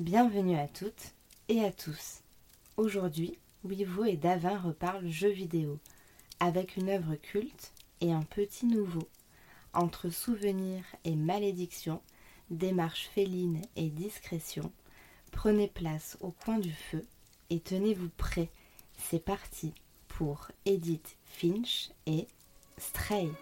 Bienvenue à toutes et à tous. Aujourd'hui, Wivo et Davin reparlent jeux vidéo, avec une œuvre culte et un petit nouveau. Entre souvenirs et malédiction, démarche féline et discrétion, prenez place au coin du feu et tenez-vous prêts. C'est parti pour Edith Finch et Stray.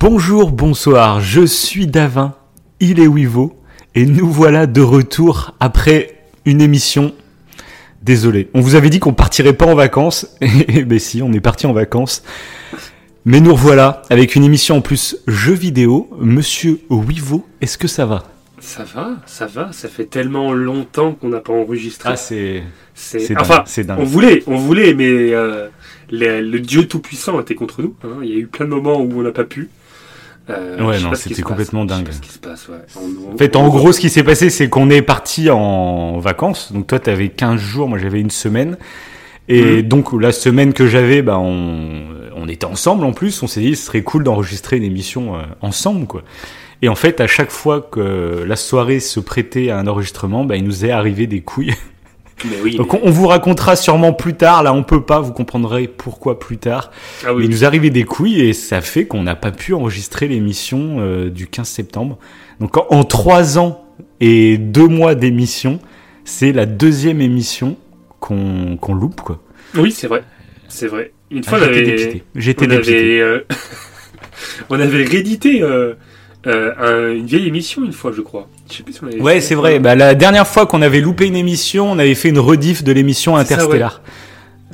Bonjour, bonsoir, je suis Davin, il est Wivo, et nous voilà de retour après une émission. Désolé, on vous avait dit qu'on partirait pas en vacances, et ben si, on est parti en vacances. Mais nous revoilà avec une émission en plus jeux vidéo. Monsieur Wivo, est-ce que ça va? Ça va, ça va, ça fait tellement longtemps qu'on n'a pas enregistré. Ah, c'est. c'est enfin, dingue, c'est dingue. on voulait, on voulait, mais euh, le, le Dieu tout-puissant était contre nous. hein. Il y a eu plein de moments où on n'a pas pu. Euh, Ouais, non, c'était complètement dingue. pas ce qui se passe, ouais. On- on- En fait, on- en gros, ce qui s'est passé, c'est qu'on est parti en vacances. Donc toi, t'avais 15 jours, moi j'avais une semaine. Et Mhm. donc la semaine que j'avais, bah, on, on était ensemble en plus. On s'est dit, ce serait cool d'enregistrer une émission euh, ensemble, quoi. Et en fait, à chaque fois que la soirée se prêtait à un enregistrement, bah, il nous est arrivé des couilles. Mais oui. Donc on, on vous racontera sûrement plus tard. Là, on peut pas. Vous comprendrez pourquoi plus tard. ah Mais oui. il nous arrivé des couilles et ça fait qu'on n'a pas pu enregistrer l'émission euh, du 15 septembre. Donc en, en trois ans et deux mois d'émission, c'est la deuxième émission qu'on loupe quoi. Oui, c'est vrai. C'est vrai. Une Ah, fois, on J'étais dépité. Avait, euh, on avait réédité euh, euh, un- une vieille émission une fois, je crois. Je sais plus si on avait Ouais, c'est vrai. Bah, la dernière fois qu'on avait loupé une émission, on avait fait une rediff de l'émission ça, Interstellar.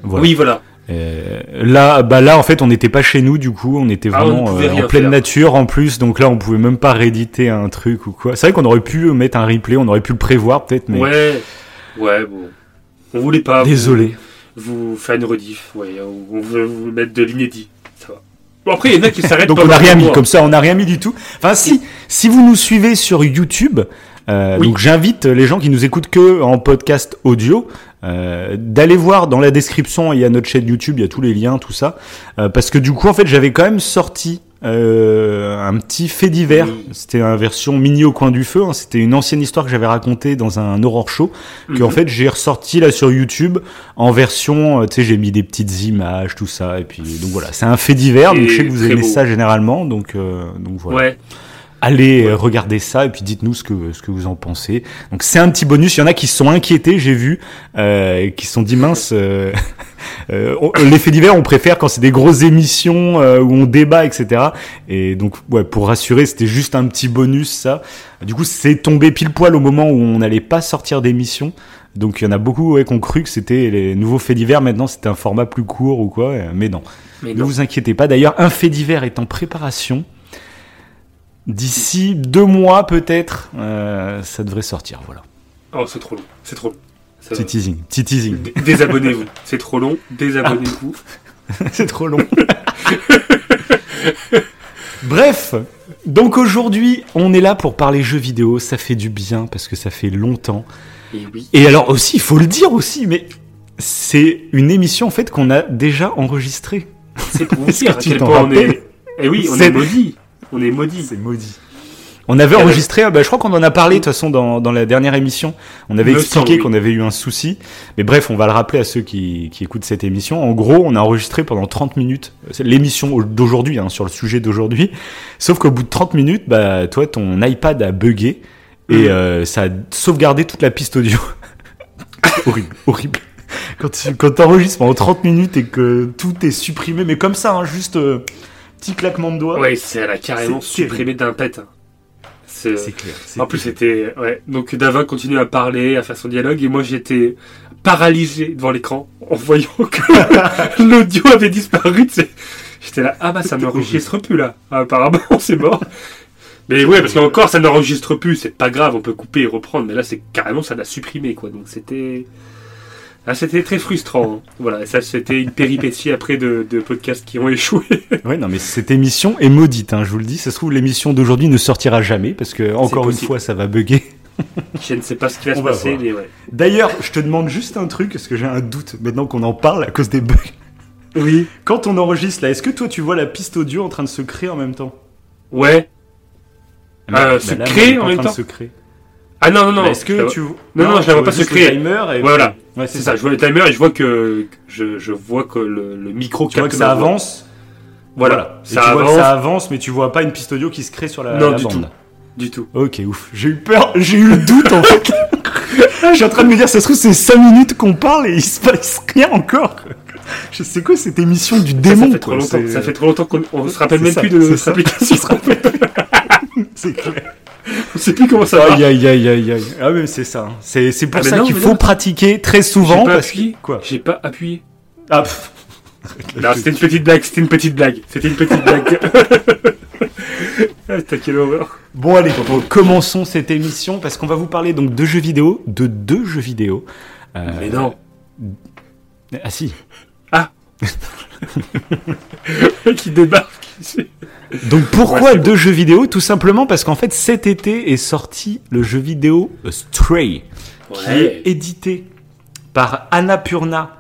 Voilà. Oui, voilà. Euh, là, bah là, en fait, on n'était pas chez nous, du coup, on était Ah, on vraiment euh, en pleine faire. nature en plus, donc là, on pouvait même pas rééditer un truc ou quoi. C'est vrai qu'on aurait pu mettre un replay, on aurait pu le prévoir peut-être, mais Ouais. Ouais, bon. On voulait pas. vous- désolé. vous faire une rediff. Ouais, on veut vous mettre de l'inédit. Bon, après, il y en a qui s'arrêtent Donc pas on n'a rien mis, mois. comme ça, on n'a rien mis du tout. Enfin, si, si vous nous suivez sur YouTube, euh, Oui. donc j'invite les gens qui nous écoutent que en podcast audio. euh, d'aller voir dans la description, il y a notre chaîne YouTube, il y a tous les liens, tout ça. Euh, parce que du coup, en fait, j'avais quand même sorti euh, un petit fait divers. C'était une version mini au coin du feu. hein. C'était une ancienne histoire que j'avais racontée dans un horror show. Que Mhm. en fait, j'ai ressorti là sur YouTube en version, euh, tu sais, j'ai mis des petites images, tout ça. Et puis, donc voilà, c'est un fait divers. Donc je sais que vous aimez beau. ça généralement. Donc, euh, donc voilà. Ouais. Allez Ouais. regarder ça et puis dites-nous ce que ce que vous en pensez. Donc c'est un petit bonus. Il y en a qui se sont inquiétés, j'ai vu, euh, qui se sont dit mince. Euh, euh, faits divers, on préfère quand c'est des grosses émissions euh, où on débat, etc. Et donc ouais, pour rassurer, c'était juste un petit bonus ça. Du coup, c'est tombé pile poil au moment où on n'allait pas sortir d'émission. Donc il y en a beaucoup ouais, qui ont cru que c'était les nouveaux faits divers. Maintenant, c'était un format plus court ou quoi. Mais non. Mais Ne non. vous inquiétez pas. D'ailleurs, un fait divers est en préparation. D'ici deux mois, peut-être, euh, ça devrait sortir. Voilà. Oh, c'est trop long. C'est trop long. Ça Petit teasing. Petit teasing. Désabonnez-vous. C'est trop long. Désabonnez-vous. C'est trop long. Bref, donc aujourd'hui, on est là pour parler jeux vidéo. Ça fait du bien parce que ça fait longtemps. Et oui. Et alors aussi, il faut le dire aussi, mais c'est une émission en fait qu'on a déjà enregistrée. C'est pour vous dire que à quel point on est. Eh oui, on est maudit. On est maudit. C'est maudit. On avait enregistré, ah bah, je crois qu'on en a parlé de toute façon dans, dans la dernière émission. On avait Me expliqué qu'on avait eu un souci. Mais bref, on va le rappeler à ceux qui, qui écoutent cette émission. En gros, on a enregistré pendant 30 minutes C'est l'émission d'aujourd'hui, hein, sur le sujet d'aujourd'hui. Sauf qu'au bout de 30 minutes, bah, toi, ton iPad a bugué et Mhm. euh, ça a sauvegardé toute la piste audio. horrible, horrible. Quand tu quand enregistres pendant 30 minutes et que tout est supprimé, mais comme ça, hein, juste euh, petit claquement de doigts. Ouais, c'est elle a carrément supprimé d'un pet. C'est. Clair. En plus, c'était. Ouais. Donc, Davin continue à parler, à faire son dialogue, et moi, j'étais paralysé devant l'écran en voyant que l'audio avait disparu. J'étais là, ah bah, ça n'enregistre plus là. Ah, apparemment, c'est mort. Mais ouais, parce qu'encore, ça n'enregistre plus. C'est pas grave, on peut couper et reprendre. Mais là, c'est carrément, ça l'a supprimé, quoi. Donc, c'était. Ah, c'était très frustrant. hein. Voilà, ça, c'était une péripétie après de, de podcasts qui ont échoué. Ouais, non, mais cette émission est maudite, hein, je vous le dis. Ça se trouve, l'émission d'aujourd'hui ne sortira jamais parce que, encore une fois, ça va bugger. Je ne sais pas ce qui va On se va passer, mais ouais. D'ailleurs, je te demande juste un truc, parce que j'ai un doute maintenant qu'on en parle à cause des bugs. Oui. Quand on enregistre là, est-ce que toi tu vois la piste audio en train de se créer en même temps? Ouais. Euh, Bah se là, créer en même temps se créer. Ah non, non, non. Est-ce que tu Non, non, je vois pas se juste créer. Timer et Voilà. Ouais, C'est ça, je vois le timer et je vois que je, je vois que le, le micro Tu vois capte que ça avance. Voilà, ça tu vois avance. que ça avance, mais tu vois pas une piste audio qui se crée sur la, Non, la du bande. tout. Du tout. Ok, ouf. J'ai eu peur, j'ai eu le doute en fait. Je suis en train de me dire, ça se trouve, c'est 5 minutes qu'on parle et il se passe rien encore. Je sais quoi cette émission du démon ça fait trop longtemps. c'est- Ça fait trop longtemps qu'on on se rappelle même ça, plus de notre application. C'est clair. On sait plus comment ça va. Aïe aïe aïe aïe aïe. Ah mais c'est ça. hein. C'est c'est pour Ah, mais ça non, qu'il mais faut non. pratiquer très souvent. J'ai pas parce appuyé. que- Quoi J'ai pas appuyé. Ah, pff. Non, c'était une petite blague. C'était une petite blague. C'était une petite blague. ah, t'as quelle horreur. Bon allez, commençons cette émission parce qu'on va vous parler donc de jeux vidéo, de deux jeux vidéo. Euh, Mais non. Ah si. Qui débarque. Donc pourquoi Ouais, deux jeux vidéo Tout simplement parce qu'en fait cet été est sorti le jeu vidéo euh, Stray, qui est édité par Annapurna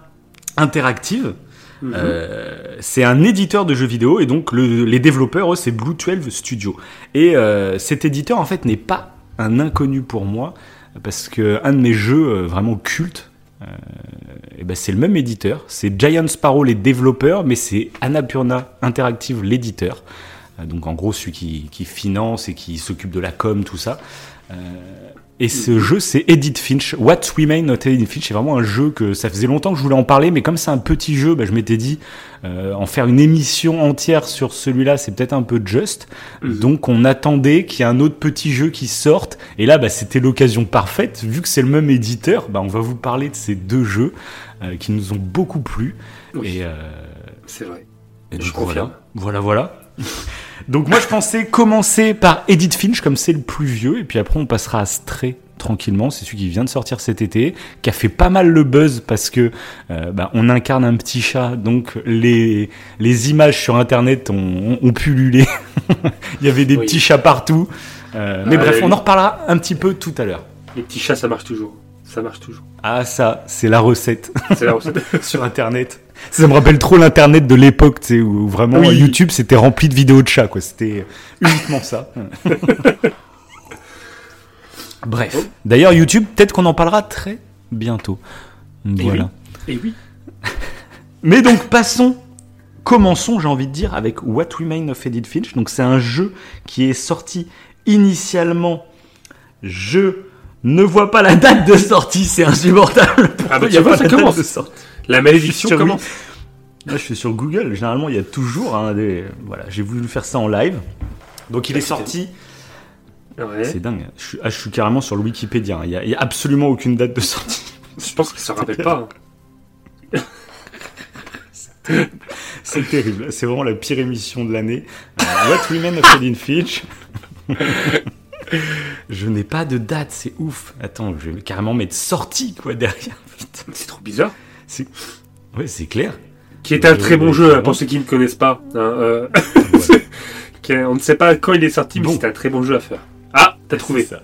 Interactive. Mhm. Euh, c'est un éditeur de jeux vidéo et donc le- les développeurs eux, c'est Blue 12 Studio. Et euh, cet éditeur en fait n'est pas un inconnu pour moi parce que un de mes jeux euh, vraiment cultes, euh, eh ben, c'est le même éditeur. C'est Giant Sparrow les développeurs, mais c'est Annapurna Interactive l'éditeur. Euh, donc en gros celui qui, qui finance et qui s'occupe de la com, tout ça. Et ce jeu, c'est Edith Finch. What Remain of Edith Finch, c'est vraiment un jeu que ça faisait longtemps que je voulais en parler, mais comme c'est un petit jeu, bah, je m'étais dit euh, en faire une émission entière sur celui-là, c'est peut-être un peu juste. Mhm. Donc on attendait qu'il y ait un autre petit jeu qui sorte. Et là, bah, c'était l'occasion parfaite. Vu que c'est le même éditeur, bah, on va vous parler de ces deux jeux euh, qui nous ont beaucoup plu. Oui, Et, euh, c'est vrai. et Je confirme. Voilà, voilà. voilà. donc moi je pensais commencer par Edith Finch comme c'est le plus vieux et puis après on passera à Stray tranquillement, c'est celui qui vient de sortir cet été, qui a fait pas mal le buzz parce que euh, bah, on incarne un petit chat, donc les, les images sur internet ont, ont, pullulé. Il y avait des Oui. petits chats partout. Euh, mais Ah, bref, oui. on en reparlera un petit peu tout à l'heure. Les petits chats, ça marche toujours. Ça marche toujours. Ah ça, c'est la recette. C'est la recette. sur Internet. Ça me rappelle trop l'Internet de l'époque, tu sais, où vraiment Oui. YouTube c'était rempli de vidéos de chats, quoi. C'était uniquement ça. Bref. Oh. D'ailleurs, YouTube, peut-être qu'on en parlera très bientôt. Voilà. Et oui. Mais donc, passons. Commençons, j'ai envie de dire, avec What Remains of Edith Finch. Donc, c'est un jeu qui est sorti initialement. Je ne vois pas la date de sortie, c'est insupportable. Pourquoi bah, il y a pas ça la date de sortie La malédiction Sur- commence. Là, je suis sur Google. Généralement, il y a toujours un des. Voilà, j'ai voulu faire ça en live. Donc, il est sorti. Ouais. C'est dingue. Je suis, ah, je suis carrément sur le Wikipédia. hein. Il y a, absolument aucune date de sortie. Je pense qu'il se rappelle pas. hein. C'est terrible. C'est vraiment la pire émission de l'année. Euh, What Women of Edith Finch. je n'ai pas de date. C'est ouf. Attends, je vais carrément mettre sortie quoi derrière. Putain. C'est trop bizarre. Ouais, c'est clair. Qui est un très bon jeu, hein, pour ceux qui ne connaissent pas. hein, euh, on ne sait pas quand il est sorti, mais Bon. c'est un très bon jeu à faire. Ah, t'as trouvé. Ça.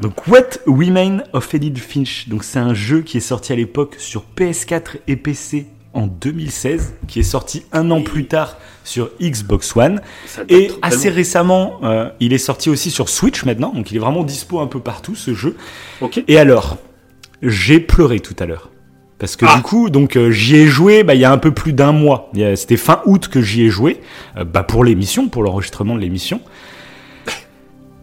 Donc What Women of Edith Finch. Donc c'est un jeu qui est sorti à l'époque sur PS4 et PC en 2016, qui est sorti un an plus tard sur Xbox One. Et assez récemment, euh, il est sorti aussi sur Switch maintenant, donc il est vraiment dispo un peu partout ce jeu. Et alors, j'ai pleuré tout à l'heure. Parce que Ah. du coup, donc euh, j'y ai joué bah, il y a un peu plus d'un mois. C'était fin août que j'y ai joué, euh, bah, pour l'émission, pour l'enregistrement de l'émission.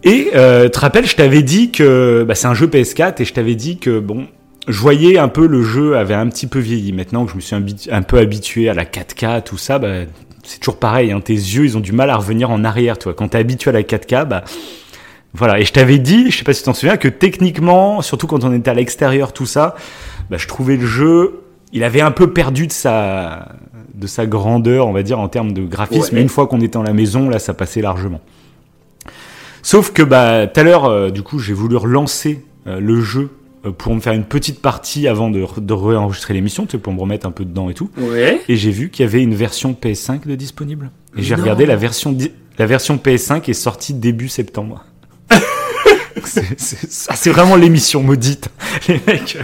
Et euh, tu te rappelles, je t'avais dit que bah, c'est un jeu PS4 et je t'avais dit que bon, je voyais un peu le jeu avait un petit peu vieilli. Maintenant que je me suis un peu habitué à la 4K, tout ça, bah, c'est toujours pareil. Hein, tes yeux, ils ont du mal à revenir en arrière. Toi, quand t'es habitué à la 4K, bah voilà. Et je t'avais dit, je sais pas si tu t'en souviens, que techniquement, surtout quand on était à l'extérieur, tout ça, bah, je trouvais le jeu, il avait un peu perdu de sa de sa grandeur, on va dire, en termes de graphisme. Ouais. Mais une fois qu'on était dans la maison, là, ça passait largement. Sauf que bah tout à l'heure, euh, du coup, j'ai voulu relancer euh, le jeu euh, pour me faire une petite partie avant de, de réenregistrer l'émission, tu sais, pour me remettre un peu dedans et tout. Ouais. Et j'ai vu qu'il y avait une version PS5 de disponible. Et j'ai regardé la version la version PS5 est sortie début septembre. ça, c'est vraiment l'émission maudite, les mecs.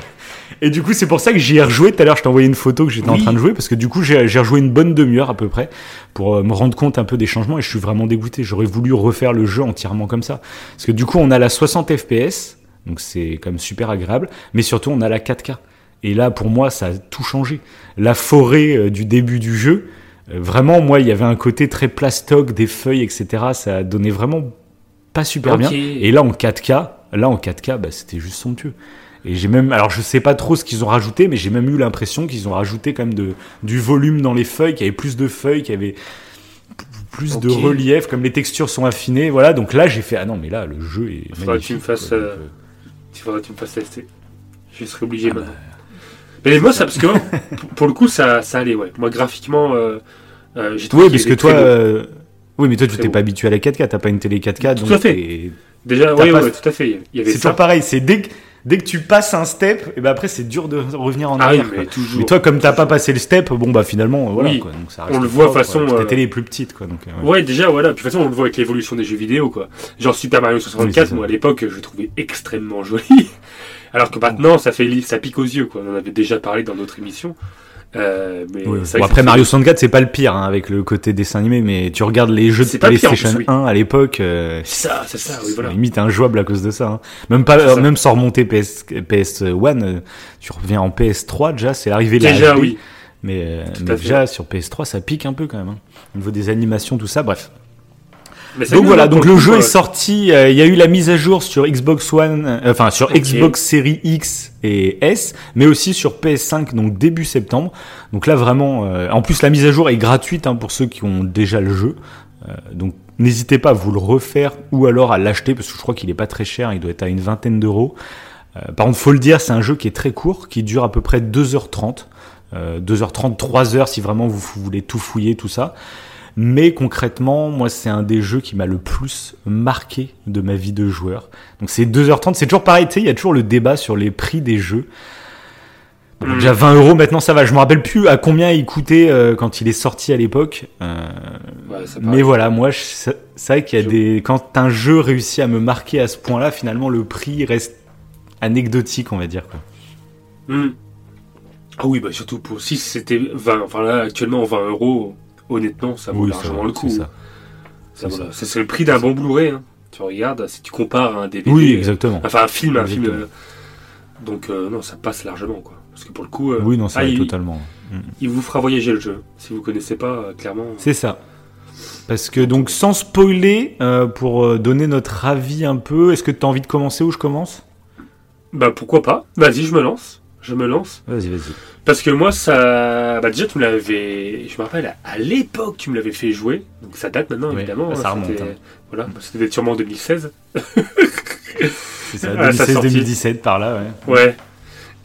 Et du coup, c'est pour ça que j'y ai rejoué tout à l'heure. Je t'ai envoyé une photo que j'étais en train de jouer parce que du coup, j'ai rejoué une bonne demi-heure à peu près pour euh, me rendre compte un peu des changements et je suis vraiment dégoûté. J'aurais voulu refaire le jeu entièrement comme ça parce que du coup, on a la 60 FPS, donc c'est quand même super agréable, mais surtout on a la 4K. Et là, pour moi, ça a tout changé. La forêt euh, du début du jeu, euh, vraiment, moi, il y avait un côté très plastoc, des feuilles, etc. Ça donnait vraiment pas super bien. Et là, en 4K, là, en 4K, bah, c'était juste somptueux. Et j'ai même, alors je sais pas trop ce qu'ils ont rajouté, mais j'ai même eu l'impression qu'ils ont rajouté quand même de, du volume dans les feuilles, qu'il y avait plus de feuilles, qu'il y avait plus de relief, comme les textures sont affinées. Voilà, donc là, j'ai fait, ah non, mais là, le jeu est. Faudra que tu me fasses, quoi. euh, Donc, euh, Il faudra que tu me fasses tester. Je serai obligé maintenant. Mais moi, ça, parce que pour- le coup, ça, ça allait, ouais. Moi, graphiquement, euh, euh, j'ai trouvé Oui, parce que toi, euh, oui, mais toi, tu t'es pas habitué à la 4K, t'as pas une télé 4K, Tout donc à fait. Déjà, oui, ouais, tout à fait. Il c'est toujours pareil. C'est dès que, dès que tu passes un step, et ben après, c'est dur de revenir en Ah oui, arrière. quoi. mais toujours. Mais toi, comme t'as pas passé le step, bon bah finalement, voilà. Oui. quoi, donc ça On le voit, de toute façon, quoi. Euh, télé est plus petite, quoi. Donc, euh, ouais. Ouais, déjà, voilà. Puis de toute façon, on le voit avec l'évolution des jeux vidéo, quoi. Genre Super Mario Oui, c'est 64, ça. moi, à l'époque, je le trouvais extrêmement joli. Alors que maintenant, ça fait ça pique aux yeux, quoi. On en avait déjà parlé dans notre émission. Euh, mais Oui. Bon, après Mario 64 c'est pas le pire hein, avec le côté dessin animé mais tu regardes les jeux de pire, PlayStation plus, oui. 1 à l'époque euh, C'est ça, c'est ça, oui, voilà. limite injouable à cause de ça hein. même pas euh, même sans remonter PS PS1 euh, tu reviens en PS3 déjà c'est la Déjà, HD, oui. mais, euh, déjà sur PS3 ça pique un peu quand même hein. au niveau des animations tout ça bref Mais donc voilà donc le jeu est sorti euh, il y a eu la mise à jour sur Xbox One euh, enfin sur. Xbox Series X et S mais aussi sur PS5 donc début septembre. Donc là vraiment euh, en plus la mise à jour est gratuite hein, pour ceux qui ont déjà le jeu. Euh, donc n'hésitez pas à vous le refaire ou alors à l'acheter parce que je crois qu'il est pas très cher il doit être à une vingtaine d'euros. Euh, par contre faut le dire c'est un jeu qui est très court qui dure à peu près 2h30 euh, 2h30 3h si vraiment vous, vous voulez tout fouiller tout ça mais concrètement, moi, c'est un des jeux qui m'a le plus marqué de ma vie de joueur. Donc c'est 2h30, c'est toujours pareil, tu sais, il y a toujours le débat sur les prix des jeux. Bon, Mm. Déjà 20 euros maintenant ça va, je me rappelle plus à combien il coûtait euh, quand il est sorti à l'époque. Euh, ouais, mais voilà, moi c'est vrai qu'il y a Je- des quand un jeu réussit à me marquer à ce point-là, finalement le prix reste anecdotique, on va dire quoi. Hmm. Ah oui, bah surtout pour si c'était 20, enfin là actuellement 20 euros, honnêtement, ça vaut Oui, largement ça- le coup. c'est le prix d'un bon Blu-ray. hein. Tu regardes, si tu compares à un DVD, Oui, exactement. enfin un film, un film. Euh, donc euh, non, ça passe largement quoi. Parce que pour le coup, euh, Oui, non, ça ah, il, totalement. il vous fera voyager le jeu. Si vous connaissez pas, clairement. C'est ça. Parce que donc sans spoiler, pour donner notre avis un peu, est-ce que tu as envie de commencer ou je commence? Bah pourquoi pas Vas-y, je me lance. Je me lance. Vas-y, vas-y. Parce que moi, ça. Bah déjà, tu me l'avais. Je me rappelle, à l'époque, tu me l'avais fait jouer. Donc ça date maintenant, évidemment. bah, ça hein, remonte, hein. Voilà, bah, c'était sûrement en 2016. C'est ça, Ah, sa sortie. 2016-2017 par là, ouais. Ouais.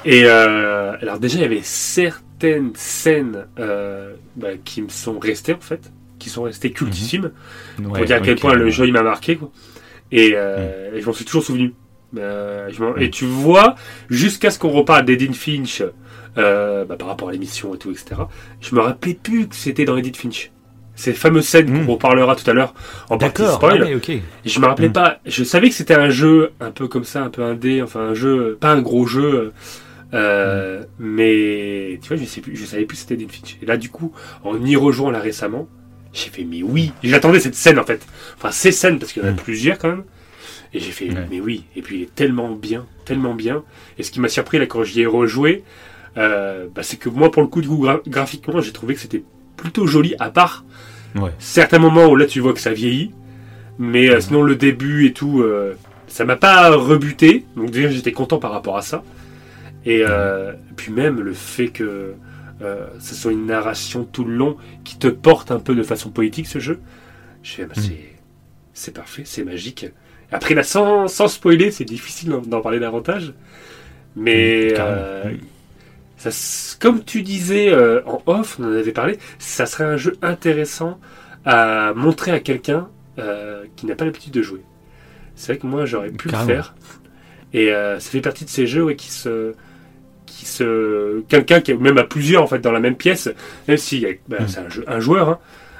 Et euh, alors déjà, il y avait certaines scènes euh, bah, qui me sont restées en fait, qui sont restées cultissimes, pour Ouais, dire à quel point le jeu il m'a marqué. Quoi. Et, euh, et je m'en suis toujours souvenu. Euh, je Et tu vois, jusqu'à ce qu'on reparle d'Edith Finch euh, bah, par rapport à l'émission et tout, etc., je me rappelais plus que c'était dans Edith Finch. Ces fameuses scènes Mm. qu'on reparlera tout à l'heure en partie spoil. ah je me rappelais Mm. pas. Je savais que c'était un jeu un peu comme ça, un peu indé, enfin un jeu, pas un gros jeu. euh, Mais tu vois, je sais plus, je savais plus que c'était Dead Finch. Et là, du coup, en y rejoignant là récemment, j'ai fait mais oui. J'attendais cette scène en fait. Enfin ces scènes parce qu'il y en a plusieurs quand même. Et j'ai fait Ouais. mais oui. Et puis il est tellement bien, tellement bien. Et ce qui m'a surpris là quand j'y ai rejoué, euh, bah, c'est que moi pour le coup du coup gra- graphiquement, j'ai trouvé que c'était plutôt joli à part Ouais. certains moments où là tu vois que ça vieillit, mais euh, sinon le début et tout, euh, ça m'a pas rebuté. Donc déjà j'étais content par rapport à ça. Et euh, puis même le fait que ce soit une narration tout le long qui te porte un peu de façon poétique ce jeu, je fais, bah, Mm. c'est parfait, c'est magique. Après là sans, sans spoiler, c'est difficile d'en- parler davantage, mais euh, ça, comme tu disais euh, en off, on en avait parlé, ça serait un jeu intéressant à montrer à quelqu'un euh, qui n'a pas l'habitude de jouer. C'est vrai que moi j'aurais pu Carrément. le faire. Et ça fait partie de ces jeux ouais, qui se. Qui se quelqu'un qui est même à plusieurs en fait dans la même pièce, même si bah, Mm. c'est un, jeu, un joueur, hein,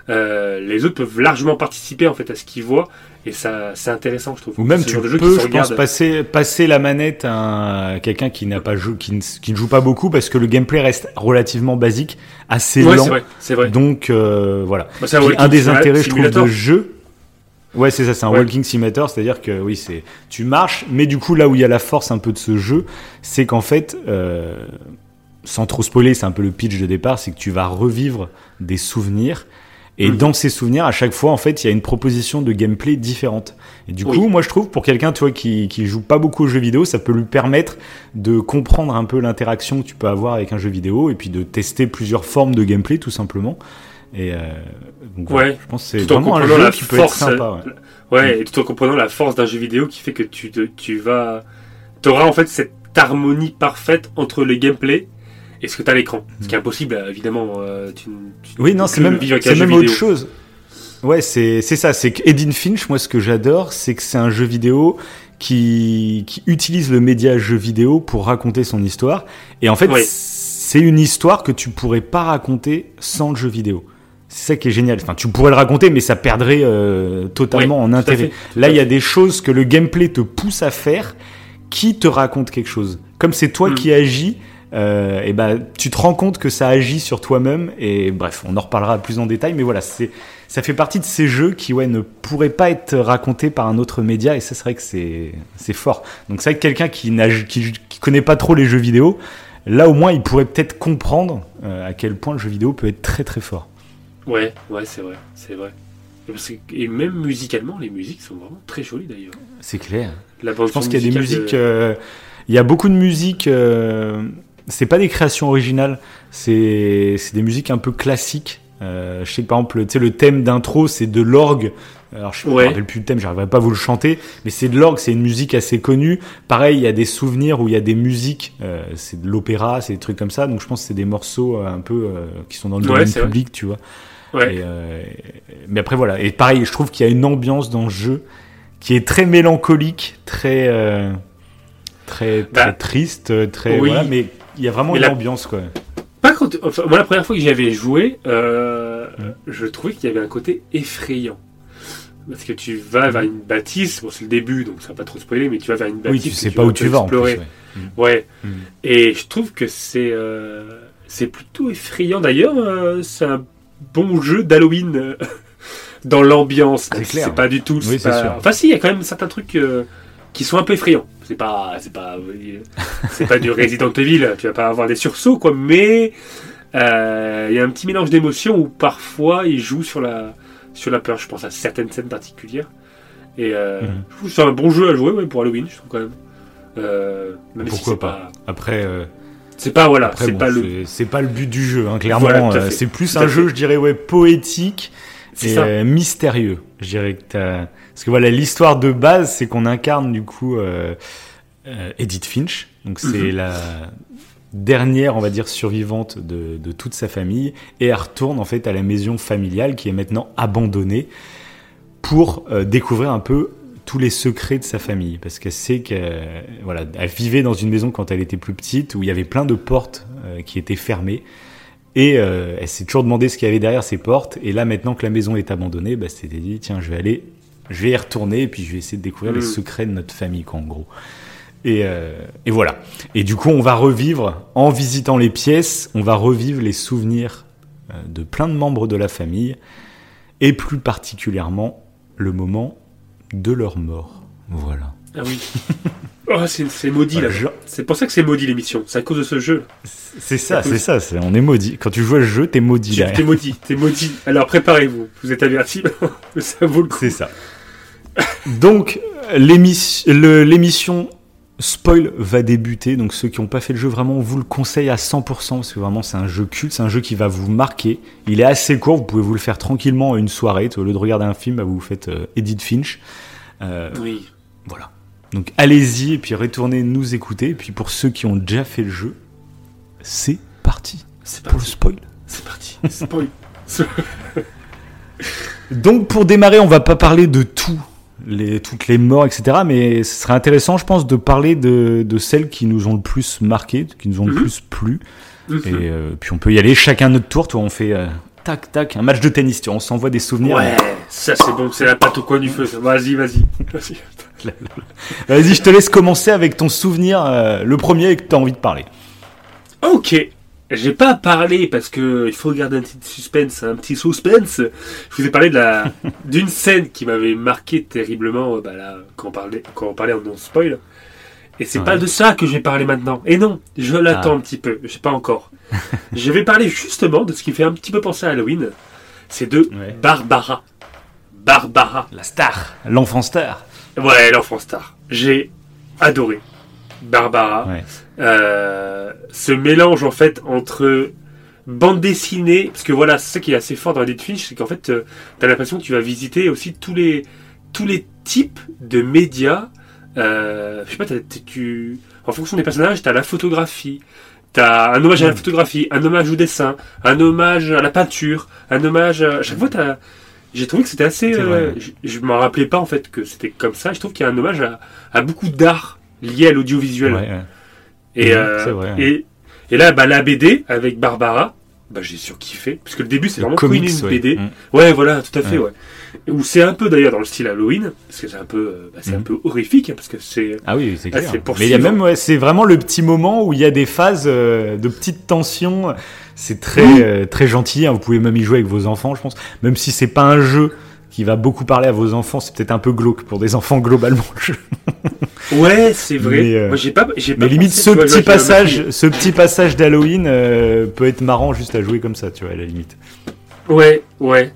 euh, les autres peuvent largement participer en fait à ce qu'ils voient et ça c'est intéressant je trouve. Ou même tu peux, je pense, passer, passer la manette à un- quelqu'un qui n'a pas joué, qui ne, qui ne joue pas beaucoup parce que le gameplay reste relativement basique, assez Ouais, lent. c'est vrai. Donc euh, voilà. Bah, un Puis walking un des intérêts, je trouve, de jeu. Ouais, c'est ça, c'est un Ouais. walking simulator, c'est-à-dire que oui, c'est tu marches, mais du coup là où il y a la force un peu de ce jeu, c'est qu'en fait, euh, sans trop spoiler, c'est un peu le pitch de départ, c'est que tu vas revivre des souvenirs. Et Mhm. dans ces souvenirs, à chaque fois, en fait, il y a une proposition de gameplay différente. Et du Oui. coup, moi, je trouve, pour quelqu'un, tu vois, qui, qui joue pas beaucoup aux jeux vidéo, ça peut lui permettre de comprendre un peu l'interaction que tu peux avoir avec un jeu vidéo et puis de tester plusieurs formes de gameplay, tout simplement. Et euh, donc, voilà, Ouais. je pense que c'est vraiment un jeu la qui peut être force, sympa. Ouais. Ouais, et tout en comprenant la force d'un jeu vidéo qui fait que tu, te- tu vas. Tu auras en fait cette harmonie parfaite entre le gameplay et ce que tu as à l'écran? Ce qui est impossible, euh, évidemment. euh, tu, tu Oui, non, c'est même, même autre chose. Ouais, c'est c'est ça. C'est qu'Edin Finch, moi, ce que j'adore, c'est que c'est un jeu vidéo qui, qui utilise le média jeu vidéo pour raconter son histoire. Et en fait, c'est une histoire que tu pourrais pas raconter sans le jeu vidéo. C'est ça qui est génial. Enfin, tu pourrais le raconter, mais ça perdrait euh, totalement en intérêt. fait, Là, il y a des choses que le gameplay te pousse à faire qui te racontent quelque chose. Comme c'est toi Mm. qui agis, euh, et ben tu te rends compte que ça agit sur toi-même. Et bref, on en reparlera plus en détail. Mais voilà, c'est ça fait partie de ces jeux qui ouais ne pourraient pas être racontés par un autre média. Et ça, c'est vrai que c'est c'est fort. Donc c'est vrai que quelqu'un qui qui, qui connaît pas trop les jeux vidéo, là au moins il pourrait peut-être comprendre euh, à quel point le jeu vidéo peut être très très fort. Ouais, ouais, c'est vrai, c'est vrai. Et même musicalement, les musiques sont vraiment très jolies d'ailleurs. C'est clair. La bande Je pense qu'il y a des musiques. de- euh, il y a beaucoup de musiques. euh, c'est pas des créations originales. C'est c'est des musiques un peu classiques. Euh, je sais que par exemple, tu sais, le thème d'intro, c'est de l'orgue. Alors, je Ouais. me rappelle plus le thème, j'arriverai pas à vous le chanter, mais c'est de l'orgue, c'est une musique assez connue. Pareil, il y a des souvenirs où il y a des musiques, euh, c'est de l'opéra, c'est des trucs comme ça. Donc, je pense que c'est des morceaux euh, un peu euh, qui sont dans le Ouais, domaine vrai. public, tu vois. Ouais. Et, euh, mais après voilà. Et pareil, je trouve qu'il y a une ambiance dans le jeu qui est très mélancolique, très très, très Bah, triste, très oui. voilà. Mais il y a vraiment Mais une la- ambiance quoi. Pas quand, enfin, moi, la première fois que j'y avais joué, euh, Mm. je trouvais qu'il y avait un côté effrayant. Parce que tu vas vers une bâtisse, bon, c'est le début, donc ça va pas trop spoiler, mais tu vas vers une bâtisse. Oui, tu sais pas où tu vas en plus. explorer. ouais. Ouais. Mm. Et je trouve que c'est euh, c'est plutôt effrayant. D'ailleurs, euh, c'est un bon jeu d'Halloween dans l'ambiance. C'est pas du tout. Oui, c'est. Enfin, si, il y a quand même certains trucs qui sont un peu effrayants. C'est pas, c'est pas, euh, c'est pas du Resident Evil. Tu vas pas avoir des sursauts, quoi. Mais euh, il y a un petit mélange d'émotions où parfois il joue sur la sur la peur. Je pense à certaines scènes particulières. Et euh, Mhm. je trouve que c'est un bon jeu à jouer ouais, pour Halloween, je trouve quand même. Euh, même Pourquoi pas. Après, c'est pas voilà, c'est bon, pas le. c'est- pas le but du jeu. Hein, clairement, Voilà, c'est plus un jeu, je dirais ouais poétique C'est euh, mystérieux. Je dirais que t'as- parce que voilà l'histoire de base, c'est qu'on incarne du coup euh, euh, Edith Finch. Donc c'est Mhm. la dernière, on va dire, survivante de, de toute sa famille et elle retourne en fait à la maison familiale qui est maintenant abandonnée pour découvrir un peu tous les secrets de sa famille parce qu'elle sait qu'elle voilà, elle vivait dans une maison quand elle était plus petite où il y avait plein de portes qui étaient fermées et euh, elle s'est toujours demandé ce qu'il y avait derrière ces portes. Et là maintenant que la maison est abandonnée bah, c'était dit tiens je vais aller je vais y retourner et puis je vais essayer de découvrir les Mhm. secrets de notre famille quoi en gros. Et, euh, et voilà. Et du coup on va revivre en visitant les pièces on va revivre les souvenirs euh, de plein de membres de la famille et plus particulièrement le moment de leur mort. Voilà Ah oui. oh, c'est maudit là. je- C'est pour ça que c'est maudit l'émission. C'est à cause de ce jeu. c'est ça c'est ça on est maudit quand tu joues à ce jeu t'es maudit. T'es maudit, t'es maudit. Alors préparez-vous. Vous êtes avertis. ça vaut le coup. C'est ça. Donc, l'émission Spoil va débuter. Donc, ceux qui n'ont pas fait le jeu, vraiment, on vous le conseille à 100% parce que vraiment, c'est un jeu culte, c'est un jeu qui va vous marquer. Il est assez court, vous pouvez vous le faire tranquillement à une soirée. Au lieu de regarder un film, bah, vous faites euh, Edith Finch. Euh, Oui. voilà. Donc, allez-y et puis retournez nous écouter. Et puis, pour ceux qui ont déjà fait le jeu, c'est parti C'est pour le spoil. C'est parti. Spoil. Donc pour démarrer, on va pas parler de tout, les, toutes les morts, etc. Mais ce serait intéressant, je pense, de parler de, de celles qui nous ont le plus marqué, qui nous ont le Mhm. plus plu. Mhm. Et euh, puis on peut y aller chacun notre tour. Toi, on fait euh, tac, tac, un match de tennis, tu vois, on s'envoie des souvenirs. Ouais, ça c'est bon, c'est la pâte au coin du feu. Vas-y, vas-y. Vas-y. Je te laisse commencer avec ton souvenir, euh, le premier que tu as envie de parler. Ok. J'ai pas parlé parce que il faut garder un petit suspense, un petit suspense. Je vous ai parlé de la d'une scène qui m'avait marqué terriblement euh, bah là, quand on parlait quand on parlait en non spoil. Et c'est Ouais. pas de ça que je vais parler maintenant. Et non, je l'attends Ah. un petit peu. Je sais pas encore. je vais parler justement de ce qui fait un petit peu penser à Halloween. C'est de Ouais. Barbara. Barbara. La star. L'enfant star. Ouais, l'enfant star. J'ai adoré Barbara. Ouais. Euh, ce mélange en fait entre bande dessinée, parce que voilà, c'est ça qui est assez fort dans Edith Finch, c'est qu'en fait, euh, t'as l'impression que tu vas visiter aussi tous les tous les types de médias. Euh, je sais pas, tu en fonction des personnages, t'as la photographie. T'as un hommage à la Mm. photographie, un hommage au dessin, un hommage à la peinture, un hommage à... à chaque fois, t'as... J'ai trouvé que c'était assez... Euh, je je m'en rappelais pas, en fait, que c'était comme ça. Je trouve qu'il y a un hommage à, à beaucoup d'art lié à l'audiovisuel. Ouais, ouais. Et, Mhm, euh, vrai, et là, bah, la BD avec Barbara, bah, j'ai surkiffé. Parce que le début, c'est vraiment comics, une ouais. BD. Mm. Ouais, voilà, tout à fait, Ouais. ouais. Où c'est un peu d'ailleurs dans le style Halloween, parce que c'est un peu, euh, bah, c'est un Mhm. peu horrifique, hein, parce que c'est. Ah oui, c'est Ah, clair. Mais il y a même, ouais, c'est vraiment le petit moment où il y a des phases euh, de petites tensions. C'est très, Oui. euh, très gentil. hein. Vous pouvez même y jouer avec vos enfants, je pense. Même si c'est pas un jeu qui va beaucoup parler à vos enfants, c'est peut-être un peu glauque pour des enfants globalement. Ouais, c'est vrai. Mais, euh, Moi, j'ai pas, j'ai pas Mais limite, pensé, ce vois, petit passage, ce petit passage d'Halloween euh, peut être marrant juste à jouer comme ça, tu vois, à la limite. Ouais, ouais.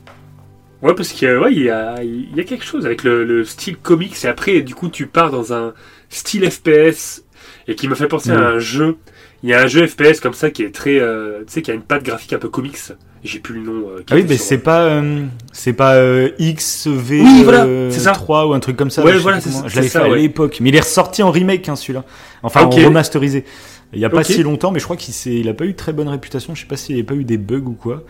Ouais, parce qu'il y a, ouais, y a, y a quelque chose avec le, le style comics, et après, du coup, tu pars dans un style FPS, et qui m'a fait penser à un jeu. Il y a un jeu FPS comme ça qui est très, euh, tu sais, qui a une patte graphique un peu comics. J'ai plus le nom. euh, Ah oui, mais sur- c'est pas, euh, c'est pas euh, XV Oui, voilà, euh, ça. 3 ou un truc comme ça. Ouais, voilà, c'est ça, Je l'avais fait à l'époque, mais il est ressorti en remake, hein, celui-là. Enfin, Ok. en remasterisé. Il y a pas si longtemps, mais je crois qu'il il a pas eu très bonne réputation. Je sais pas s'il n'y a pas eu des bugs ou quoi.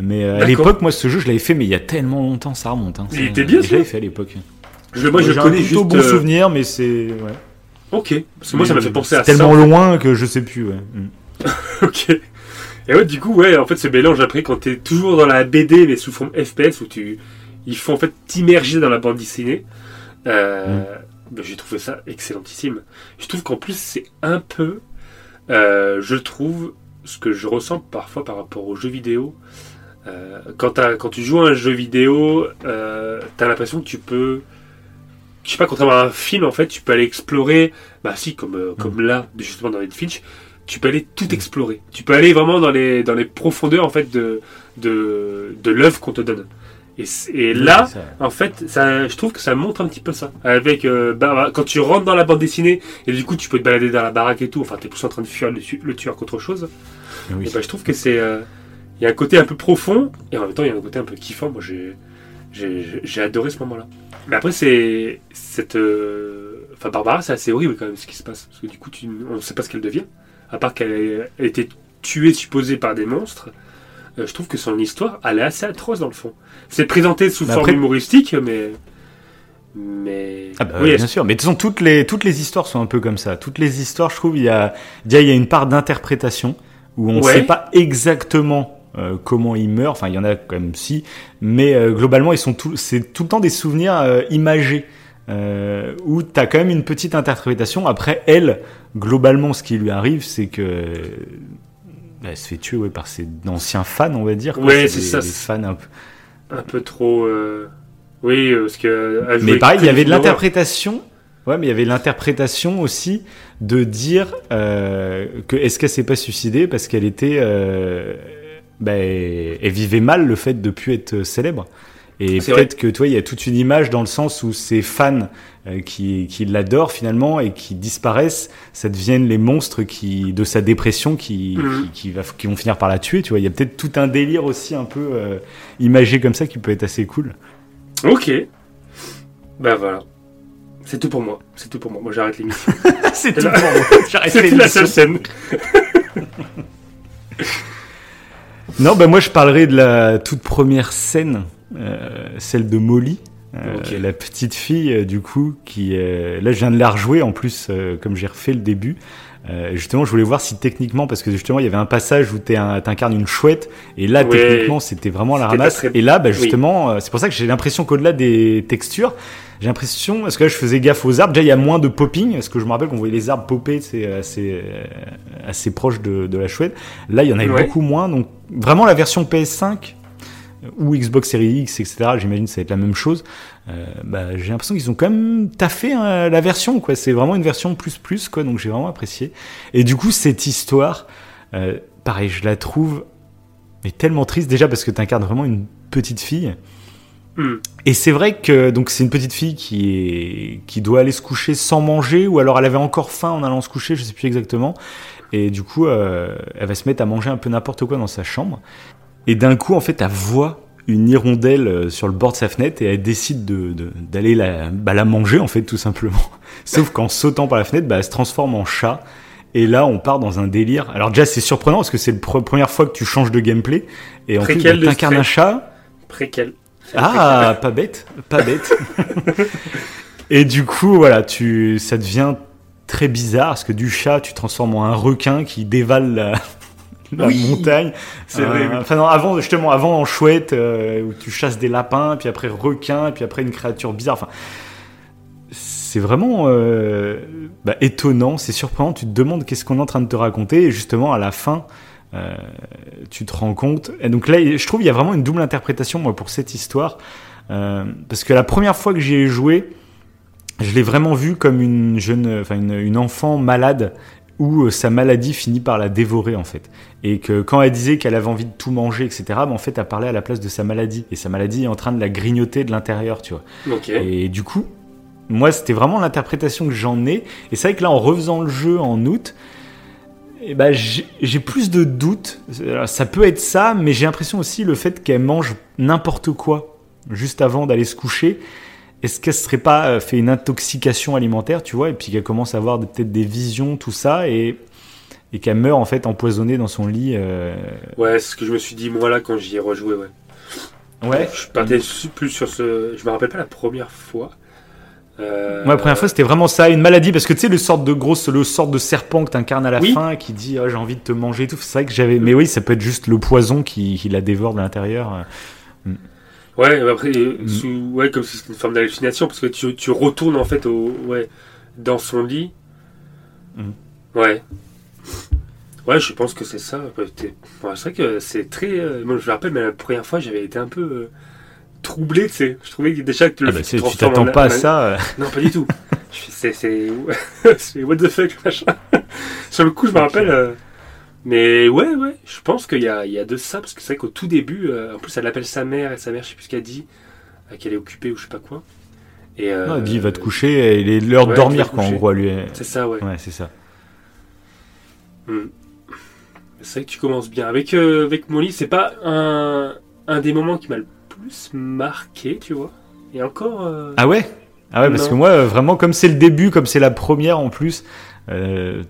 Mais euh, à l'époque, moi, ce jeu, je l'avais fait, mais il y a tellement longtemps, ça remonte. Hein. Il était bien, Je l'avais fait à l'époque. Je, moi, je J'ai connais un plutôt juste. bon euh, souvenir, mais c'est. Ouais. Ok. Parce que moi, ça m'a fait penser à C'est ça. tellement loin que je sais plus. Ouais. Mm. Ok. Et ouais, du coup, ouais, en fait, ce mélange après, quand t'es toujours dans la BD, mais sous forme FPS, où tu, il faut en fait t'immerger dans la bande dessinée, euh, ben, j'ai trouvé ça excellentissime. Je trouve qu'en plus, c'est un peu, euh, je trouve, ce que je ressens parfois par rapport aux jeux vidéo. Euh, quand, quand tu joues à un jeu vidéo, t'as l'impression que tu peux, je sais pas, contrairement à un film, en fait, tu peux aller explorer, bah si, comme, euh, comme là, justement dans Ed Finch, tu peux aller tout explorer. Tu peux aller vraiment dans les, dans les profondeurs, en fait, de, de, de l'œuvre qu'on te donne. Et, là, en fait, ça, je trouve que ça montre un petit peu ça. Avec, euh, bah, quand tu rentres dans la bande dessinée, et du coup, tu peux te balader dans la baraque et tout, enfin, t'es plus en train de fuir le, le tueur qu'autre chose. Oui. Et bah, je trouve que c'est. euh, Il y a un côté un peu profond, et en même temps, il y a un côté un peu kiffant. Moi, j'ai, j'ai, j'ai adoré ce moment-là. Mais après, c'est. Cette. euh, Enfin, Barbara, c'est assez horrible quand même ce qui se passe. Parce que du coup, tu, on ne sait pas ce qu'elle devient. À part qu'elle a été tuée, supposée par des monstres. Euh, je trouve que son histoire, elle est assez atroce dans le fond. C'est présenté sous forme après- humoristique, mais. Mais. Ah bah, oui, bien sûr, mais de toute façon, toutes les, toutes les histoires sont un peu comme ça. Toutes les histoires, je trouve, il y a, il y a une part d'interprétation où on ne Ouais. sait pas exactement euh, comment ils meurent. Enfin, il y en a quand même si, mais euh, globalement, ils sont tout, c'est tout le temps des souvenirs euh, imagés. Euh, où tu as quand même une petite interprétation. Après, elle, globalement, ce qui lui arrive, c'est que euh, elle se fait tuer ouais, par ses anciens fans, on va dire. quoi. Ouais, c'est ça, Des fans un peu. un peu trop. euh, Oui, parce que. Mais pareil, il y avait de l'interprétation. Ouais, mais il y avait l'interprétation aussi de dire euh, que est-ce qu'elle s'est pas suicidée parce qu'elle était, euh, ben, elle vivait mal le fait de plus être célèbre. Et peut-être que toi, il y a toute une image dans le sens où ces fans euh, qui, qui l'adorent finalement et qui disparaissent, ça deviennent les monstres qui de sa dépression qui, Mhm. qui, qui va, qui vont finir par la tuer. Tu vois, il y a peut-être tout un délire aussi un peu euh, imagé comme ça qui peut être assez cool. Ok. Ben voilà. C'est tout pour moi. C'est tout pour moi. Moi, j'arrête l'émission. C'est tout pour moi. J'arrête C'était la seule scène. Non, bah moi je parlerai de la toute première scène, euh, celle de Molly, Euh, Ok. La petite fille, euh, du coup, qui euh, là je viens de la rejouer en plus, euh, comme j'ai refait le début. Euh, justement, je voulais voir si techniquement, parce que justement, il y avait un passage où t'es un- t'incarnes une chouette, et là, techniquement, c'était vraiment la ramasse. très- Et là, bah, justement, euh, c'est pour ça que j'ai l'impression qu'au-delà des textures, j'ai l'impression, parce que là, je faisais gaffe aux arbres. Déjà, il y a moins de popping, parce que je me rappelle qu'on voyait les arbres popper, c'est assez, euh, assez proche de, de la chouette. Là, il y en avait Ouais. beaucoup moins. Donc, vraiment, la version PS5 ou Xbox Series X, etc. J'imagine que ça va être la même chose. Euh, bah, j'ai l'impression qu'ils ont quand même taffé hein, la version, quoi. C'est vraiment une version plus plus, quoi. Donc j'ai vraiment apprécié. Et du coup, cette histoire, euh, pareil, je la trouve mais tellement triste déjà parce que tu incarnes vraiment une petite fille. Hmm. Et c'est vrai que donc c'est une petite fille qui est qui doit aller se coucher sans manger ou alors elle avait encore faim en allant se coucher, je sais plus exactement. Et du coup, euh, elle va se mettre à manger un peu n'importe quoi dans sa chambre. Et d'un coup, en fait, elle voit une hirondelle euh, sur le bord de sa fenêtre et elle décide de de- d'aller la bah, la manger en fait tout simplement. Sauf qu'en sautant par la fenêtre, bah, elle se transforme en chat. Et là, on part dans un délire. Alors déjà, c'est surprenant parce que c'est la pre- première fois que tu changes de gameplay. Et en Préquel plus, de bah, t'incarnes un chat. Préquel. Ah, pas bête, pas bête. et du coup, voilà, tu, ça devient très bizarre parce que du chat, tu transformes en un requin qui dévale la, la Oui, montagne. c'est vrai, oui. Enfin, non, avant, justement, avant en chouette, euh, où tu chasses des lapins, puis après requin, puis après une créature bizarre. Enfin, c'est vraiment euh, bah, étonnant, c'est surprenant. Tu te demandes qu'est-ce qu'on est en train de te raconter, et justement, à la fin. euh, tu te rends compte. Et donc là, je trouve qu'il y a vraiment une double interprétation moi, pour cette histoire. Parce que la première fois que j'y ai joué, je l'ai vraiment vu comme une jeune, enfin une, une enfant malade où euh, sa maladie finit par la dévorer en fait. Et que quand elle disait qu'elle avait envie de tout manger, etc., bah, en fait, elle parlait à la place de sa maladie. Et sa maladie est en train de la grignoter de l'intérieur, tu vois. Et du coup, moi, c'était vraiment l'interprétation que j'en ai. Et c'est vrai que là, en refaisant le jeu en août, eh ben, j'ai plus de doutes. Ça peut être ça, mais j'ai l'impression aussi le fait qu'elle mange n'importe quoi juste avant d'aller se coucher. Est-ce qu'elle serait pas euh, fait une intoxication alimentaire, tu vois, et puis qu'elle commence à avoir peut-être des visions, tout ça, et, et qu'elle meurt en fait empoisonnée dans son lit. euh, Ouais, c'est ce que je me suis dit moi là quand j'y ai rejoué, ouais. Ouais. Je partais plus sur ce. Je me rappelle pas la première fois. Euh, Moi, la première fois, c'était vraiment ça, une maladie, parce que tu sais, le sort de grosse, le sort de serpent que t'incarnes à la Oui. fin, qui dit, oh, j'ai envie de te manger et tout. C'est vrai que j'avais, mais oui, ça peut être juste le poison qui, qui la dévore de l'intérieur. Ouais, après, euh, Mm. sous- ouais, comme si c'était une forme d'hallucination, parce que tu, tu retournes en fait au, ouais, dans son lit. Mm. Ouais. Ouais, je pense que c'est ça. Ouais, c'est vrai que c'est très. euh, moi, je me rappelle, mais la première fois, j'avais été un peu euh, troublé, tu sais. Je trouvais que déjà que le Ah bah, tu t'attends en- pas à ça. euh. Non, pas du tout. C'est, what the fuck, machin. Sur le coup, je me rappelle. Mais ouais, ouais, je pense qu'il y a, il y a de ça, parce que c'est vrai qu'au tout début, euh, en plus, elle appelle sa mère, et sa mère, je sais plus ce qu'elle dit, euh, qu'elle est occupée ou je sais pas quoi. Et, euh, Non, elle dit, va te coucher, et il est l'heure ouais, de dormir, te quoi, en coucher. gros, à lui. C'est ça, ouais. Ouais, c'est ça. Hmm. C'est vrai que tu commences bien. Avec, euh, avec Molly, c'est pas un, un des moments qui m'a le plus marqué, tu vois. Et encore. euh, Ah ouais? Ah ouais, parce que moi, vraiment, comme c'est le début, comme c'est la première en plus, euh,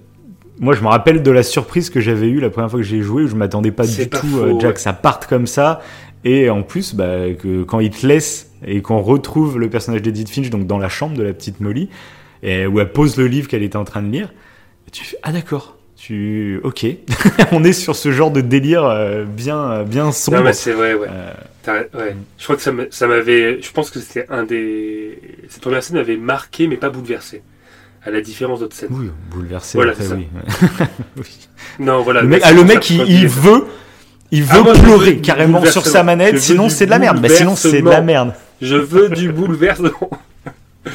moi, je me rappelle de la surprise que j'avais eue la première fois que j'ai joué, où je m'attendais pas du pas tout, faux, euh, ouais. que ça parte comme ça. Et en plus, bah, que quand il te laisse et qu'on retrouve le personnage d'Edith Finch donc dans la chambre de la petite Molly, et où elle pose le livre qu'elle était en train de lire, tu fais ah d'accord, tu ok, on est sur ce genre de délire euh, bien bien sombre. Non, mais c'est vrai, ouais. Euh, ouais. Je crois que ça m'avait. Je pense que c'était un des. Cette première scène m'avait marqué, mais pas bouleversé. À la différence d'autres scènes. oui, bouleversé. Voilà, après, c'est ça. oui. Oui. Non, voilà. Le mec, ah, le mec, il, veut, il Ah, veut moi, veux pleurer carrément sur sa manette, sinon c'est de la merde. Bah, sinon c'est de la merde. Je veux du bouleversement.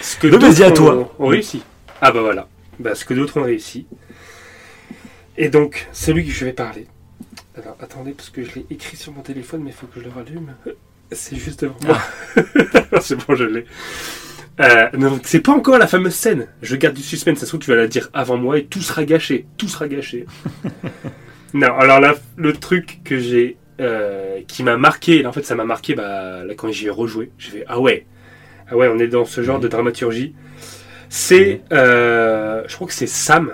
ce que d'autres à toi. Ont, ont réussi. Ah bah voilà. Bah, ce que d'autres ont réussi. Et donc, celui que je vais parler. Alors, attendez, parce que je l'ai écrit sur mon téléphone, mais il faut que je le rallume. C'est juste devant moi. c'est bon, je l'ai. Euh, c'est pas encore la fameuse scène. Je garde du suspense. Ça se trouve, tu vas la dire avant moi et tout sera gâché. Tout sera gâché. non, alors là, le truc que j'ai. euh, qui m'a marqué, là, en fait, ça m'a marqué bah, là, quand j'y ai rejoué. J'ai fait Ah ouais. Ah ouais, on est dans ce genre de dramaturgie. C'est. euh, je crois que c'est Sam.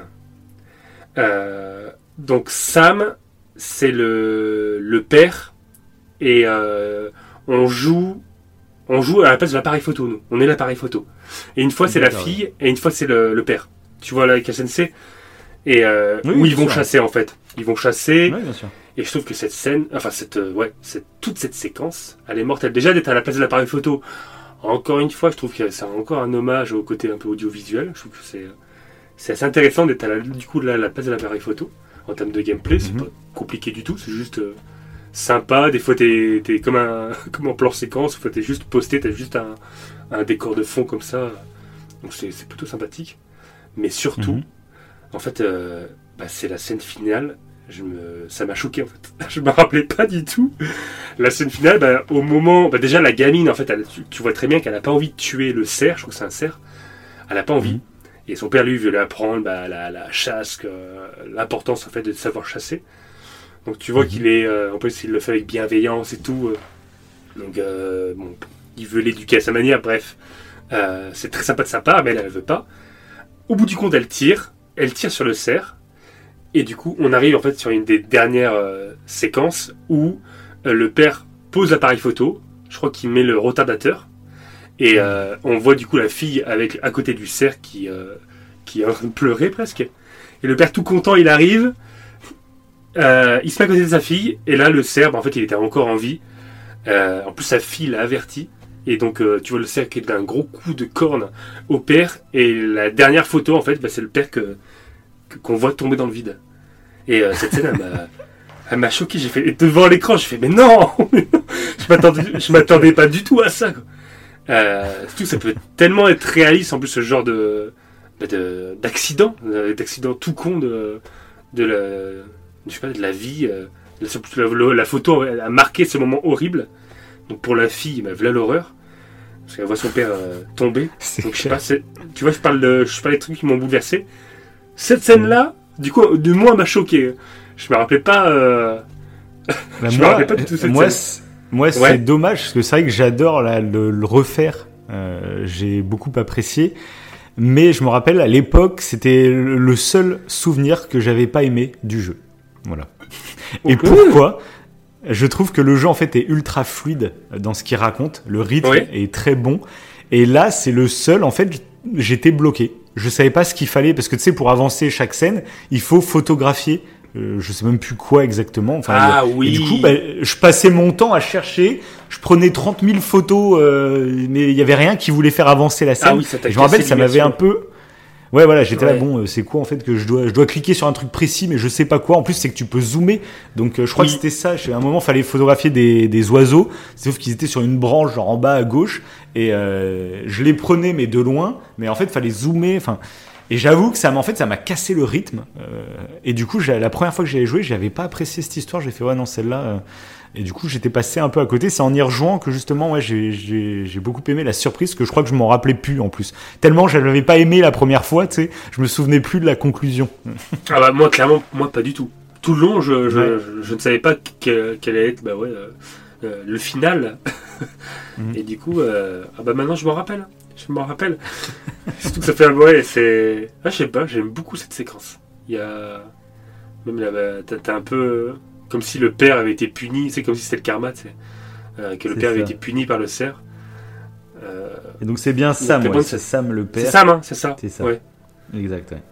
Donc, Sam, c'est le, le père. Et on joue On joue à la place de l'appareil photo, nous. On est l'appareil photo. Et une fois, c'est la fille, et une fois, c'est le, le père. Tu vois, là, avec SNC. Et euh, Oui, où ils vont sûr. chasser, en fait. Ils vont chasser. Ouais, bien sûr. Et je trouve que cette scène, enfin, cette, euh, ouais, cette, toute cette séquence, elle est mortelle. Déjà, d'être à la place de l'appareil photo. Encore une fois, je trouve que c'est encore un hommage au côté un peu audiovisuel. Je trouve que c'est, c'est assez intéressant d'être à la, du coup, là, à la place de l'appareil photo. En termes de gameplay, c'est Mhm. pas compliqué du tout. C'est juste euh, sympa. Des fois, t'es, comme un, comme en plan séquence. Des fois, t'es juste posté, t'as juste un, un décor de fond comme ça. Donc, c'est, c'est plutôt sympathique. Mais surtout, Mhm. en fait, euh, bah, c'est la scène finale. Je me, ça m'a choqué en fait. Je me rappelais pas du tout. La scène finale, bah, au moment, bah, déjà la gamine en fait, elle- tu, tu vois très bien qu'elle a pas envie de tuer le cerf. Je crois que c'est un cerf. Elle a pas envie. Mhm. Et son père lui veut lui apprendre la, la chasse, que- l'importance en fait de savoir chasser. Donc tu vois Mhm. qu'il est, euh, en plus il le fait avec bienveillance et tout. euh. donc euh, bon, il veut l'éduquer à sa manière. Bref, c'est très sympa de sa part, mais elle, elle veut pas. Au bout du compte, elle tire, elle tire sur le cerf, et du coup, on arrive en fait sur une des dernières séquences où le père pose l'appareil photo. Je crois qu'il met le retardateur, et euh, on voit du coup la fille avec à côté du cerf qui qui est en train de pleurer presque. Et le père tout content, il arrive, euh, il se met à côté de sa fille, et là le cerf, en fait, il était encore en vie. Euh, en plus, sa fille l'a averti. Et donc, euh, tu vois le cerf qui est d'un gros coup de corne au père. Et la dernière photo, en fait, bah, c'est le père que qu'on voit tomber dans le vide. Et euh, cette scène, elle m'a, choqué. J'ai fait devant l'écran, j'ai fait mais non, je m'attendais, je m'attendais pas du tout à ça. Quoi. Euh, surtout, ça peut tellement être réaliste en plus ce genre de, bah, de d'accident, euh, d'accident tout con de de la, je sais pas, de la vie. euh, la, la- la photo a marqué ce moment horrible. Donc pour la fille, bah, voilà l'horreur. Parce qu'elle voit son père euh, tomber. Donc je sais pas, tu vois, je parle de, je parle des trucs qui m'ont bouleversé. Cette scène-là, du coup, de moi, m'a choqué. Je me rappelais pas. euh, Bah, Je me moi, rappelais pas du tout cette moi, scène. c'est- moi, c'est Ouais. dommage parce que c'est vrai que j'adore le, le refaire. Euh, J'ai beaucoup apprécié. Mais je me rappelle à l'époque, c'était le seul souvenir que j'avais pas aimé du jeu. Voilà. Et Ok. pourquoi Je trouve que le jeu en fait est ultra fluide dans ce qu'il raconte. Le rythme est très bon. Et là, c'est le seul. En fait, j'étais bloqué. Je savais pas ce qu'il fallait parce que tu sais, pour avancer chaque scène, il faut photographier. euh, je sais même plus quoi exactement. Enfin, Ah oui. et du coup, bah, je passais mon temps à chercher. Je prenais 30 000 photos, euh, mais il y avait rien qui voulait faire avancer la scène. Ah oui, ça t'a Et je me rappelle, ça m'avait un peu. Ouais, voilà, j'étais là, bon, euh, c'est quoi en fait que je dois, je dois cliquer sur un truc précis, mais je sais pas quoi. En plus, c'est que tu peux zoomer. Donc, euh, je crois Oui. que c'était ça. À un moment, fallait photographier des, des oiseaux, sauf qu'ils étaient sur une branche, genre en bas à gauche. Et euh, je les prenais, mais de loin. Mais en fait, fallait zoomer. Enfin, et j'avoue que ça m'a, en fait, ça m'a cassé le rythme. Euh, et du coup, la première fois que j'avais joué, j'avais pas apprécié cette histoire. J'ai fait, ouais, non, celle-là. euh, et du coup, j'étais passé un peu à côté. C'est en y rejoignant que justement, ouais, j'ai- beaucoup aimé la surprise, que je crois que je m'en rappelais plus en plus. Tellement je l'avais pas aimé la première fois, tu sais, je me souvenais plus de la conclusion. Ah bah moi clairement moi pas du tout. Tout le long je, je, Ouais. je, je ne savais pas que- quel allait être bah ouais euh, euh, le final. Mhm. Et du coup euh, ah bah maintenant je m'en rappelle. Je m'en rappelle. Surtout que ça fait un ouais c'est ah je sais pas j'aime beaucoup cette séquence. Il y a même là bah, t'as un peu comme si le père avait été puni c'est comme si c'était le karma. Euh, que le C'est père avait été puni par le cerf. Euh, Et donc c'est bien Sam, ouais, c'est c'est- Sam le c'est père. Sam hein, c'est ça. C'est ça. Ouais. Exact, ouais.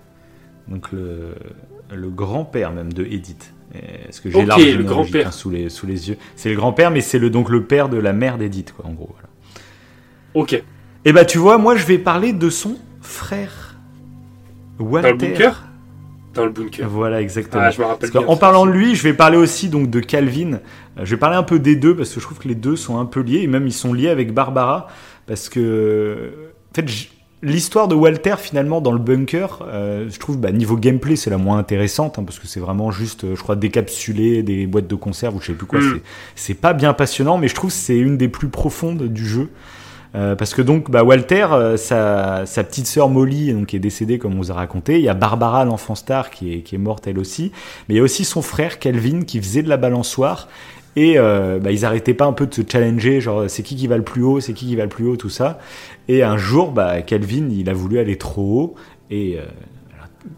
Donc le, le grand-père même de Edith. Est-ce que j'ai Ok, l'arbre le généalogique, grand-père. hein, sous les, sous les yeux C'est le grand-père, mais c'est le, donc le père de la mère d'Edith, quoi, en gros. Voilà. Ok. Et bah tu vois, moi je vais parler de son frère. Walter. Dans le bunker? Dans le bunker. Voilà, exactement. Ah je me rappelle Parce bien. qu'en ça parlant de lui, je vais parler aussi donc de Calvin. Je vais parler un peu des deux parce que je trouve que les deux sont un peu liés et même ils sont liés avec Barbara parce que en fait l'histoire de Walter finalement dans le bunker, euh, je trouve bah, niveau gameplay c'est la moins intéressante hein, parce que c'est vraiment juste euh, je crois décapsuler des boîtes de conserve ou je sais plus quoi. Mm. C'est pas bien passionnant mais je trouve que c'est une des plus profondes du jeu. Euh, parce que donc bah, Walter, euh, sa, sa petite sœur Molly, donc est décédée comme on vous a raconté, il y a Barbara l'enfant star qui est, qui est morte elle aussi, mais il y a aussi son frère Calvin qui faisait de la balançoire. Et euh, bah, ils arrêtaient pas un peu de se challenger, genre c'est qui qui va le plus haut, c'est qui qui va le plus haut, tout ça. Et un jour, bah, Calvin, il a voulu aller trop haut. Et euh,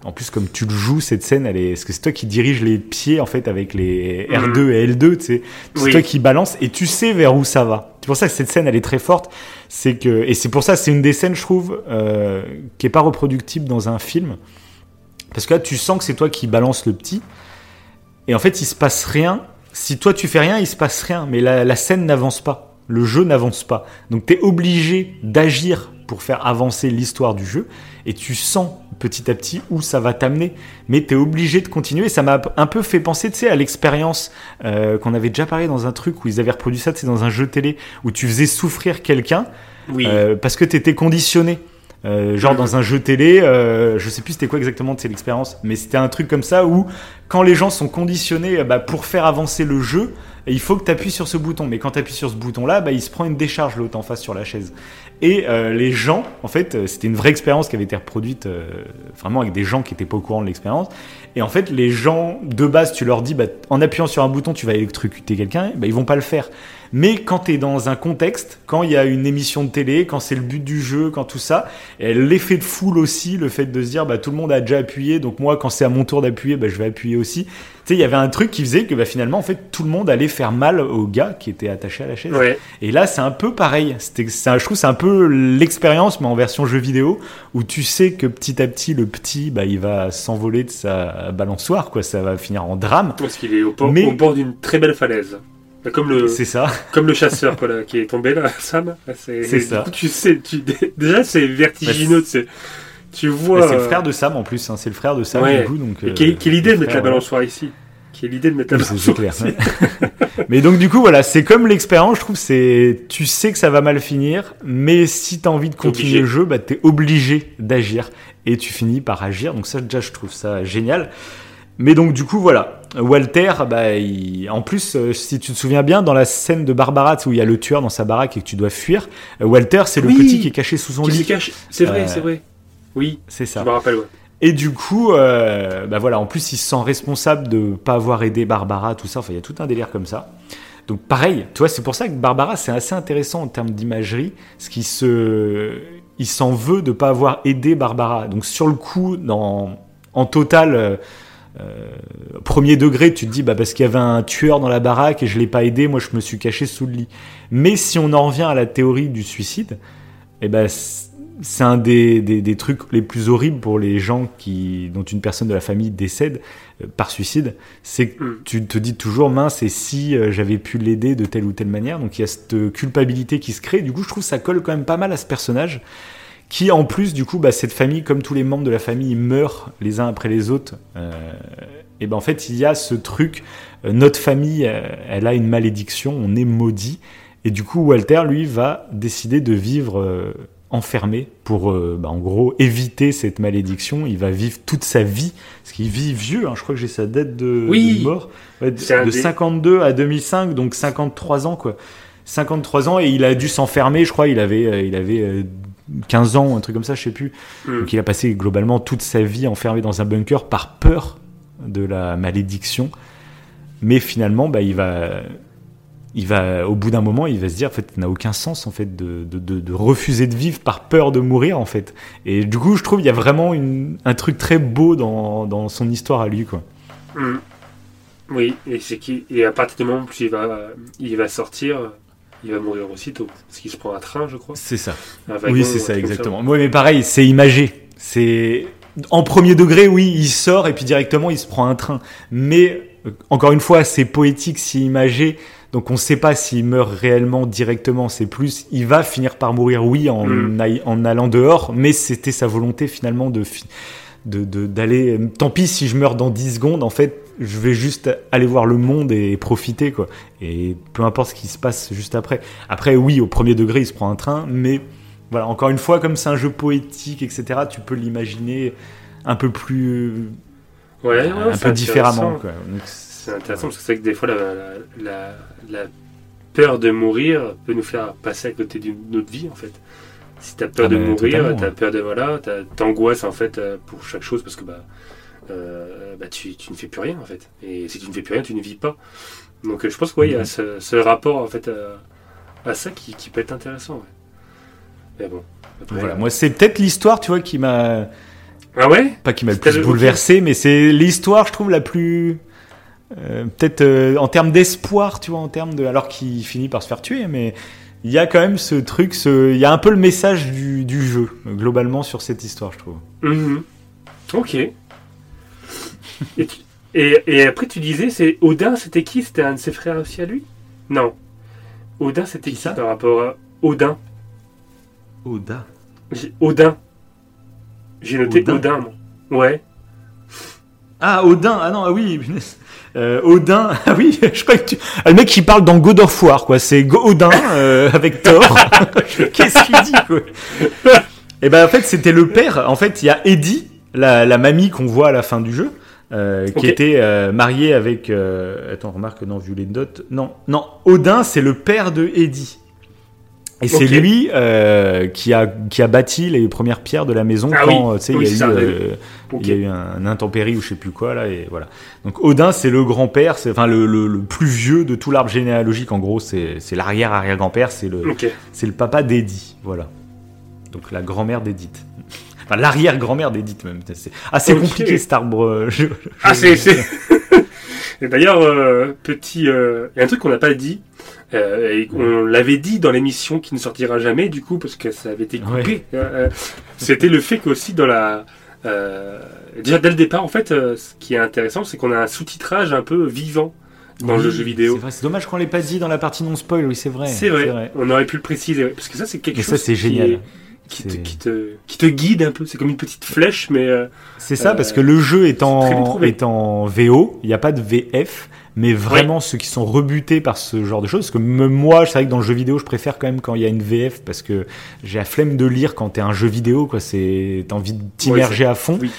en plus comme tu le joues cette scène, elle est, parce que c'est toi qui dirige les pieds en fait avec les Mhm. R2 et L2, tu sais, c'est Oui. toi qui balance et tu sais vers où ça va. C'est pour ça que cette scène elle est très forte, c'est que et c'est pour ça c'est une des scènes je trouve euh, qui est pas reproductible dans un film, parce que là tu sens que c'est toi qui balance le petit et en fait il se passe rien. Si toi tu fais rien, il se passe rien, mais la, la scène n'avance pas, le jeu n'avance pas. Donc tu es obligé d'agir pour faire avancer l'histoire du jeu et tu sens petit à petit où ça va t'amener, mais tu es obligé de continuer. Ça m'a un peu fait penser, tu sais, à l'expérience euh, qu'on avait déjà parlé dans un truc où ils avaient reproduit ça, c'est dans un jeu télé où tu faisais souffrir quelqu'un Oui. euh, parce que tu étais conditionné. Euh, genre dans un jeu télé, euh, je sais plus c'était quoi exactement c'est l'expérience, mais c'était un truc comme ça où quand les gens sont conditionnés bah, pour faire avancer le jeu, il faut que tu appuies sur ce bouton. Mais quand tu appuies sur ce bouton-là, bah, il se prend une décharge l'autre en face sur la chaise. Et euh, les gens, en fait, euh, c'était une vraie expérience qui avait été reproduite euh, vraiment avec des gens qui étaient pas au courant de l'expérience. Et en fait, les gens de base, tu leur dis, bah, en appuyant sur un bouton, tu vas électrocuter quelqu'un, bah, ils vont pas le faire. Mais quand tu es dans un contexte, quand il y a une émission de télé, quand c'est le but du jeu, quand tout ça, et l'effet de foule aussi, le fait de se dire bah, tout le monde a déjà appuyé, donc moi quand c'est à mon tour d'appuyer, bah, je vais appuyer aussi. Tu sais, il y avait un truc qui faisait que bah, finalement en fait tout le monde allait faire mal au gars qui était attaché à la chaise. Ouais. Et là c'est un peu pareil. C'était, c'est un- je trouve que c'est un peu l'expérience mais en version jeu vidéo où tu sais que petit à petit le petit bah, il va s'envoler de sa balançoire quoi, ça va finir en drame. Parce qu'il est au, Mais- au bord d'une très belle falaise. Bah, Comme le, C'est ça. comme le chasseur quoi, là, qui est tombé là, Sam. C'est C'est ça. coup, tu sais, tu, déjà c'est vertigineux. tu sais. Tu vois. Bah, c'est le euh, frère de Sam en plus. hein, c'est le frère de Sam Ouais. du coup donc. Et euh, quelle, quelle idée de mettre la ouais. balançoire ici Quelle idée de mettre la Oui, c'est- balançoire c'est clair. ici Mais donc du coup voilà, c'est comme l'expérience, je trouve, c'est tu sais que ça va mal finir, mais si t'as envie de continuer Obligé. le jeu, bah t'es obligé d'agir et tu finis par agir. Donc ça déjà je trouve ça génial. Mais donc du coup voilà, Walter, bah il- en plus euh, si tu te souviens bien dans la scène de Barbara où il y a le tueur dans sa baraque et que tu dois fuir, euh, Walter c'est le petit qui est caché sous son Qui lit. cache C'est vrai, Euh, c'est vrai. Oui, C'est je ça. me rappelle. Ouais. Et du coup, bah voilà, en plus, il se sent responsable de pas avoir aidé Barbara, tout ça. Enfin, il y a tout un délire comme ça. Donc, pareil, tu vois, c'est pour ça que Barbara, c'est assez intéressant en termes d'imagerie, parce qu'il se, il s'en veut de pas avoir aidé Barbara. Donc, sur le coup, dans, en total, premier degré, tu te dis, bah, parce qu'il y avait un tueur dans la baraque et je l'ai pas aidé, moi, je me suis caché sous le lit. Mais si on en revient à la théorie du suicide, eh ben, c'est un des, des, des trucs les plus horribles pour les gens qui, dont une personne de la famille décède euh, par suicide. C'est que Mm. tu te dis toujours, mince, et si euh, j'avais pu l'aider de telle ou telle manière? Donc il y a cette euh, culpabilité qui se crée. Du coup, je trouve que ça colle quand même pas mal à ce personnage. Qui en plus, du coup, bah, cette famille, comme tous les membres de la famille, meurent les uns après les autres. Euh, et ben en fait, il y a ce truc. euh, notre famille, euh, elle a une malédiction, on est maudit. Et du coup, Walter, lui, va décider de vivre euh, enfermé pour, euh, bah, en gros, éviter cette malédiction. Il va vivre toute sa vie, parce qu'il vit vieux. hein, je crois que j'ai sa date de, Oui. de mort, Ouais, de, C'est un de des- 52 à 2005, donc 53 ans, quoi. 53 ans et il a dû s'enfermer, je crois. Il avait, euh, il avait euh, 15 ans, un truc comme ça, je sais plus. Mm. Donc il a passé globalement toute sa vie enfermé dans un bunker par peur de la malédiction. Mais finalement, bah, il va, il va, au bout d'un moment, il va se dire, en fait, ça n'a aucun sens en fait de, de, de- de refuser de vivre par peur de mourir en fait. Et du coup, je trouve il y a vraiment une, un truc très beau dans, dans son histoire à lui, quoi. Mm. Oui, et c'est qui et à partir du moment où il va, il va sortir, il va mourir aussitôt. Parce qu'il se prend un train, je crois. C'est ça. Wagon, Oui, c'est ça, exactement. Oui, mais pareil, c'est imagé. C'est en premier degré, oui, il sort et puis directement il se prend un train. Mais euh, encore une fois, c'est poétique, c'est imagé. Donc on ne sait pas s'il meurt réellement directement. C'est plus, il va finir par mourir, oui, en, Mm. en allant dehors. Mais c'était sa volonté finalement de fi- de de- d'aller. tant pis si je meurs dans 10 secondes. En fait, je vais juste aller voir le monde et profiter quoi. Et peu importe ce qui se passe juste après. Après, oui, au premier degré, il se prend un train, mais voilà, encore une fois, comme c'est un jeu poétique, etc., tu peux l'imaginer un peu plus. Ouais, ouais, un peu différemment. C'est intéressant parce que c'est vrai que des fois la, la, la- la peur de mourir peut nous faire passer à côté d'une autre vie en fait. Si t'as peur Ah de bah, mourir, t'as ouais. peur de voilà, t'angoisses en fait euh, pour chaque chose parce que bah, euh, bah tu, tu ne fais plus rien en fait. Et si tu ne fais plus rien, tu ne vis pas. Donc euh, je pense qu'il y a Mhm. ce, ce rapport en fait à, à ça qui, qui peut être intéressant. ouais. Mais bon. après, Voilà, euh, moi, c'est peut-être l'histoire, tu vois, qui m'a Ah ouais? Pas qui m'a le plus le- bouleversé, mais c'est l'histoire, je trouve, la plus. euh, Peut-être euh, en termes d'espoir, tu vois, en termes de. Alors qu'il finit par se faire tuer, mais il y a quand même ce truc, ce... il y a un peu le message du, du jeu, globalement, sur cette histoire, je trouve. Mhm. Ok. et, tu- et, et après, tu disais, c'est Odin, c'était qui? C'était un de ses frères aussi à lui? Non. Odin, c'était Qui qui, ça? par rapport à Odin? Oda. J'ai- Odin. J'ai noté Odin? Odin, moi. Ouais. Ah, Odin, ah non, ah oui. Euh, Odin, ah oui, je crois que tu... Ah, le mec qui parle dans God of War, quoi, c'est Odin euh, avec Thor. Qu'est-ce qu'il dit, quoi? Et ben en fait, c'était le père. En fait, il y a Eddie, la, la mamie qu'on voit à la fin du jeu, euh, qui était euh, mariée avec. euh, Attends, remarque, non, vu les notes. Non, non, Odin, c'est le père de Eddie. Et c'est lui euh, qui, a, qui a bâti les premières pierres de la maison Ah quand oui. euh, sais, Oui, il y euh, Ok. il y a eu un, intempérie ou je sais plus quoi là et voilà. Donc Odin c'est le grand-père, c'est enfin le, le, le plus vieux de tout l'arbre généalogique en gros, c'est l'arrière arrière grand-père, c'est le c'est le papa d'Eddie, voilà. Donc la grand-mère d'Edith. Enfin l'arrière grand-mère d'Edith même. C'est assez compliqué cet arbre. euh, je- je- Ah, c'est. d'ailleurs, euh, petit. Il y a un truc qu'on n'a pas dit. Euh, et on l'avait dit dans l'émission qui ne sortira jamais, du coup, parce que ça avait été coupé. Ouais. Euh, euh, C'était le fait qu'aussi dans la. déjà dès le départ, en fait, ce qui est intéressant, c'est qu'on a un sous-titrage un peu vivant dans le jeu vidéo. C'est dommage qu'on l'ait pas dit dans la partie non spoil, oui c'est vrai. C'est vrai. On aurait pu le préciser, parce que ça, c'est quelque Mais chose. ça c'est qui génial. est- Qui te, C'est- qui, te, qui te guide un peu. C'est comme une petite flèche, mais. euh, C'est ça, Euh, parce que le jeu est en, est en VO, il n'y a pas de VF, mais vraiment ceux qui sont rebutés par ce genre de choses, parce que même moi, c'est vrai que dans le jeu vidéo, je préfère quand même quand il y a une VF, parce que j'ai la flemme de lire quand t'es un jeu vidéo, quoi, c'est, t'as envie de t'immerger à fond. oui.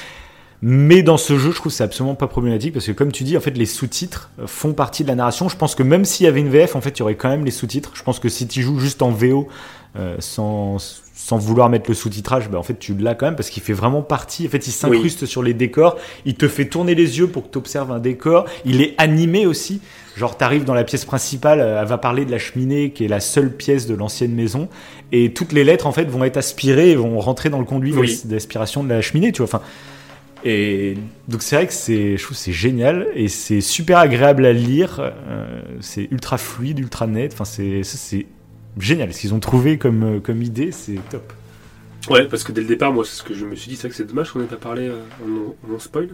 Mais dans ce jeu, je trouve que c'est absolument pas problématique parce que comme tu dis, en fait, les sous-titres font partie de la narration. Je pense que même s'il y avait une VF, en fait, il y aurait quand même les sous-titres. Je pense que si tu joues juste en VO, euh, sans, sans vouloir mettre le sous-titrage, ben, en fait, tu l'as quand même parce qu'il fait vraiment partie. En fait, il s'incruste sur les décors. Il te fait tourner les yeux pour que tu observes un décor. Il est animé aussi. Genre, t'arrives dans la pièce principale, euh, elle va parler de la cheminée, qui est la seule pièce de l'ancienne maison, et toutes les lettres, en fait, vont être aspirées et vont rentrer dans le conduit Oui. d'aspiration de la cheminée, tu vois. Enfin, et donc c'est vrai que c'est, je trouve c'est génial et c'est super agréable à lire. euh, c'est ultra fluide, ultra net. Enfin, c'est, c'est génial. Ce qu'ils ont trouvé comme, euh, comme idée, c'est top. Ouais, parce que dès le départ, moi, c'est ce que je me suis dit, c'est vrai que c'est dommage qu'on n'ait pas parlé euh, en, spoil.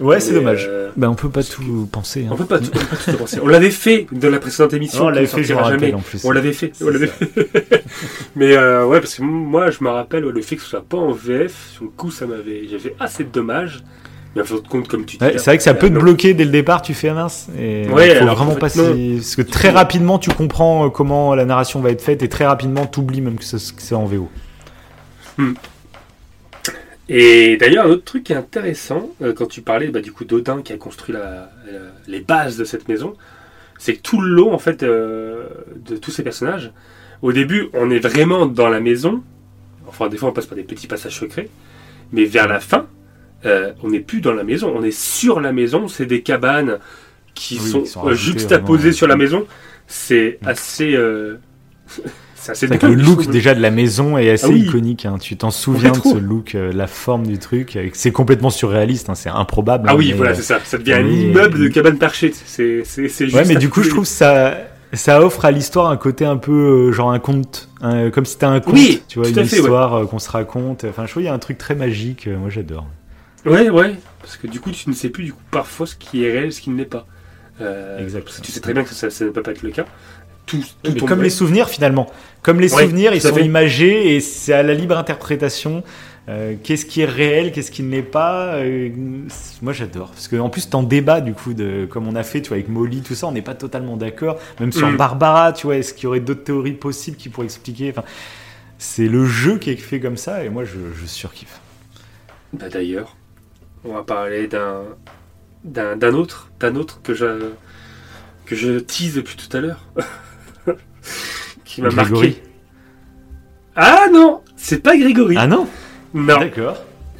Ouais, c'est dommage. euh, Ben, on peut pas tout penser. hein. On peut pas tout, on peut pas tout penser. On l'avait fait dans la précédente émission. Non, on l'avait fait, je me sortira rappelle jamais. en plus. On l'avait fait. On. Mais euh, ouais, parce que moi, je me rappelle ouais, le fait que ce soit pas en VF. Sur le coup, ça m'avait. J'avais assez de dommages. Mais en fin de compte, comme tu dis. Ouais, c'est vrai que ça peut te bloquer dès le départ, tu fais ah, mince. Et Ouais, faut alors vraiment fait, Parce que très rapidement, tu comprends euh, comment la narration va être faite et très rapidement, tu oublies même que c'est en VO. Et d'ailleurs, un autre truc qui est intéressant, euh, quand tu parlais bah, du coup d'Odin qui a construit la- la- les bases de cette maison, c'est que tout le long en fait euh, de tous ces personnages, au début, on est vraiment dans la maison. Enfin, des fois, on passe par des petits passages secrets, mais vers la fin, euh, on n'est plus dans la maison, on est sur la maison. C'est des cabanes qui Oui, sont, qui sont euh, rajoutées juxtaposées vraiment. sur la maison. C'est assez, euh, c'est assez le dingue, je look trouve. déjà de la maison est assez Ah oui. iconique. hein. Tu t'en souviens de ce look, euh, la forme du truc. euh, C'est complètement surréaliste, hein, c'est improbable. Ah hein, oui, mais, voilà, euh, c'est ça. Ça devient un immeuble de cabane perchée. C'est, juste. Ouais, mais du coup, je trouve que ça, ça offre à l'histoire un côté un peu euh, genre un conte, un- comme si c'était un conte, Oui, tu vois, une fait, histoire euh, qu'on se raconte. Enfin, je trouve qu'il y a un truc très magique. euh, moi, j'adore. Ouais, ouais. Parce que du coup, tu ne sais plus du coup parfois ce qui est réel, ce qui ne l'est pas. Euh, Exact. parce que tu sais très bien que ça, ça ne peut pas être le cas. Tout, tout Mais comme les souvenirs finalement, comme les Ouais, souvenirs, ils sont fait. imagés et c'est à la libre interprétation. Euh, qu'est-ce qui est réel, qu'est-ce qui ne l'est pas euh, Moi j'adore parce que en plus t'en débats du coup de comme on a fait tu vois avec Molly tout ça, on n'est pas totalement d'accord. Même sur Mm. Barbara, tu vois, est-ce qu'il y aurait d'autres théories possibles qui pourraient expliquer? Enfin, c'est le jeu qui est fait comme ça et moi je, je surkiffe. Bah, d'ailleurs, on va parler d'un, d'un, d'un autre, d'un autre que je, que je tease depuis tout à l'heure. qui m'a Grégory. marqué. Ah non, c'est pas Grégory. Ah non non. D'accord.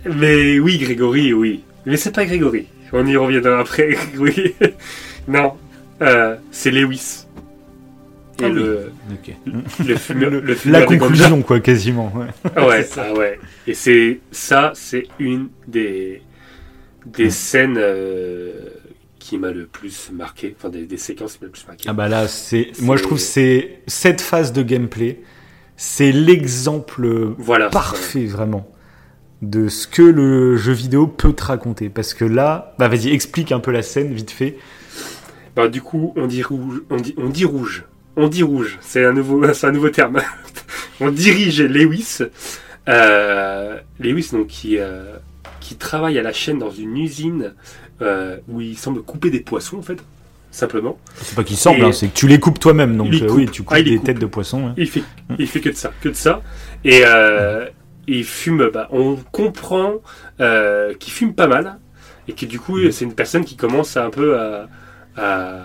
Mais oui, Grégory, oui. Mais c'est pas Grégory. On y reviendra après. oui. non, Euh, c'est Lewis. et Ah oui. le, Ok. le fumeur, le La fumeur conclusion, quoi, quasiment. ouais. Ah ouais, ça. ah ouais. Et c'est ça, c'est une des des scènes euh, qui m'a le plus marqué, enfin des, des séquences qui m'a le plus marqué. Ah bah là, c'est, moi je trouve c'est cette phase de gameplay, c'est l'exemple voilà. parfait vraiment de ce que le jeu vidéo peut te raconter. Parce que là, bah vas-y, explique un peu la scène vite fait. Bah, du coup, on dit rouge, on dit, on dit rouge, on dit rouge. C'est un nouveau, c'est un nouveau terme. on dirige Lewis, euh, Lewis donc qui euh, qui travaille à la chaîne dans une usine euh, où il semble couper des poissons en fait, simplement. C'est pas qu'il semble, hein, c'est que tu les coupes toi-même. Donc euh, coupe. oui, tu coupes Ah, des coupe. têtes de poisson. hein. Il fait, il fait que de ça, que de ça. Et euh, il fume, bah, on comprend euh, qu'il fume pas mal. Et que du coup, c'est une personne qui commence à un peu à, à,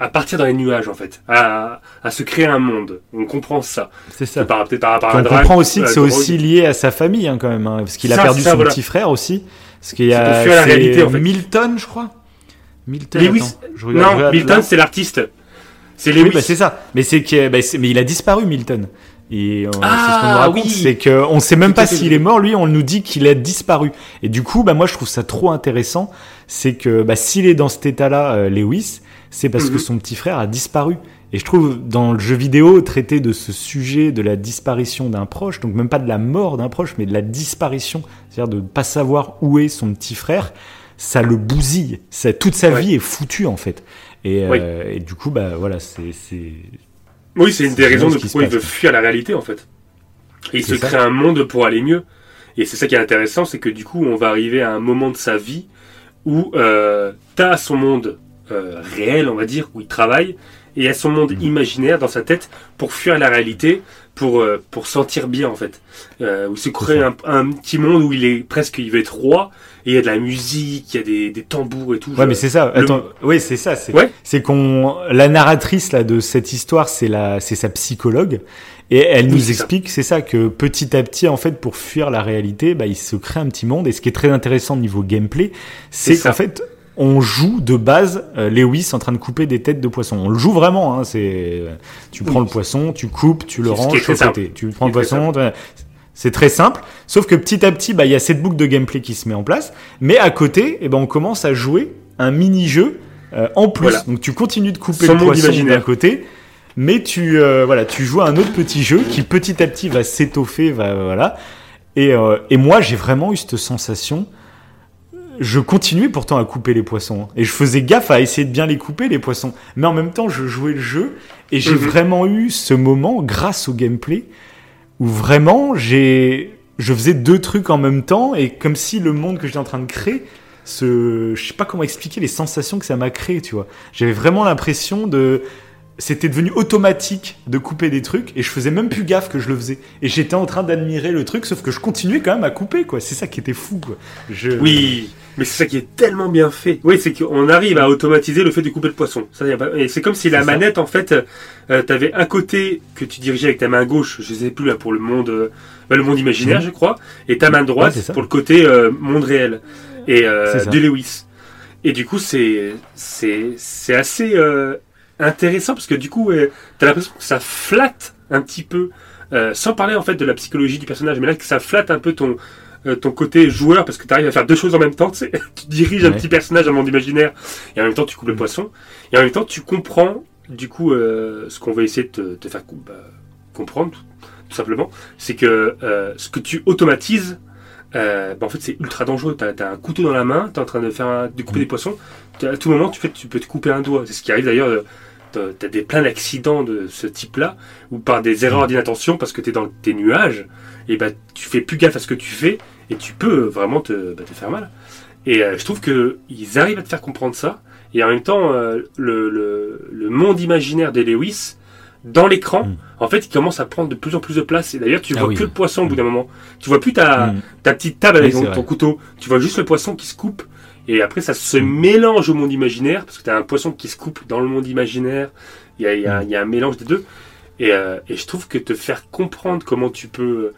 à partir dans les nuages, en fait. À, à se créer un monde. On comprend ça. C'est ça. Par- par à on comprend aussi que euh, c'est drogue. aussi lié à sa famille hein, quand même, hein, parce qu'il a Ça, perdu ça, son voilà. petit frère aussi. Parce qu'il y a la réalité, en fait. Milton, je crois. Milton. Lewis- attends, je Non, Milton, c'est l'artiste. C'est Oui, Lewis. bah, c'est ça. Mais c'est que, bah, mais il a disparu, Milton. Et euh, Ah, c'est ce qu'on nous raconte, oui. c'est que on sait même pas s'il est mort. Lui, on nous dit qu'il a disparu. Et du coup, bah moi, je trouve ça trop intéressant. C'est que bah, s'il est dans cet état-là, euh, Lewis, c'est parce Mhm. que son petit frère a disparu. Et je trouve dans le jeu vidéo traiter de ce sujet de la disparition d'un proche, donc même pas de la mort d'un proche, mais de la disparition, c'est-à-dire de ne pas savoir où est son petit frère, ça le bousille. Ça, toute sa Ouais. vie est foutue en fait. Et, Oui. euh, et du coup, bah voilà, c'est Oui, c'est une des raisons de pourquoi il veut fuir la réalité, en fait. Et il se ça. crée un monde pour aller mieux. Et c'est ça qui est intéressant, c'est que du coup, on va arriver à un moment de sa vie où euh, t'as son monde euh, réel, on va dire, où il travaille, et il a son monde Mhm. imaginaire dans sa tête pour fuir la réalité, pour, euh, pour sentir bien, en fait. Euh, où se crée un, un petit monde où il est presque, il veut être roi, et il y a de la musique, il y a des, des tambours et tout. Ouais, mais c'est ça. le- Attends, oui, c'est ça. C'est Ouais. c'est qu'on la narratrice là de cette histoire, c'est la, c'est sa psychologue, et elle Oui, nous explique, c'est ça, que petit à petit, en fait, pour fuir la réalité, bah, il se crée un petit monde. Et ce qui est très intéressant au niveau gameplay, c'est qu'en fait, on joue de base euh, Lewis en train de couper des têtes de poisson. On le joue vraiment. Hein, c'est, tu prends Oui. le poisson, tu coupes, tu le ranges le côté. Tu prends le poisson. C'est très simple, sauf que petit à petit, bah, il y a cette boucle de gameplay qui se met en place, mais à côté, eh ben, on commence à jouer un mini-jeu euh, en plus. Voilà. Donc tu continues de couper le poisson d'un côté, mais tu, euh, voilà, tu joues à un autre petit jeu qui petit à petit va s'étoffer, va, voilà. Et, euh, et moi, j'ai vraiment eu cette sensation. Je continuais pourtant à couper les poissons. hein. Et je faisais gaffe à essayer de bien les couper, les poissons. Mais en même temps, je jouais le jeu. Et j'ai Mhm. vraiment eu ce moment, grâce au gameplay, où vraiment, j'ai, je faisais deux trucs en même temps. Et comme si le monde que j'étais en train de créer, ce, je sais pas comment expliquer les sensations que ça m'a créé, tu vois. J'avais vraiment l'impression de, c'était devenu automatique de couper des trucs et je faisais même plus gaffe que je le faisais. Et j'étais en train d'admirer le truc, sauf que je continuais quand même à couper, quoi. C'est ça qui était fou, quoi. Je... Oui, mais c'est ça qui est tellement bien fait. Oui, c'est qu'on arrive à automatiser le fait de couper le poisson. Ça, y a pas- Et c'est comme si la manette, en fait, euh, t'avais un côté que tu dirigeais avec ta main gauche, je sais plus là pour le monde, euh, le monde imaginaire, Mhm. je crois, et ta main droite Ouais, pour le côté euh, monde réel et euh, de Lewis. Et du coup, c'est c'est c'est assez euh, intéressant parce que du coup, euh, t'as l'impression que ça flatte un petit peu, euh, sans parler en fait de la psychologie du personnage, mais là que ça flatte un peu ton euh, ton côté joueur parce que tu arrives à faire deux choses en même temps. Tu, sais. tu diriges un petit personnage dans le monde imaginaire et en même temps tu coupes le Mhm. poisson et en même temps tu comprends du coup euh, ce qu'on va essayer de te, te faire bah, comprendre tout, tout simplement, c'est que euh, ce que tu automatises euh, bah, en fait, c'est ultra dangereux. T'as as un couteau dans la main, t'es en train de faire un- de couper des poissons. T'as- À tout moment, tu, fais, tu peux te couper un doigt. C'est ce qui arrive d'ailleurs. euh, t'as- T'as des plein d'accidents de ce type-là, ou par des erreurs d'inattention parce que t'es dans tes nuages, et bah tu fais plus gaffe à ce que tu fais, et tu peux vraiment te, bah, te faire mal. Et euh, je trouve que ils arrivent à te faire comprendre ça, et en même temps, euh, le, le, le monde imaginaire des Lewis, dans l'écran, Mm. en fait, il commence à prendre de plus en plus de place. Et d'ailleurs, tu Ah vois oui. que le poisson au bout d'un moment. Tu vois plus ta, Mm. ta petite table avec Oui, ton, couteau. Tu vois juste le poisson qui se coupe. Et après, ça se Mm. mélange au monde imaginaire, parce que tu as un poisson qui se coupe dans le monde imaginaire. Il y a, il y a- Mm. y a un mélange des deux. Et, euh, et je trouve que te faire comprendre comment tu peux euh,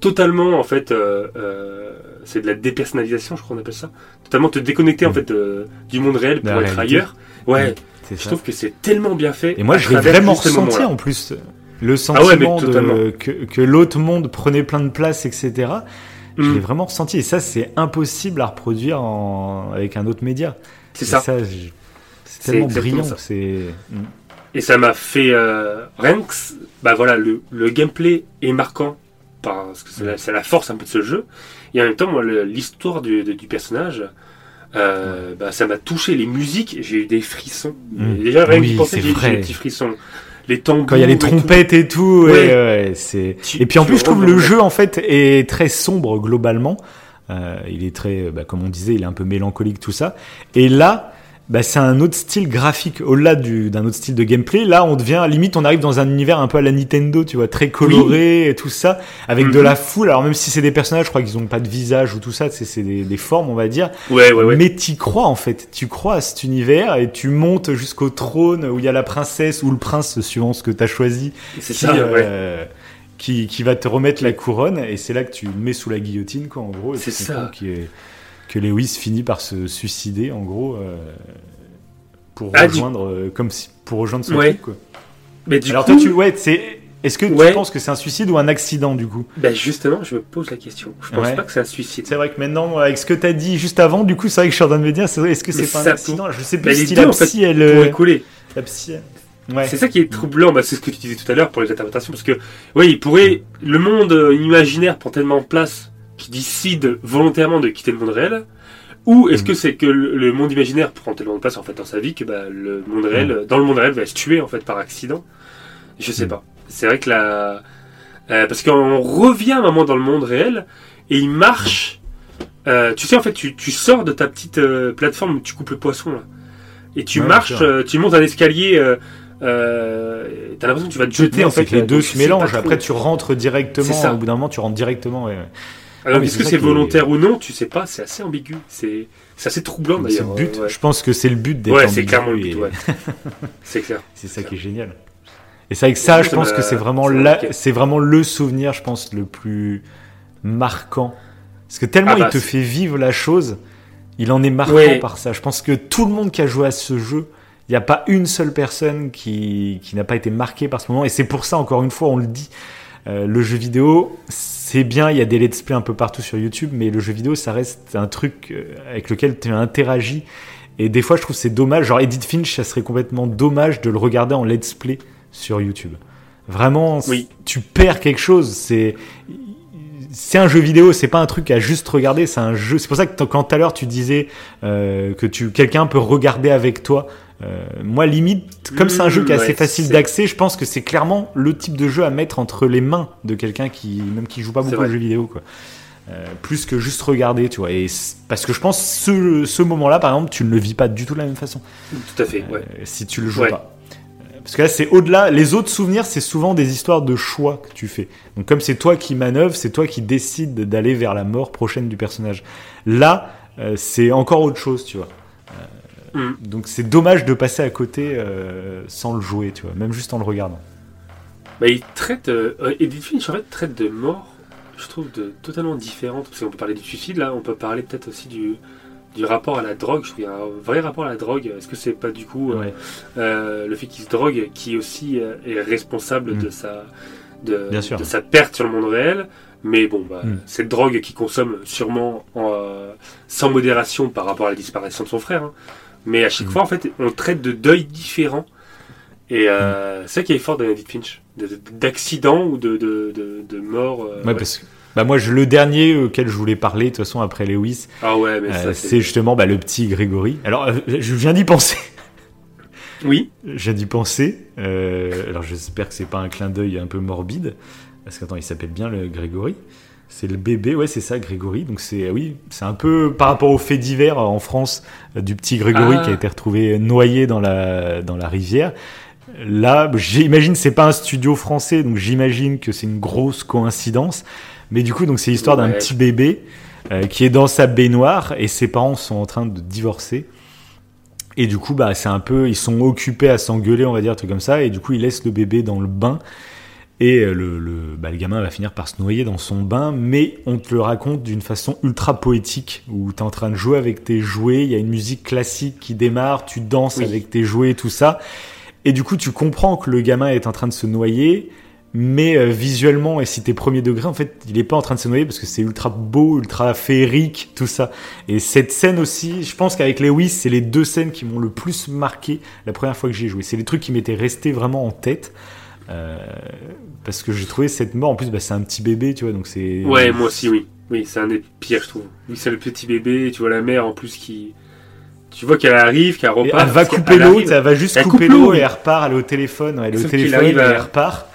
totalement, en fait, euh, euh, c'est de la dépersonnalisation, je crois qu'on appelle ça, totalement te déconnecter en Mm. fait euh, du monde réel pour la être réalité. ailleurs. Ouais, C'est Je trouve que c'est tellement bien fait. Et moi, je l'ai vraiment ressenti en plus. Le Ah ouais, sentiment de, que, que l'autre monde prenait plein de place, etc. Je Mm. l'ai vraiment ressenti. Et ça, c'est impossible à reproduire en, avec un autre média. C'est ça. je- C'est tellement brillant. C'est. Mm. Et ça m'a fait euh, c- bah voilà le, le gameplay est marquant parce que c'est la, force un peu de ce jeu et en même temps moi l'histoire du, personnage euh, bah, ça m'a touché les musiques j'ai eu des frissons Mm. Et déjà rien Oui, que penser j'ai vrai. des petits frissons les tambours Quand il y a les et tout. trompettes et tout, Ouais. et, ouais, c'est. Et puis en plus, je trouve le jeu en fait est très sombre globalement. Euh, il est très, bah, comme on disait, il est un peu mélancolique tout ça. Et là, bah, c'est un autre style graphique au-delà du- d'un autre style de gameplay. Là, on devient limite, on arrive dans un univers un peu à la Nintendo, tu vois, très coloré et tout ça, avec de Mhm. la foule. Alors même si c'est des personnages, je crois qu'ils ont pas de visage ou tout ça, c'est des, des formes, on va dire. ouais ouais ouais Mais t'y crois en fait, tu crois à cet univers et tu montes jusqu'au trône où il y a la princesse ou le prince suivant ce que t'as choisi c'est qui, ça ouais euh, qui, qui va te remettre la couronne et c'est là que tu mets sous la guillotine quoi en gros et C'est ça. qu'il est- que Lewis finit par se suicider en gros euh, pour Ah, du- rejoindre euh, comme si pour rejoindre son Ouais. truc quoi. mais du Alors coup toi tu ouais c'est est-ce que Ouais. tu penses que c'est un suicide ou un accident du coup? Bah, justement je me pose la question je pense Ouais. pas que c'est un suicide C'est vrai que maintenant avec ce que t'as dit juste avant du coup c'est vrai que je suis en train de me dire est-ce que c'est pas un accident? Je sais plus les si deux, la en fait, psy elle pour euh, la psy ouais. C'est ça qui est troublant, bah, c'est ce que tu disais tout à l'heure pour les interprétations, parce que oui, il pourrait le monde euh, imaginaire prend tellement place qu'il décide volontairement de quitter le monde réel, ou est-ce que c'est que le, monde imaginaire prend tellement de place en fait dans sa vie que bah, le monde réel, dans le monde réel, va se tuer en fait par accident? Je sais Mm. pas. C'est vrai que la euh, parce qu'on revient un moment dans le monde réel et il marche. euh, tu sais en fait, tu, tu sors de ta petite euh, plateforme où tu coupes le poisson là, et tu Ouais, marches, euh, tu montes un escalier. Euh, euh, T'as l'impression que tu vas te jeter Non, en fait. que les deux se mélangent. Après, tu rentres directement. C'est ça. Au bout d'un moment, tu rentres directement. ouais. Alors, est-ce que c'est est- volontaire ou non Tu sais pas. C'est assez ambigu. C'est assez troublant Donc, C'est d'ailleurs. le but. ouais. Je pense que c'est le but d'être Ouais, c'est clairement le but. et Ouais. c'est clair. C'est ça qui est génial. Et c'est avec ça, je pense que c'est vraiment la, c'est le souvenir, je pense, le plus marquant. Parce que tellement Ah bah, il te c'est- fait vivre la chose, il en est marquant Ouais. par ça. Je pense que tout le monde qui a joué à ce jeu, il n'y a pas une seule personne qui, qui n'a pas été marquée par ce moment. Et c'est pour ça, encore une fois, on le dit, euh, le jeu vidéo, c'est bien, il y a des let's play un peu partout sur YouTube, mais le jeu vidéo, ça reste un truc euh, avec lequel tu interagis. Et des fois, je trouve que c'est dommage. Genre, Edith Finch, ça serait complètement dommage de le regarder en let's play sur YouTube. Vraiment, Oui. tu perds quelque chose. C'est c'est un jeu vidéo, c'est pas un truc à juste regarder, c'est un jeu. C'est pour ça que quand tout à l'heure tu disais euh, que tu quelqu'un peut regarder avec toi. Euh, moi, limite, comme c'est un jeu qui est assez ouais, facile d'accès, je pense que c'est clairement le type de jeu à mettre entre les mains de quelqu'un qui même qui joue pas beaucoup aux vrai. jeux vidéo, quoi. Euh, plus que juste regarder, tu vois. Et parce que je pense ce, ce moment-là, par exemple, tu ne le vis pas du tout de la même façon Tout à fait. Ouais. euh, si tu le joues Ouais. pas. Euh, Parce que là, c'est au-delà. Les autres souvenirs, c'est souvent des histoires de choix que tu fais. Donc, comme c'est toi qui manœuvre, c'est toi qui décides d'aller vers la mort prochaine du personnage. Là, euh, c'est encore autre chose, tu vois. Mm. Donc, c'est dommage de passer à côté euh, sans le jouer, tu vois, même juste en le regardant. Bah, il traite. Euh, euh, Edith Finch en fait traite de mort, je trouve, de totalement différente. Parce qu'on peut parler du suicide là, on peut parler peut-être aussi du du rapport à la drogue. Je trouve qu'il y a un vrai rapport à la drogue. Est-ce que c'est pas du coup Ouais. euh, le fait qu'il se drogue qui aussi est responsable Mm. de sa de, Bien sûr. de sa perte sur le monde réel mais bon bah, Mm. cette drogue qu'il consomme sûrement en, euh, sans modération par rapport à la disparition de son frère hein. Mais à chaque Mm. fois en fait on traite de deuil différents et euh, c'est ça qui est fort dans Edith Finch de- de- d'accident ou de, de, de, de mort euh, Ouais, ouais. parce que. Bah moi, je, le dernier auquel je voulais parler, de toute façon, après Lewis, ah ouais euh, c'est justement bah, le petit Grégory. Alors, je viens d'y penser. oui J'ai d'y penser. Alors j'espère que c'est pas un clin d'œil un peu morbide. Parce qu'attends, il s'appelle bien le Grégory. C'est le bébé, ouais, c'est ça, Grégory. Donc c'est oui, c'est un peu par rapport au fait divers euh, en France euh, du petit Grégory Ah. qui a été retrouvé noyé dans la dans la rivière. Là, j'imagine c'est pas un studio français, donc j'imagine que c'est une grosse coïncidence. Mais du coup, donc c'est l'histoire d'un petit bébé euh, qui est dans sa baignoire et ses parents sont en train de divorcer. Et du coup, bah, c'est un peu, ils sont occupés à s'engueuler, on va dire, un truc comme ça. Et du coup, ils laissent le bébé dans le bain. Et euh, le, le, bah, le gamin va finir par se noyer dans son bain, mais on te le raconte d'une façon ultra poétique, où tu es en train de jouer avec tes jouets, il y a une musique classique qui démarre, tu danses Oui. avec tes jouets, tout ça. Et du coup, tu comprends que le gamin est en train de se noyer, mais euh, visuellement, et si t'es premier degré, en fait, il est pas en train de se noyer parce que c'est ultra beau, ultra féerique, tout ça. Et cette scène aussi, je pense qu'avec Lewis, c'est les deux scènes qui m'ont le plus marqué la première fois que j'ai joué. C'est les trucs qui m'étaient restés vraiment en tête. Euh, parce que j'ai trouvé cette mort, en plus, bah, c'est un petit bébé, tu vois, donc c'est. Ouais, moi aussi, oui. Oui, c'est un des pires, je trouve. Oui, c'est le petit bébé, tu vois la mère en plus qui. Tu vois qu'elle arrive, qu'elle repart. elle va couper l'eau, elle va juste Elle couper coupe l'eau, et elle repart, elle est au téléphone, elle est au Sauf téléphone et à- elle repart.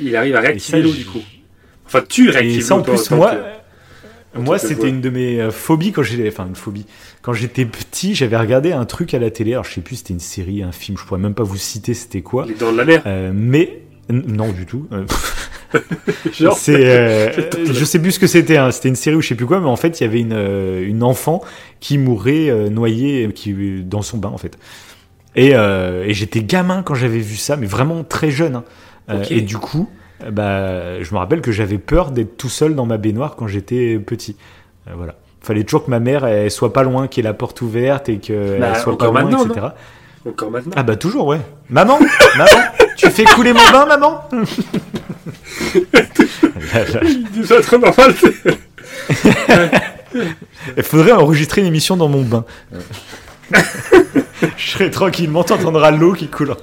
Il arrive à réactiver l'eau du coup. Enfin, tu réactives ça, en l'eau, toi, plus, moi, que- en moi, c'était une de mes euh, phobies quand j'étais, enfin, une phobie. Quand j'étais petit, j'avais regardé un truc à la télé. Alors, je sais plus, c'était une série, un film. Je pourrais même pas vous citer c'était quoi. Les dents de la mer. Euh, mais non du tout. Euh, c'est, euh, je sais plus ce que c'était. hein. C'était une série ou je sais plus quoi, mais en fait, il y avait une euh, une enfant qui mourait euh, noyée, qui dans son bain en fait. Et, et j'étais gamin quand j'avais vu ça, mais vraiment très jeune. hein. Et du coup, bah, je me rappelle que j'avais peur d'être tout seul dans ma baignoire quand j'étais petit. Voilà. Fallait toujours que ma mère elle soit pas loin, qu'il y ait la porte ouverte et qu'elle Bah, soit pas loin, etc. Encore maintenant? Ah bah toujours, ouais. Maman, maman, tu fais couler mon bain, maman? Très normal. Il faudrait enregistrer une émission dans mon bain. Je serai tranquillement, t'entendras l'eau qui coule.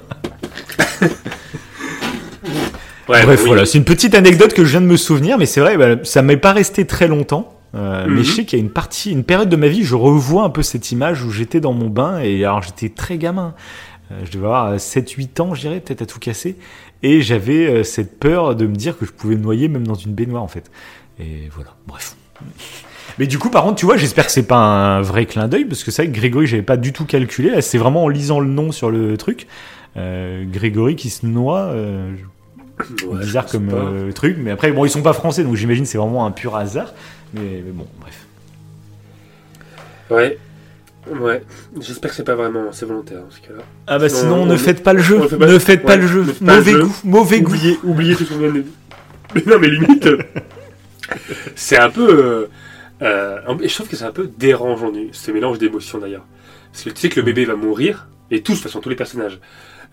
Ouais, Bref, oui. voilà, c'est une petite anecdote que je viens de me souvenir, mais c'est vrai, bah, ça m'est pas resté très longtemps. Euh, Mhm. Mais je sais qu'il y a une partie, une période de ma vie, je revois un peu cette image où j'étais dans mon bain et alors j'étais très gamin. Euh, je devais avoir 7-8 ans, je dirais, peut-être à tout casser. Et j'avais euh, cette peur de me dire que je pouvais me noyer même dans une baignoire en fait. Et voilà, bref. Mais du coup, par contre, tu vois, j'espère que c'est pas un vrai clin d'œil parce que c'est vrai que Grégory, j'avais pas du tout calculé. Là, c'est vraiment en lisant le nom sur le truc. Euh, Grégory qui se noie. euh, Ouais, bizarre comme euh, truc, mais après, bon, ils sont pas français, donc j'imagine que c'est vraiment un pur hasard. Mais, mais bon, bref. Ouais. Ouais. J'espère que c'est pas vraiment. C'est volontaire dans ce cas-là. Ah bah Non, sinon, on ne faites pas le jeu, ne fait pas- ne faites pas ouais, le jeu, mauvais jeu. goût, mauvais goût. Oubliez, oubliez tout ce qu'on vient de Mais non, mais limite. euh, c'est un peu. euh, euh, je trouve que c'est un peu dérangeant, ce mélange d'émotions d'ailleurs. Parce que tu sais que le bébé va mourir, et tous, de toute façon, tous les personnages.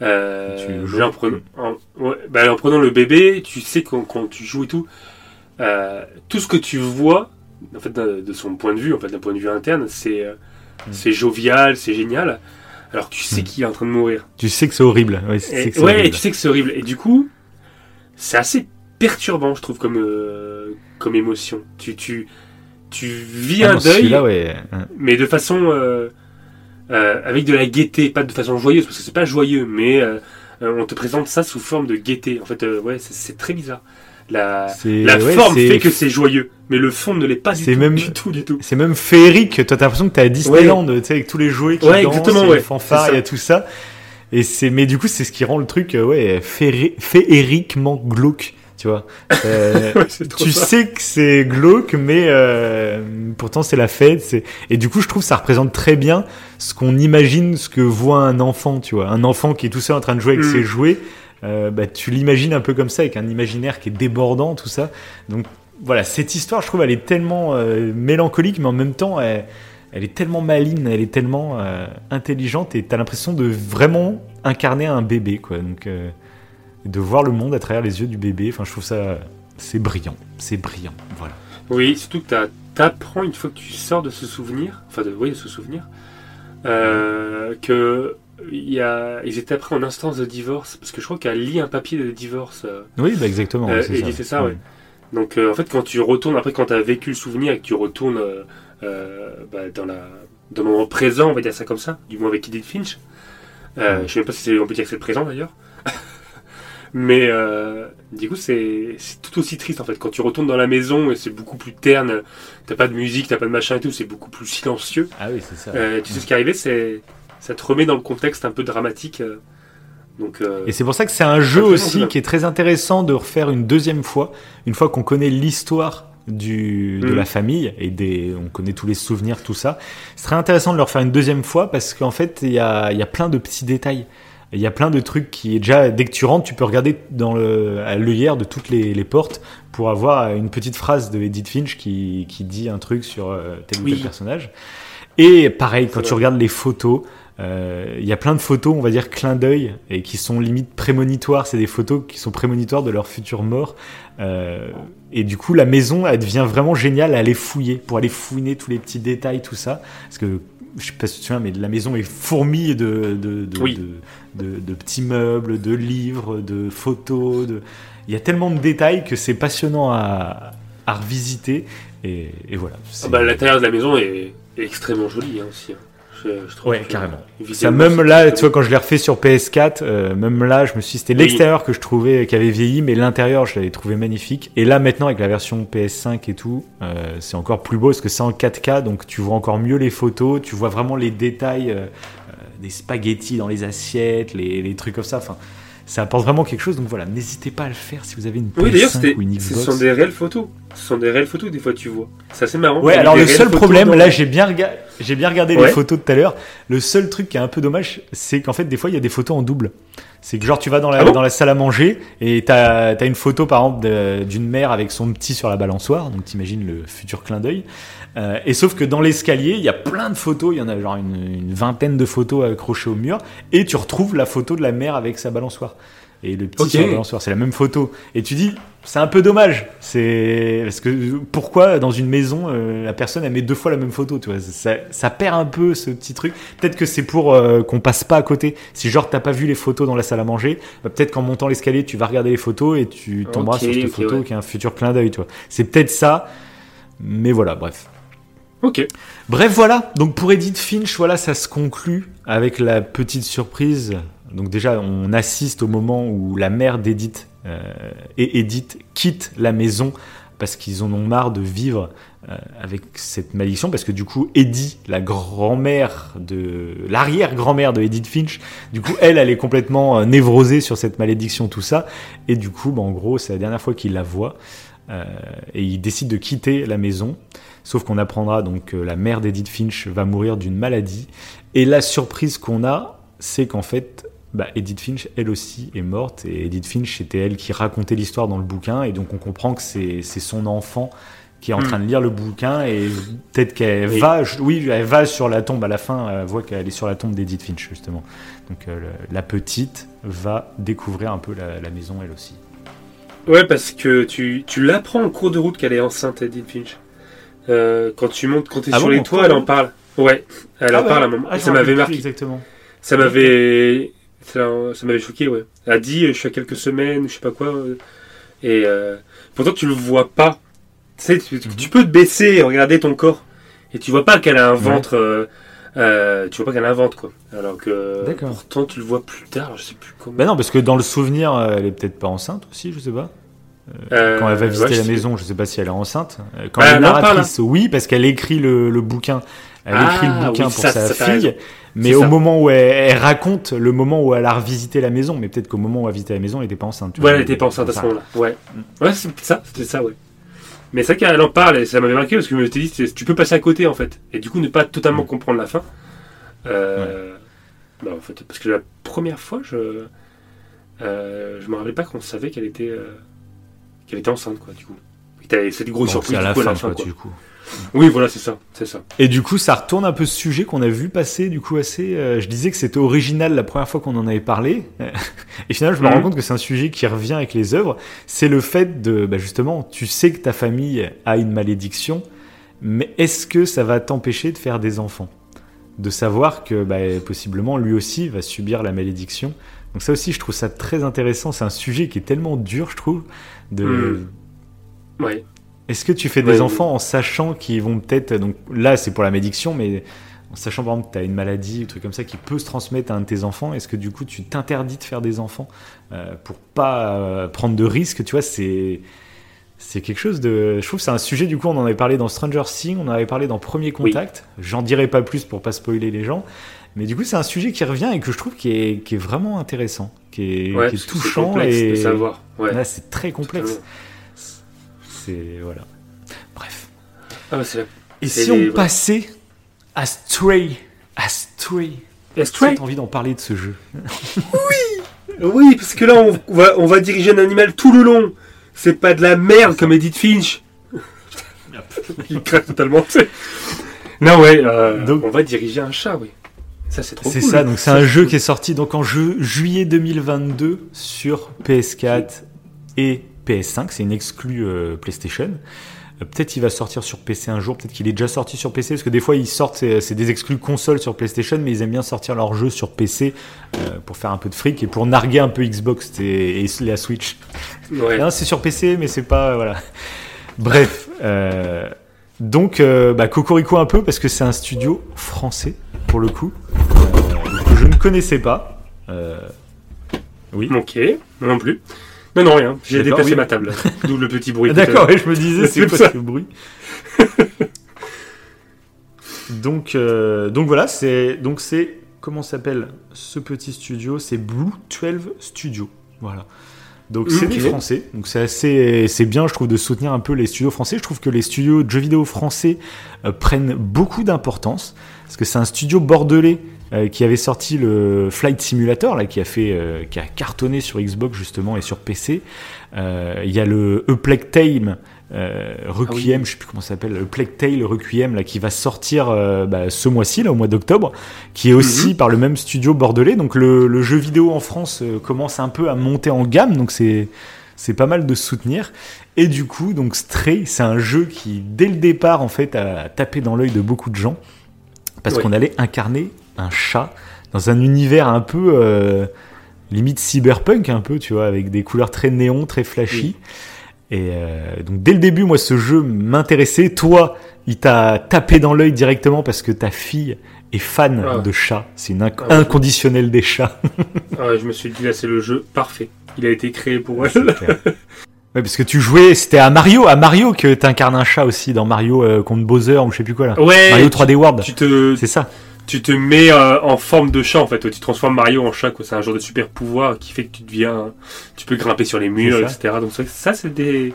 Euh, Tu en, prenant, en, ouais, bah, en prenant le bébé, tu sais quand, quand tu joues et tout, euh, tout ce que tu vois, en fait, d'un- de son point de vue, en fait, d'un point de vue interne, c'est Mm. c'est jovial, c'est génial. Alors que tu sais Mm. qu'il est en train de mourir. Tu sais que c'est horrible. Ouais, tu sais Et, que c'est ouais, et horrible. tu sais que c'est horrible. Et du coup, c'est assez perturbant, je trouve, comme, euh, comme émotion. Tu, tu, tu vis Ah un non, deuil, ouais. hein. mais de façon. euh, euh, avec de la gaieté, pas de façon joyeuse, parce que c'est pas joyeux, mais on te présente ça sous forme de gaieté. En fait, ouais, c'est très bizarre. La, la ouais, forme fait que c'est joyeux, mais le fond ne l'est pas du C'est tout, même- du tout, du tout. C'est même féerique. Toi, t'as l'impression que t'es à Disneyland, tu sais, avec tous les jouets qui Ouais, dansent, exactement, et ouais. les fanfares, il y a tout ça. Et c'est, mais du coup, c'est ce qui rend le truc, euh, ouais, féeri- féeriquement glauque, tu vois. Euh, Ouais, tu ça. sais que c'est glauque, mais euh, pourtant c'est la fête. C'est et du coup, je trouve que ça représente très bien ce qu'on imagine, ce que voit un enfant. Tu vois, un enfant qui est tout seul en train de jouer avec Mm. ses jouets. Euh, bah, tu l'imagines un peu comme ça, avec un imaginaire qui est débordant, tout ça. Donc voilà, cette histoire, je trouve, elle est tellement euh, mélancolique, mais en même temps, elle, est tellement maligne, elle est tellement euh, intelligente, et t'as l'impression de vraiment incarner un bébé, quoi. Donc de voir le monde à travers les yeux du bébé. Enfin, je trouve ça, c'est brillant, c'est brillant. Voilà. Oui, surtout que t'apprends une fois que tu sors de ce souvenir, enfin de, oui, de ce souvenir, que il y a, ils étaient après en instance de divorce, parce que je crois qu'elle lit un papier de divorce. euh, Oui, bah exactement. Euh, ouais, c'est et ça. ouais. Donc euh, en fait, quand tu retournes, après quand tu as vécu le souvenir et que tu retournes euh, bah, dans, la, dans le moment présent, on va dire ça comme ça, du moins avec Edith Finch, Ouais. je sais même pas si on peut dire que c'est le présent d'ailleurs. Mais du coup, c'est tout aussi triste en fait. Quand tu retournes dans la maison et c'est beaucoup plus terne, t'as pas de musique, t'as pas de machin et tout, c'est beaucoup plus silencieux. Ah oui, c'est ça. Tu sais ce qui est arrivé, c'est ça te remet dans le contexte un peu dramatique. euh, donc, euh, Et c'est pour ça que c'est un jeu aussi bien. qui est très intéressant de refaire une deuxième fois, une fois qu'on connaît l'histoire du, de Mm. la famille et des, on connaît tous les souvenirs, tout ça. Ce serait intéressant de le refaire une deuxième fois parce qu'en fait, il y a, il y a plein de petits détails. Il y a plein de trucs qui, déjà, dès que tu rentres, tu peux regarder dans le, à l'œillère de toutes les, les portes pour avoir une petite phrase de Edith Finch qui, qui dit un truc sur euh, tel ou tel Oui. personnage. Et pareil, quand tu regardes les photos, il y a plein de photos, on va dire clin d'œil, et qui sont limite prémonitoires. C'est des photos qui sont prémonitoires de leur future mort. Euh, et du coup, la maison, elle devient vraiment géniale à aller fouiller, pour aller fouiner tous les petits détails, tout ça. Parce que, je sais pas si tu te souviens, mais la maison est fourmille de, de, de, Oui. de, de- de petits meubles, de livres, de photos. Il y a tellement de détails que c'est passionnant à, à revisiter. Et, et voilà. Ah bah, L'intérieur de la maison est, est extrêmement joli hein, aussi. hein. Je, trouve Ouais, que, carrément. euh, Ça, même là, tu vois, quand je l'ai refait sur PS4, euh, même là, je me suis, c'était Oui. l'extérieur que je trouvais qui avait vieilli, mais l'intérieur, je l'avais trouvé magnifique. Et là, maintenant, avec la version PS5 et tout, euh, c'est encore plus beau parce que c'est en 4K, donc tu vois encore mieux les photos, tu vois vraiment les détails euh, euh, des spaghettis dans les assiettes, les, les trucs comme ça. Enfin, ça apporte vraiment quelque chose. Donc voilà, n'hésitez pas à le faire si vous avez une Oui, d'ailleurs, PS5 ou une ce Xbox. sont des réelles photos. Ce sont des réelles photos, des fois, tu vois. C'est assez marrant. Ouais, alors le seul photos problème, dans- là j'ai bien, rega- j'ai bien regardé Ouais. les photos de tout à l'heure, le seul truc qui est un peu dommage, c'est qu'en fait des fois il y a des photos en double. C'est que genre tu vas dans la, Ah bon dans la salle à manger et t'as as une photo par exemple d'une mère avec son petit sur la balançoire, donc t'imagines le futur clin d'œil. Euh, et sauf que dans l'escalier, il y a plein de photos, il y en a genre une, une vingtaine de photos accrochées au mur, et tu retrouves la photo de la mère avec sa balançoire. Et le petit Ok. sur la balançoire, c'est la même photo. Et tu dis, c'est un peu dommage. C'est parce que pourquoi dans une maison euh, la personne elle met deux fois la même photo, tu vois? Ça, ça perd un peu ce petit truc. Peut-être que c'est pour euh, qu'on passe pas à côté. Si genre t'as pas vu les photos dans la salle à manger, bah, peut-être qu'en montant l'escalier tu vas regarder les photos et tu tomberas sur cette photo ouais. qui est un futur clin d'œil, tu vois. C'est peut-être ça. Mais voilà, bref. Ok. Bref, voilà. Donc pour Edith Finch, voilà, ça se conclut avec la petite surprise. Donc déjà, on assiste au moment où la mère d'Edith euh, et Edith quittent la maison parce qu'ils en ont marre de vivre euh, avec cette malédiction. Parce que du coup, Eddie, la grand-mère de l'arrière-grand-mère de Edith Finch, du coup, elle, elle est complètement euh, névrosée sur cette malédiction, tout ça. Et du coup, bah, en gros, c'est la dernière fois qu'il la voit. Euh, et il décide de quitter la maison. Sauf qu'on apprendra donc que la mère d'Edith Finch va mourir d'une maladie. Et la surprise qu'on a, c'est qu'en fait, bah, Edith Finch, elle aussi, est morte. Et Edith Finch, c'était elle qui racontait l'histoire dans le bouquin. Et donc on comprend que c'est son enfant qui est en Hmm. train de lire le bouquin. Et peut-être qu'elle Oui. va, oui, elle va sur la tombe à la fin. Elle voit qu'elle est sur la tombe d'Edith Finch, justement. Donc euh, la petite va découvrir un peu la, la maison, elle aussi. Ouais, parce que tu, tu l'apprends en cours de route qu'elle est enceinte, Edith Finch. Euh, quand tu montes, quand tu es Ah sur bon, les en toits, elle en parle. Ouais, elle en Ah ouais. parle à un moment. Ah, ça m'avait marqué. Exactement. Ça m'avait. Ça, ça m'avait choqué, ouais. Elle a dit, je suis à quelques semaines, je sais pas quoi. euh, Et euh, pourtant, tu le vois pas. Tu sais, tu, tu peux te baisser et regarder ton corps. Et tu vois pas qu'elle a un ventre. euh, euh, tu vois pas qu'elle a un ventre, quoi. Alors que. D'accord. Pourtant, tu le vois plus tard, je sais plus comment. Bah non, parce que dans le souvenir, elle est peut-être pas enceinte aussi, je sais pas. Euh, Quand elle va visiter ouais, la maison, je sais pas si elle est enceinte. Euh, Quand Bah, elle est narratrice, oui, parce qu'elle écrit le, le bouquin. Elle Ah, écrit le bouquin oui, pour ça, sa ça, fille, mais au ça. moment où elle, elle raconte le moment où elle a revisité la maison, mais peut-être qu'au moment où elle a visité la maison, elle n'était pas enceinte. tu Ouais, vois. elle était pas enceinte à ce moment-là. Ouais. Ouais, c'est ça, c'était ça, ouais. Mais c'est vrai qu'elle en parle et ça m'avait marqué parce que je me suis dit, tu peux passer à côté en fait. Et du coup, ne pas totalement comprendre la fin. Euh, bah, en fait, parce que la première fois, je. Euh, je me rappelais pas qu'on savait qu'elle était. euh, qu'elle était enceinte, quoi, du coup. Et t'avais cette grosse bon, surprise c'est à du la coup, à la fin, quoi, quoi. du coup. Oui, voilà, c'est ça, c'est ça. Et du coup, ça retourne un peu ce sujet qu'on a vu passer, du coup, assez. euh, je disais que c'était original la première fois qu'on en avait parlé. Et finalement, je me Mhm. rends compte que c'est un sujet qui revient avec les œuvres. C'est le fait de, bah, justement, tu sais que ta famille a une malédiction, mais est-ce que ça va t'empêcher de faire des enfants? De savoir que, bah, possiblement, lui aussi va subir la malédiction. Donc ça aussi, je trouve ça très intéressant. C'est un sujet qui est tellement dur, je trouve. De. Ouais. est-ce que tu fais Ouais, des oui. enfants en sachant qu'ils vont peut-être. Donc là, c'est pour la malédiction, mais en sachant par exemple que tu as une maladie ou un truc comme ça qui peut se transmettre à un de tes enfants, est-ce que du coup tu t'interdis de faire des enfants euh, pour pas euh, prendre de risques Tu vois, c'est. C'est quelque chose de. Je trouve que c'est un sujet, du coup, on en avait parlé dans Stranger Things, on en avait parlé dans Premier Contact. J'en dirai pas plus pour pas spoiler les gens. Mais du coup, c'est un sujet qui revient et que je trouve qui est, qui est vraiment intéressant, qui est, Ouais, qui est touchant. complexe et de savoir. Ouais. Là, c'est très complexe. C'est. Voilà. Bref. Ah, bah, Et si on passait à Stray, à Stray, Est-ce que tu as envie d'en parler de ce jeu Oui Oui, parce que là, on va, on va diriger un animal tout le long. C'est pas de la merde comme Edith Finch. Il craque totalement. Non, ouais, euh, donc, on va diriger un chat, oui. Ça, c'est trop C'est ça, donc c'est un jeu qui est sorti donc en juillet 2022 sur PS4 et PS5. C'est une exclue euh, PlayStation. Euh, peut-être qu'il va sortir sur PC un jour, peut-être qu'il est déjà sorti sur PC, parce que des fois ils sortent, c'est des exclus consoles sur PlayStation, mais ils aiment bien sortir leurs jeux sur PC pour faire un peu de fric et pour narguer un peu Xbox et, la Switch. Ouais. c'est sur PC, mais c'est pas. Voilà. Bref. Donc, euh, bah, Cocorico un peu parce que c'est un studio français pour le coup euh, que je ne connaissais pas. Euh, oui. Ok, non plus. Non, non, rien. J'ai déplacé ma table. D'où le petit bruit. D'accord, je me disais, c'est quoi ce bruit donc, donc voilà, c'est donc c'est comment s'appelle ce petit studio? C'est Blue 12 Studio. Voilà. Donc c'est des français, donc c'est assez, c'est bien, je trouve, de soutenir un peu les studios français. Je trouve que les studios de jeux vidéo français euh, prennent beaucoup d'importance parce que c'est un studio bordelais euh, qui avait sorti le Flight Simulator, là, qui a fait, euh, qui a cartonné sur Xbox justement et sur PC. Il y a le A Plague Tale euh, Requiem, ah je sais plus comment ça s'appelle, le Plague Tale Requiem là qui va sortir euh, bah, ce mois-ci là au mois d'octobre, qui est aussi mhm. par le même studio bordelais. Donc le, jeu vidéo en France euh, commence un peu à monter en gamme, donc c'est c'est pas mal de soutenir. Et du coup, donc Stray, c'est un jeu qui dès le départ en fait a tapé dans l'œil de beaucoup de gens parce qu'on allait incarner un chat dans un univers un peu limite cyberpunk un peu, tu vois, avec des couleurs très néon, très flashy. Et euh, donc dès le début, moi, ce jeu m'intéressait. Toi, il t'a tapé dans l'œil directement parce que ta fille est fan ah. de chats. C'est une inc ah inconditionnelle des chats. ah je me suis dit là, c'est le jeu parfait. Il a été créé pour elle. Ouais, parce que tu jouais, c'était à Mario, à Mario que t'incarnes un chat aussi dans Mario euh, contre Bowser ou je sais plus quoi là. Ouais. Mario 3D World. Tu te, c'est ça tu te mets euh, en forme de chat en fait. Tu transformes Mario en chat. C'est un genre de super pouvoir qui fait que tu deviens, tu peux grimper sur les murs, etc. Donc ça, c'était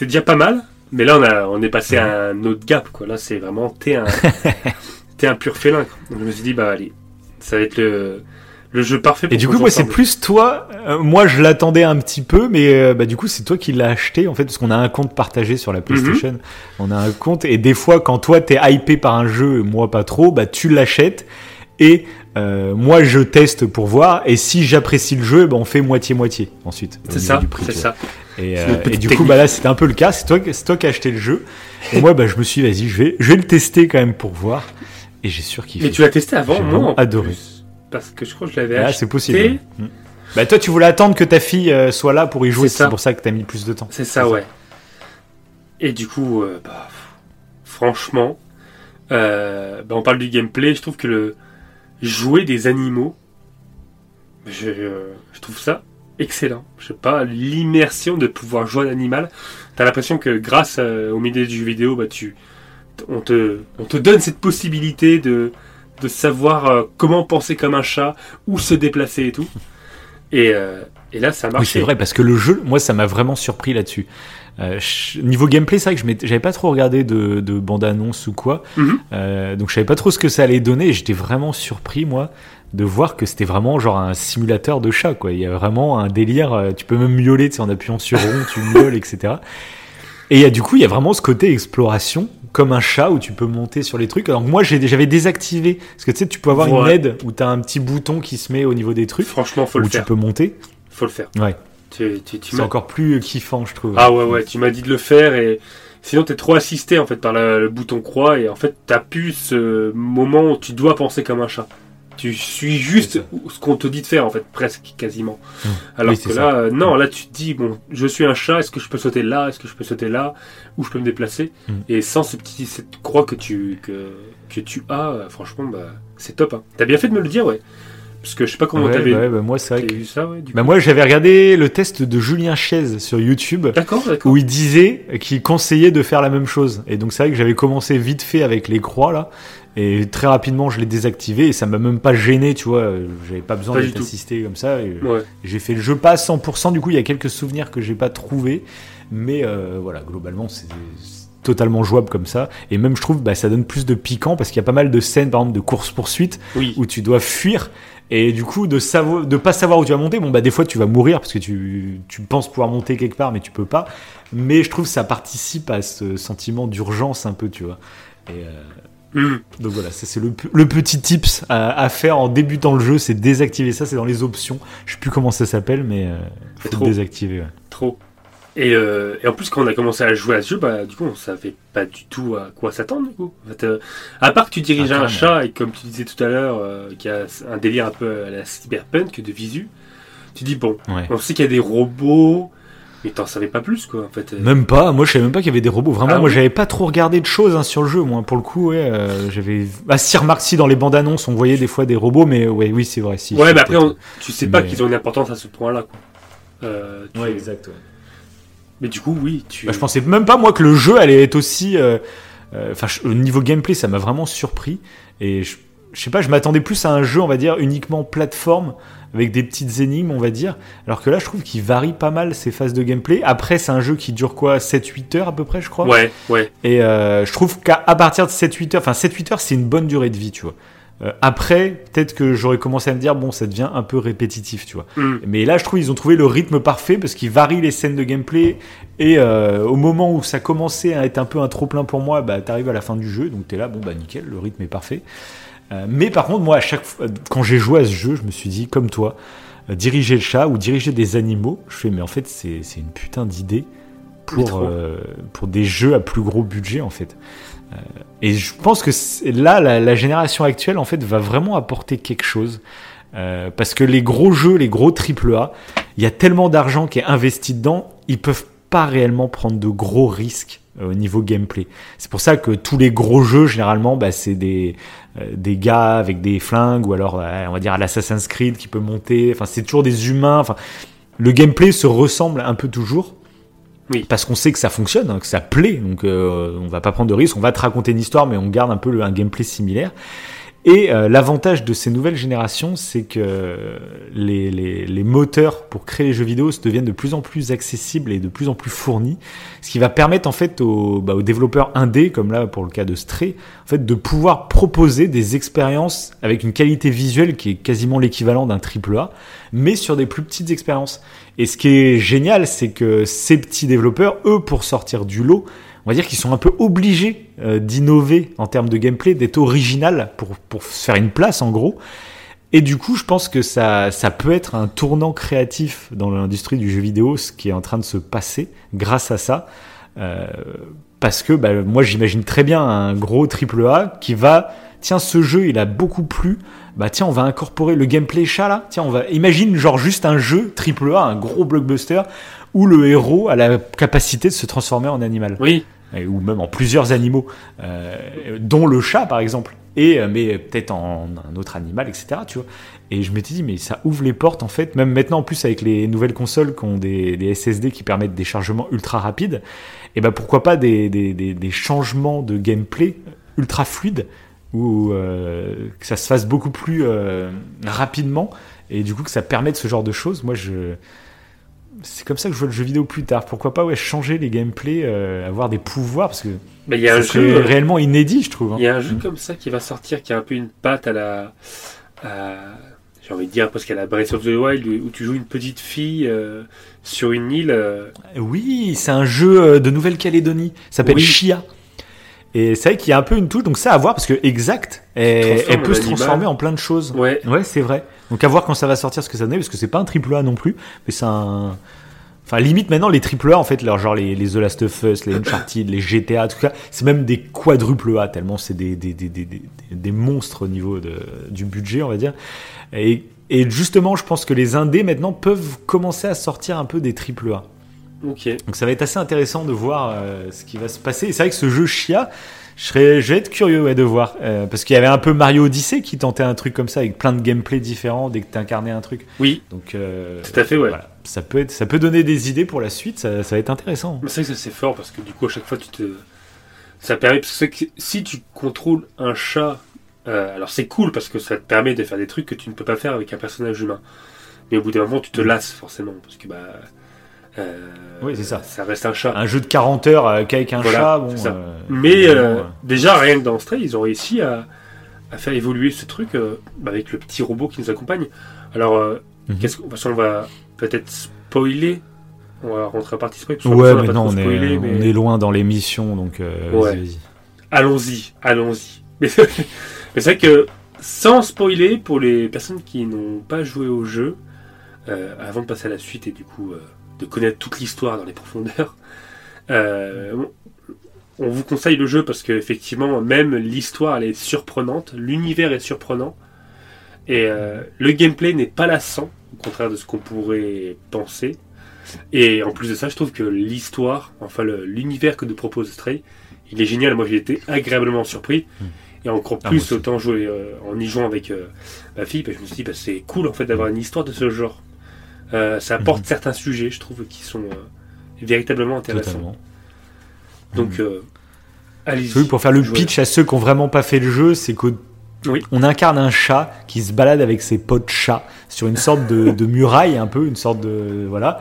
déjà pas mal. Mais là, on a, on est passé à un autre gap. Quoi. Là, c'est vraiment t'es un, un pur félin. Donc je me suis dit bah allez, ça va être le le jeu parfait. Pour et du coup, moi, c'est plus toi. Euh, moi, je l'attendais un petit peu, mais euh, bah, du coup, c'est toi qui l'as acheté en fait, parce qu'on a un compte partagé sur la PlayStation. Mhm. On a un compte, et des fois, quand toi t'es hypé par un jeu, moi pas trop, bah tu l'achètes. Et euh, moi, je teste pour voir. Et si j'apprécie le jeu, bah, on fait moitié moitié ensuite. C'est ça. C'est ça. Et, et du coup, bah là, c'était un peu le cas. C'est toi, toi qui as acheté le jeu. Et moi, bah, je me suis, vas-y, je vais, je vais le tester quand même pour voir. Et j'ai sûr qu'il. Mais tu l'as testé avant, moi. Adoré parce que je crois que je l'avais ah, c'est possible. Mm. Bah toi, tu voulais attendre que ta fille euh, soit là pour y jouer. C'est pour ça que t'as mis plus de temps. C'est ça, ouais. Et du coup, euh, bah, franchement, euh, bah, on parle du gameplay. Je trouve que le jouer des animaux, je, je trouve ça excellent. Je sais pas, l'immersion de pouvoir jouer un animal. T'as l'impression que grâce au milieu du jeu vidéo, bah tu, on te, on te donne cette possibilité de de savoir euh, comment penser comme un chat, où se déplacer et tout. Et, euh, et là, ça marche. Oui, c'est vrai, parce que le jeu, moi, ça m'a vraiment surpris là-dessus. Euh, niveau gameplay, c'est vrai que je j'avais pas trop regardé de, de bande-annonce ou quoi, mhm. euh, donc je savais pas trop ce que ça allait donner. J'étais vraiment surpris, moi, de voir que c'était vraiment genre un simulateur de chat, quoi. Il y a vraiment un délire. Tu peux même miauler, tu sais, en appuyant sur rond, tu miaules, etc. Et il y a du coup, il y a vraiment ce côté exploration comme un chat où tu peux monter sur les trucs. Alors moi j'avais désactivé parce que tu sais tu peux avoir une aide où tu as un petit bouton qui se met au niveau des trucs. Franchement, faut le faire. tu peux monter. Faut le faire. Ouais. c'est encore plus kiffant, je trouve. Ah ouais ouais, tu m'as dit de le faire et sinon tu es trop assisté en fait par le bouton croix et en fait tu plus ce moment où tu dois penser comme un chat. Tu suis juste ce qu'on te dit de faire, en fait, presque, quasiment. Mmh. Alors que là, euh, non, là, tu te dis, bon, je suis un chat, est-ce que je peux sauter là Est-ce que je peux sauter là Où je peux me déplacer mmh. Et sans ce petit, cette croix que tu, que, que tu as, euh, franchement, bah, c'est top. Hein. T'as bien fait de me le dire, ouais. Parce que je sais pas comment t'avais bah, moi c'est vrai ça, ouais, bah, moi j'avais regardé le test de Julien Chaise sur YouTube où il disait qu'il conseillait de faire la même chose et donc c'est vrai que j'avais commencé vite fait avec les croix là et très rapidement, je l'ai désactivé et ça m'a même pas gêné, tu vois. J'avais pas besoin d'être assisté comme ça. J'ai fait le jeu pas à 100%, du coup, il y a quelques souvenirs que j'ai pas trouvé. Mais euh, voilà, globalement, totalement jouable comme ça. Et même, je trouve, bah, ça donne plus de piquant parce qu'il y a pas mal de scènes, par exemple, de course-poursuite Oui. où tu dois fuir. Et du coup, de savoir, de pas savoir où tu vas monter, bon, bah, des fois, tu vas mourir parce que tu, tu penses pouvoir monter quelque part, mais tu peux pas. Mais je trouve que ça participe à ce sentiment d'urgence un peu, tu vois. Et, euh, Hmm. donc voilà, ça c'est le, petit tips à, à faire en débutant le jeu, c'est désactiver ça, c'est dans les options. Je sais plus comment ça s'appelle, mais euh, faut Trop. le désactiver. ouais. Trop. Et, euh, et en plus, quand on a commencé à jouer à ce jeu, bah, du coup, on savait pas du tout à quoi s'attendre. Du coup. En fait, euh, à part que tu diriges Ah, un chat et comme tu disais tout à l'heure, euh, qui a un délire un peu à la cyberpunk de visu, tu dis bon, Ouais. on sait qu'il y a des robots, mais t'en savais pas plus quoi. En fait, Euh, Même pas, moi je savais même pas qu'il y avait des robots. Vraiment, Ah moi oui j'avais pas trop regardé de choses hein, sur le jeu, moi pour le coup, ouais. euh, j'avais. Ah si, remarque, si dans les bandes annonces on voyait des fois des robots, mais ouais, oui, c'est vrai. Si, ouais, mais après, on- tu sais pas qu'ils ont une importance à ce point-là. Quoi. Euh, tu- Ouais, exact. ouais. Mais du coup, oui, tu. Bah, je pensais même pas moi que le jeu allait être aussi. euh, Enfin, au niveau gameplay, ça m'a vraiment surpris. Et je, je sais pas, je m'attendais plus à un jeu, on va dire, uniquement plateforme, avec des petites énigmes, on va dire. Alors que là, je trouve qu'il varie pas mal ses phases de gameplay. Après, c'est un jeu qui dure quoi 7-8 heures à peu près, je crois. Ouais, ouais. Et euh, je trouve qu'à partir de 7-8 heures, enfin 7-8 heures, c'est une bonne durée de vie, tu vois. Euh, après, peut-être que j'aurais commencé à me dire, bon, ça devient un peu répétitif, tu vois. Hmm. Mais là, je trouve qu'ils ont trouvé le rythme parfait parce qu'ils varient les scènes de gameplay. Et euh, au moment où ça commençait à être un peu un trop-plein pour moi, bah, t'arrives à la fin du jeu, donc t'es là, bon, bah nickel, le rythme est parfait. Euh, mais par contre, moi, à chaque fois, quand j'ai joué à ce jeu, je me suis dit, comme toi, euh, diriger le chat ou diriger des animaux, je fais, mais en fait, c'est c'est une putain d'idée pour, euh, pour des jeux à plus gros budget, en fait. Et je pense que là, la, la génération actuelle, en fait, va vraiment apporter quelque chose. Parce que les gros jeux, les gros triple A, il y a tellement d'argent qui est investi dedans, ils peuvent pas réellement prendre de gros risques au niveau gameplay. C'est pour ça que tous les gros jeux, généralement, bah, c'est des, euh, des gars avec des flingues ou alors, euh, on va dire, à l'Assassin's Creed qui peut monter. Enfin, c'est toujours des humains. Enfin, le gameplay se ressemble un peu toujours. Oui. Parce qu'on sait que ça fonctionne, hein, que ça plaît, donc euh, on va pas prendre de risques, on va te raconter une histoire, mais on garde un peu le- un gameplay similaire. Et euh, l'avantage de ces nouvelles générations, c'est que les, moteurs pour créer les jeux vidéo se deviennent de plus en plus accessibles et de plus en plus fournis, ce qui va permettre en fait aux, bah, aux développeurs indés, comme là pour le cas de Stray, en fait de pouvoir proposer des expériences avec une qualité visuelle qui est quasiment l'équivalent d'un triple A, mais sur des plus petites expériences. Et ce qui est génial, c'est que ces petits développeurs, eux, pour sortir du lot, on va dire qu'ils sont un peu obligés euh, d'innover en termes de gameplay, d'être original pour, pour se faire une place en gros. Et du coup, je pense que ça, ça peut être un tournant créatif dans l'industrie du jeu vidéo, ce qui est en train de se passer grâce à ça. Euh, parce que bah, moi, j'imagine très bien un gros triple A qui va, tiens, ce jeu, il a beaucoup plu. Bah tiens, on va incorporer le gameplay chat là. Tiens, on va imagine genre juste un jeu triple A, un gros blockbuster où le héros a la capacité de se transformer en animal Oui, ou même en plusieurs animaux, euh, dont le chat par exemple, et euh, mais peut-être en un autre animal, etc. Tu vois. Et je m'étais dit mais ça ouvre les portes en fait, même maintenant en plus avec les nouvelles consoles qui ont des, des SSD qui permettent des chargements ultra rapides, et ben pourquoi pas des, des, des, changements de gameplay ultra fluides où euh, que ça se fasse beaucoup plus euh, rapidement et du coup que ça permette ce genre de choses. Moi je c'est comme ça que je vois le jeu vidéo plus tard. Pourquoi pas ouais, changer les gameplays, euh, avoir des pouvoirs parce que mais il y a un ça serait jeu. réellement inédit, je trouve. hein. Il y a un jeu comme ça qui va sortir qui a un peu une patte à la. à- J'ai envie de dire parce qu'elle a Breath of the Wild où tu joues une petite fille euh, sur une île. euh, Oui, c'est un jeu de Nouvelle-Calédonie. Ça s'appelle Oui. Chia. Et c'est vrai qu'il y a un peu une touche, donc ça à voir parce que exact, elle, peut se transformer en plein de choses. Ouais, Ouais, c'est vrai. Donc à voir quand ça va sortir ce que ça donne, parce que c'est pas un triple A non plus, mais c'est un. Enfin, limite maintenant les triple A en fait, genre les, les The Last of Us, les Uncharted, les GTA, tout ça, c'est même des quadruple A tellement c'est des, des, des, des, des, des monstres au niveau de, du budget, on va dire. Et, et justement, je pense que les indés maintenant peuvent commencer à sortir un peu des triple A. ok. Donc ça va être assez intéressant de voir euh, ce qui va se passer. Et c'est vrai que ce jeu Chia, je, serais, je vais être curieux ouais, de voir. euh, parce qu'il y avait un peu Mario Odyssey qui tentait un truc comme ça avec plein de gameplay différents dès que tu incarnais un truc. Oui, Donc euh, tout à fait, ouais. voilà, ça, peut être, ça peut donner des idées pour la suite, ça, ça va être intéressant. C'est vrai que c'est fort parce que du coup, à chaque fois, tu te. Ça permet. Parce que si tu contrôles un chat, alors c'est cool parce que ça te permet de faire des trucs que tu ne peux pas faire avec un personnage humain. Mais au bout d'un moment, tu te lasses forcément. Parce que, bah. Euh, Oui, c'est ça. Ça reste un chat. Un jeu de 40 heures euh, qu'avec un Voilà, chat, bon. c'est ça. euh, Mais déjà, rien que dans Stray, ils ont réussi à, à faire évoluer ce truc bah, avec le petit robot qui nous accompagne. Alors, Mhm. qu'est-ce qu'on va peut-être spoiler. On va rentrer à partie spoil. Ouais, mais non, on est, spoilé, mais on est loin dans l'émission, donc euh, Ouais. allons-y, allons-y. Mais, mais c'est vrai que sans spoiler, pour les personnes qui n'ont pas joué au jeu, euh, avant de passer à la suite et du coup euh, de connaître toute l'histoire dans les profondeurs, euh, on- vous conseille le jeu parce que effectivement, même l'histoire elle est surprenante, l'univers est surprenant et euh, le gameplay n'est pas lassant, au contraire de ce qu'on pourrait penser. Et en plus de ça, je trouve que l'histoire, enfin l'univers que nous propose Stray, il est génial. Moi, j'ai été agréablement surpris. Mm. Et encore Ah, plus autant jouer euh, en y jouant avec ma fille, que je me suis dit, bah, c'est cool en fait d'avoir une histoire de ce genre. Euh, ça apporte Mhm. certains sujets, je trouve, qui sont euh, véritablement intéressants. Totalement. Donc, Mhm. euh, allez-y. Oui, pour faire le pitch à ceux qui ont vraiment pas fait le jeu, c'est qu'on Oui. on incarne un chat qui se balade avec ses potes chats sur une sorte de, de muraille, un peu, une sorte de voilà.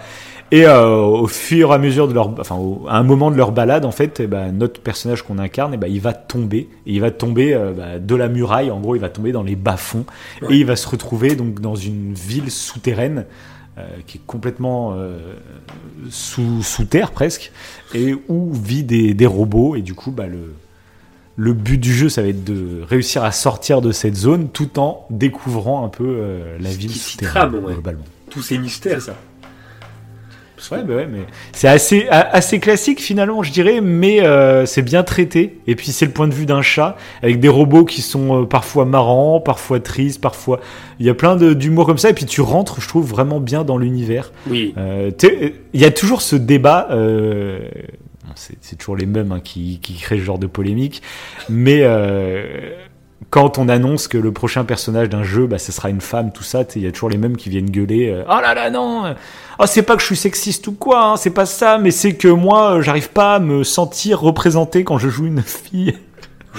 Et euh, au fur et à mesure de leur, enfin, au- à un moment de leur balade, en fait, eh ben, notre personnage qu'on incarne, eh ben, il va tomber, et il va tomber euh, bah, de la muraille. En gros, il va tomber dans les bas fonds, Ouais. et il va se retrouver donc dans une ville souterraine. Euh, qui est complètement euh, sous, sous terre presque, et où vit des, des robots, et du coup, bah, le, le but du jeu, ça va être de réussir à sortir de cette zone tout en découvrant un peu euh, la ville qui trame, ouais. globalement. Tous ces mystères. Ça. Ouais, bah ouais, mais c'est assez, assez classique finalement, je dirais, mais euh, c'est bien traité. Et puis c'est le point de vue d'un chat, avec des robots qui sont euh, parfois marrants, parfois tristes, parfois. Il y a plein d'humour comme ça, et puis tu rentres, je trouve, vraiment bien dans l'univers. Oui. Euh, Il y a toujours ce débat. Euh, c'est c'est toujours les mêmes hein, qui, qui créent ce genre de polémique, mais euh, quand on annonce que le prochain personnage d'un jeu, bah, ce sera une femme, tout ça, il y a toujours les mêmes qui viennent gueuler. euh, oh là là non, euh, oh c'est pas que je suis sexiste ou quoi, hein, c'est pas ça, mais c'est que moi, euh, j'arrive pas à me sentir représenté quand je joue une fille.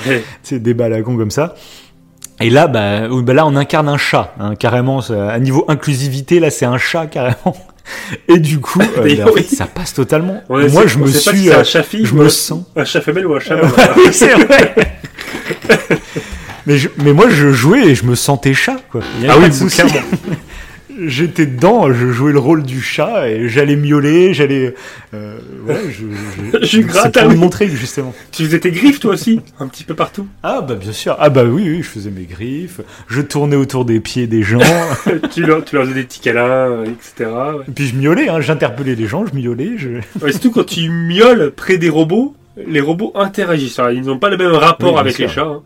Ouais. C'est des balagons comme ça. Et là, bah, oui, bah là, on incarne un chat, hein, carrément. À niveau inclusivité, là, c'est un chat carrément. Et du coup, euh, bah, en oui. fait, ça passe totalement. Moi, je me sait pas si suis, euh, un chat fille je me un- sens. un chat femelle ou un chat Euh, ouais, c'est vrai. Mais, je- mais moi, je jouais et je me sentais chat, quoi. Ah oui, clairement. J'étais dedans, je jouais le rôle du chat et j'allais miauler, j'allais. Euh, ouais, je. Je, Je gratte, pour oui. montrer justement. Tu faisais tes griffes toi aussi, un petit peu partout. Ah bah bien sûr. Ah bah oui, oui, je faisais mes griffes, je tournais autour des pieds des gens, tu, leur, tu leur faisais des petits câlins, etc. ouais. et puis je miaulais, hein, j'interpellais les gens, je miaulais, je... Ouais, surtout quand tu miaules près des robots, les robots interagissent. Alors, ils n'ont pas le même rapport Oui, avec sûr. les chats. hein.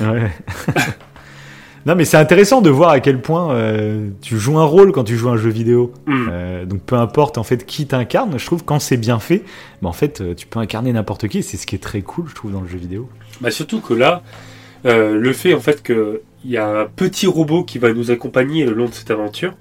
Ouais. non mais c'est intéressant de voir à quel point euh, tu joues un rôle quand tu joues un jeu vidéo. Hmm. Euh, donc peu importe en fait qui t'incarne, je trouve quand c'est bien fait, mais en fait euh, tu peux incarner n'importe qui, c'est ce qui est très cool je trouve dans le jeu vidéo. Bah, surtout que là, euh, le fait en fait qu'il y a un petit robot qui va nous accompagner le long de cette aventure,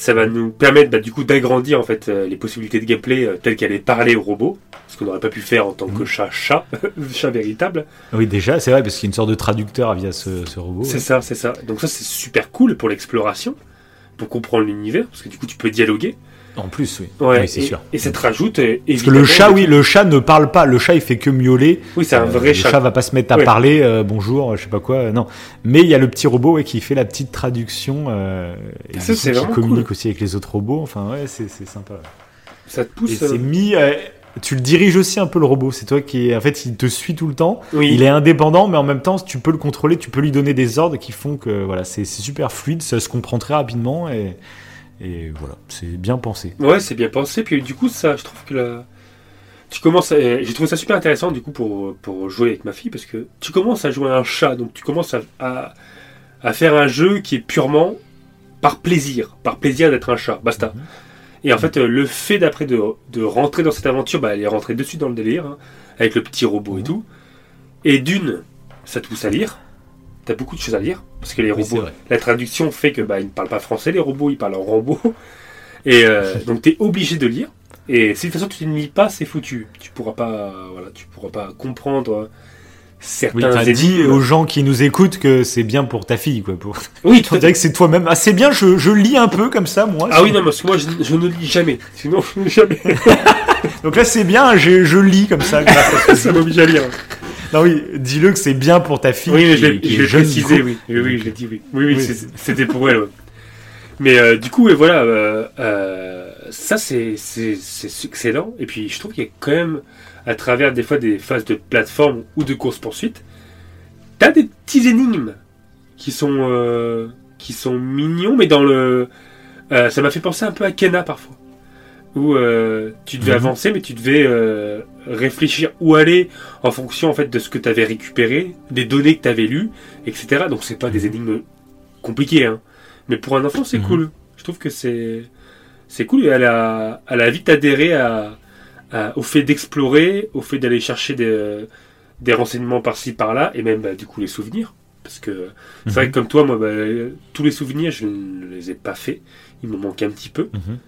ça va nous permettre bah, du coup d'agrandir en fait euh, les possibilités de gameplay euh, telles qu'elle est parlée au robot, ce qu'on n'aurait pas pu faire en tant que Mhm. chat chat, chat véritable. Oui déjà c'est vrai parce qu'il y a une sorte de traducteur via ce, ce robot. C'est ouais. ça, c'est ça. Donc ça c'est super cool pour l'exploration, pour comprendre l'univers, parce que du coup tu peux dialoguer. En plus oui, Ouais, oui c'est et, sûr. Et ça te rajoute euh, Parce que le chat oui, le chat ne parle pas, le chat il fait que miauler. Oui, c'est un Euh, vrai le chat. chat va pas se mettre à Ouais. parler, euh, bonjour, je sais pas quoi, non. Mais il y a le petit robot ouais, qui fait la petite traduction euh, et Ça, c'est qui communique cool. aussi avec les autres robots. Enfin ouais, c'est c'est sympa. Ça te Et pousse. c'est euh, mis, tu le diriges aussi un peu le robot. C'est toi qui, en fait, il te suit tout le temps. Oui. Il est indépendant, mais en même temps, tu peux le contrôler, tu peux lui donner des ordres qui font que voilà, c'est c'est super fluide, ça se comprend très rapidement et et voilà, c'est bien pensé. Ouais, c'est bien pensé. Puis du coup, ça, je trouve que la... tu commences. à- J'ai trouvé ça super intéressant du coup pour, pour jouer avec ma fille parce que tu commences à jouer à un chat, donc tu commences à, à, à faire un jeu qui est purement par plaisir, par plaisir d'être un chat. Basta. Mhm. Et en fait, le fait d'après de, de rentrer dans cette aventure, bah, elle est rentrée dessus dans le délire, hein, avec le petit robot et Mhm. tout. Et d'une, ça te pousse à lire. T'as beaucoup de choses à lire parce que les Oui, robots, la traduction fait que bah, ils ne parlent pas français, les robots, ils parlent en robot. Et euh, donc tu es obligé de lire. Et si de toute façon tu ne lis pas, c'est foutu. Tu pourras pas, voilà, tu pourras pas comprendre certains Oui, énigmes. aux gens qui nous écoutent que c'est bien pour ta fille, quoi. Pour... Oui, à dirait que c'est toi-même. Ah, c'est bien, je, je lis un peu comme ça, moi. Ah oui, non, parce que moi, je, je ne lis jamais. Sinon, jamais. Donc là, c'est bien, je, je lis comme ça. ça m'oblige à lire. Non, oui, dis-le que c'est bien pour ta fille. Oui, mais je l'ai précisé, oui. Oui, oui, je l'ai dit, oui. Oui, oui, c'était pour elle, ouais. Mais euh, du coup, et voilà, euh, euh, ça, c'est excellent. Et puis, je trouve qu'il y a quand même, à travers des fois des phases de plateforme ou de course-poursuite, t'as des petits énigmes qui sont, qui sont mignons, mais dans le... ça m'a fait penser un peu à Kena, parfois. Où tu devais Mhm. avancer, mais tu devais réfléchir où aller en fonction en fait de ce que tu avais récupéré, des données que tu avais lues, etc. Donc c'est pas des énigmes compliquées, hein. mais pour un enfant c'est Mhm. cool. Je trouve que c'est c'est cool et elle a, elle a vite adhéré à, à- au fait d'explorer, au fait d'aller chercher des, des renseignements par-ci par-là et même bah, du coup les souvenirs. Parce que c'est vrai Mhm. que comme toi, moi, bah, tous les souvenirs, je ne les ai pas faits. Il me manque un petit peu. Mhm.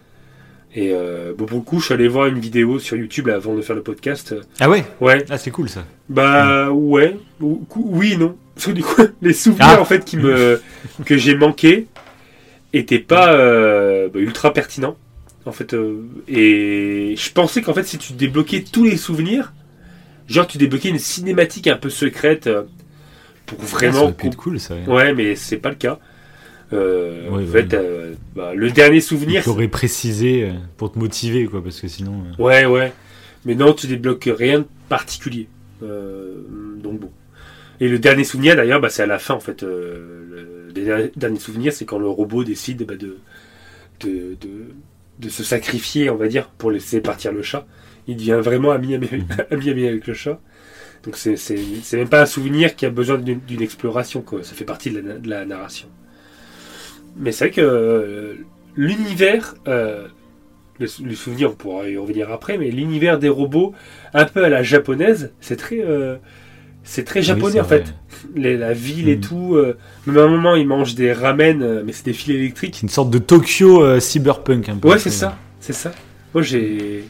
Et euh, bon, pour le coup, je suis allé voir une vidéo sur YouTube là, avant de faire le podcast. Ah ouais? Ouais, Ah, c'est cool ça. bah ouais, Ou- cou- oui, non. Parce que du coup, les souvenirs Ah. en fait qui me que j'ai manqué étaient pas euh, bah, ultra pertinents. En fait, euh, et je pensais qu'en fait, si tu débloquais tous les souvenirs, genre tu débloquais une cinématique un peu secrète euh, pour Ah, ça vraiment. être cool ça. ouais. Ouais, mais c'est pas le cas. Euh, Ouais, en fait, euh, bah, le dernier souvenir. t'aurait précisé euh, pour te motiver, quoi, parce que sinon. euh, Ouais, ouais. Mais non, tu débloques rien de particulier. Donc bon. Et le dernier souvenir, d'ailleurs, bah, c'est à la fin, en fait. Le dernier- souvenir, c'est quand le robot décide bah, de, de, de, de se sacrifier, on va dire, pour laisser partir le chat. Il devient vraiment ami, ami, ami, avec le chat. Donc c'est même pas un souvenir qui a besoin d'une d'une exploration, quoi. Ça fait partie de la, de la narration. Mais c'est vrai que euh, l'univers, euh, le, le souvenir, on pourra y revenir après, mais l'univers des robots, un peu à la japonaise, c'est très, euh, c'est très japonais oui, en vrai. fait. Les- la ville et Mhm. tout. euh, même à un moment, ils mangent des ramen, mais c'est des fils électriques. Une sorte de Tokyo cyberpunk un peu. Ouais, c'est ça, c'est ça. Moi, j'ai,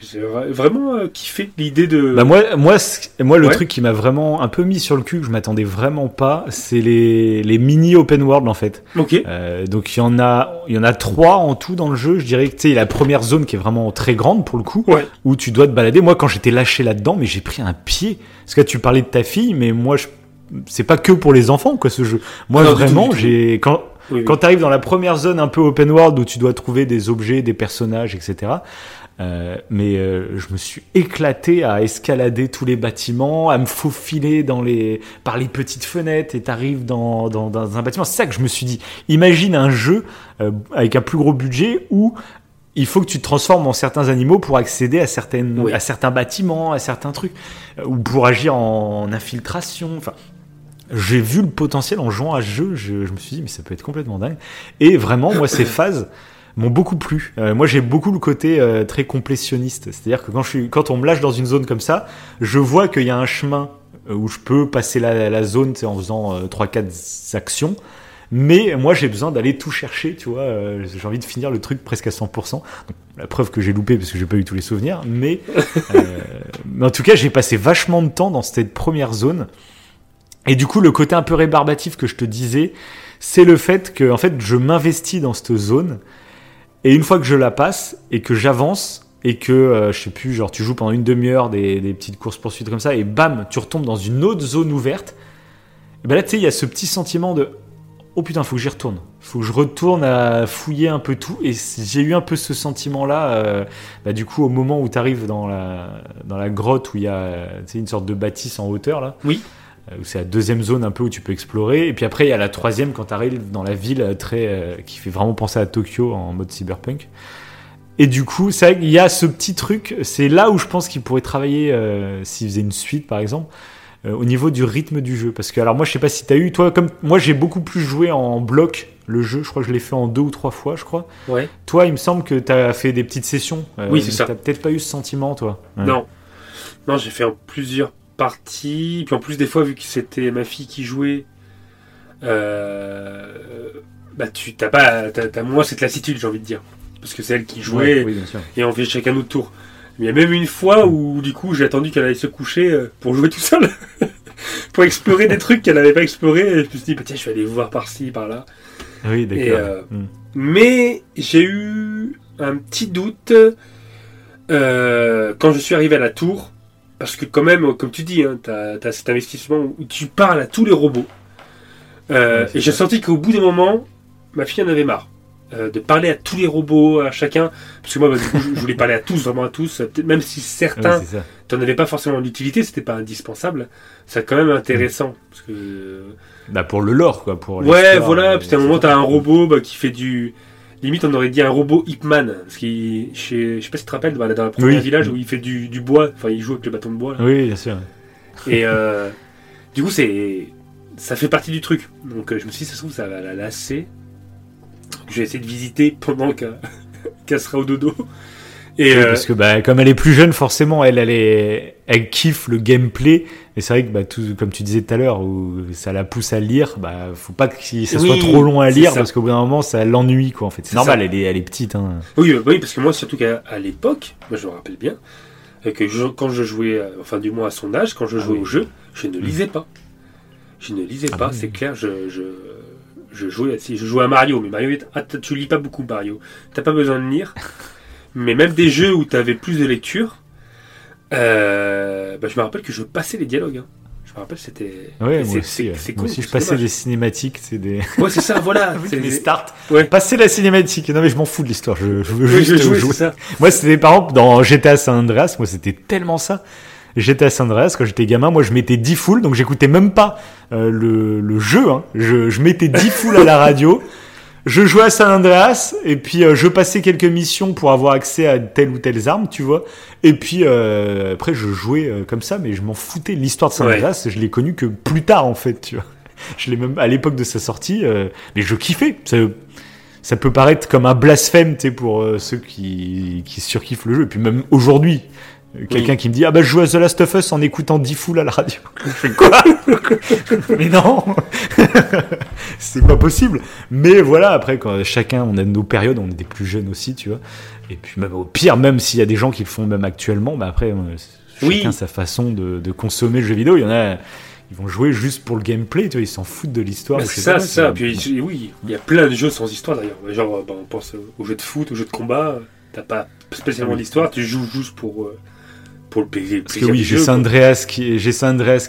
j'ai vra- vraiment euh, kiffé l'idée de. Bah moi, moi, moi le Ouais. truc qui m'a vraiment un peu mis sur le cul, que je m'attendais vraiment pas, c'est les, les mini open world en fait. ok. Euh, donc il y en a, il y en a trois en tout dans le jeu. Je dirais que tu sais la première zone qui est vraiment très grande pour le coup, Ouais. où tu dois te balader. Moi, quand j'étais lâché là-dedans, mais j'ai pris un pied. Parce que là, tu parlais de ta fille, mais moi, je... c'est pas que pour les enfants quoi ce jeu. Moi, Non, vraiment, j'ai quand Oui, oui. quand tu arrives dans la première zone un peu open world où tu dois trouver des objets, des personnages, etc. Euh, mais euh, je me suis éclaté à escalader tous les bâtiments, à me faufiler dans les par les petites fenêtres et t'arrives dans, dans, dans un bâtiment. C'est ça que je me suis dit. Imagine un jeu euh, avec un plus gros budget où il faut que tu te transformes en certains animaux pour accéder à certaines Oui. à certains bâtiments, à certains trucs, euh, ou pour agir en infiltration. Enfin, j'ai vu le potentiel en jouant à ce jeu. Je, je me suis dit, mais ça peut être complètement dingue. Et vraiment, moi, ces phases m'ont beaucoup plu. Euh, moi, j'ai beaucoup le côté euh, très complétionniste. C'est-à-dire que quand, je suis, quand on me lâche dans une zone comme ça, je vois qu'il y a un chemin euh, où je peux passer la, la zone en faisant euh, 3-4 actions. Mais moi, j'ai besoin d'aller tout chercher, tu vois. euh, j'ai envie de finir le truc presque à 100%. Donc, la preuve que j'ai loupé parce que j'ai pas eu tous les souvenirs. Mais, euh, mais en tout cas, j'ai passé vachement de temps dans cette première zone. Et du coup, le côté un peu rébarbatif que je te disais, c'est le fait que, en fait, je m'investis dans cette zone. Et une fois que je la passe et que j'avance et que, euh, je sais plus, genre, tu joues pendant une demi-heure des, petites courses-poursuites comme ça et bam, tu retombes dans une autre zone ouverte. Et ben là, tu sais, il y a ce petit sentiment de oh putain, faut que j'y retourne. Faut que je retourne à fouiller un peu tout. Et j'ai eu un peu ce sentiment-là, euh, bah, du coup, au moment où tu arrives dans la, dans la grotte où il y a euh, une sorte de bâtisse en hauteur, là. Oui. Où c'est la deuxième zone un peu où tu peux explorer. Et puis après, il y a la troisième quand tu arrives dans la ville très, euh, qui fait vraiment penser à Tokyo en mode cyberpunk. Et du coup, c'est qu'il y a ce petit truc. C'est là où je pense qu'il pourrait travailler euh, s'il faisait une suite, par exemple euh, au niveau du rythme du jeu. Parce que, alors moi, je sais pas si tu as eu, toi, comme moi, j'ai beaucoup plus joué en bloc le jeu. Je crois que je l'ai fait en deux ou trois fois, je crois. Ouais. Toi, il me semble que tu as fait des petites sessions. Euh, Oui, c'est ça. Tu peut-être pas eu ce sentiment, toi. Ouais. Non. Non, j'ai fait en plusieurs parties. Puis en plus, des fois, vu que c'était ma fille qui jouait, euh, bah, tu t'as pas, t'as, t'as moins cette lassitude, j'ai envie de dire. Parce que c'est elle qui jouait oui, et on fait chacun notre tour. Mais il y a même une fois où, du coup, j'ai attendu qu'elle aille se coucher euh, pour jouer tout seul. pour explorer des trucs qu'elle n'avait pas explorés. Et je me suis dit, bah, tiens, je vais aller voir par-ci, par-là. Oui, Et, d'accord. euh, Hmm. Mais j'ai eu un petit doute euh, quand je suis arrivé à la tour. Parce que quand même, comme tu dis, hein, tu as, cet investissement où tu parles à tous les robots. Euh, Ouais, et j'ai senti qu'au bout d'un moment, ma fille en avait marre. euh, de parler à tous les robots, à chacun. Parce que moi, bah, du coup, je voulais parler à tous, vraiment à tous. Même si Ouais, certains c'est ça. t'en avais pas forcément l'utilité, c'était pas indispensable. C'est quand même intéressant. Parce que Bah, pour le lore, quoi. Pour Ouais, voilà, euh, puis à un moment, t'as un robot bah, qui fait du. Limite, on aurait dit un robot Hipman. Parce qu'il. Je sais pas si tu te rappelles, bah, dans le premier Oui. village où il fait du, du bois, enfin, il joue avec le bâton de bois. là. Oui, bien sûr. Et euh, du coup, c'est. Ça fait partie du truc. Donc, euh, je me suis dit, ça se trouve, ça va la lasser. Je vais essayer de visiter pendant qu'elle qu'elle sera au dodo. Et. Oui, euh, Parce que bah, comme elle est plus jeune, forcément, elle, elle, est... elle kiffe le gameplay. Et c'est vrai que, bah, tout, comme tu disais tout à l'heure, où ça la pousse à lire, bah, faut pas que ça soit Oui, trop long à lire, parce qu'au bout d'un moment, ça l'ennuie, quoi, en fait. C'est normal, ça. elle est, elle est petite, hein. Oui, euh, oui, parce que moi, surtout qu'à l'époque, moi je me rappelle bien, euh, que je- quand je jouais, enfin du moins à son âge, quand je Ah jouais oui. au jeu, je ne lisais pas. Je ne lisais Ah pas, c'est clair, je, je, je jouais, si, je jouais à Mario, mais Mario, ah, tu lis pas beaucoup Mario, t'as pas besoin de lire, mais même des jeux où t'avais plus de lecture, euh, bah, je me rappelle que je passais les dialogues. hein. Je me rappelle, c'était. Ouais, c'est- moi aussi. c'est- je passais dommage. des cinématiques, c'est des. Ouais, c'est ça, voilà. c'est des starts. Ouais. Passer la cinématique. Non, mais je m'en fous de l'histoire. Je, je veux Oui, juste je jouais, jouer. c'est ça. Moi, c'était par exemple dans GTA San Andreas, moi c'était tellement ça. GTA San Andreas, quand j'étais gamin, moi je mettais 10 full, donc j'écoutais même pas euh, le, le jeu. Hein. Je, je mettais 10 full à la radio. Je jouais à San Andreas et puis euh, je passais quelques missions pour avoir accès à telle ou telle arme, tu vois. Et puis euh, après je jouais euh, comme ça, mais je m'en foutais. L'histoire de San Ouais. Andreas, je l'ai connu que plus tard en fait, tu vois. Je l'ai même à l'époque de sa sortie, euh, mais je kiffais. Ça, ça peut paraître comme un blasphème, tu sais, pour ceux qui, qui surkiffent le jeu. Et puis même aujourd'hui, euh, quelqu'un qui me dit ah bah je joue à The Last of Us en écoutant 10 full à la radio. Je fais quoi Mais non, c'est pas possible. Mais voilà, après quand chacun, on a nos périodes, on est des plus jeunes aussi, tu vois. Et puis même au pire, même s'il y a des gens qui le font même actuellement, bah après euh, Oui. chacun sa façon de, de consommer le jeu vidéo. Il y en a. Ils vont jouer juste pour le gameplay, tu vois, ils s'en foutent de l'histoire. Bah, c'est ça, c'est ça. Puis oui, il y a plein de jeux sans histoire d'ailleurs. Genre, euh, bah, on pense aux jeux de foot, aux jeux de combat. T'as pas spécialement d'histoire, tu joues juste pour, euh, pour le plaisir. Parce que oui, j'ai San Andreas qui,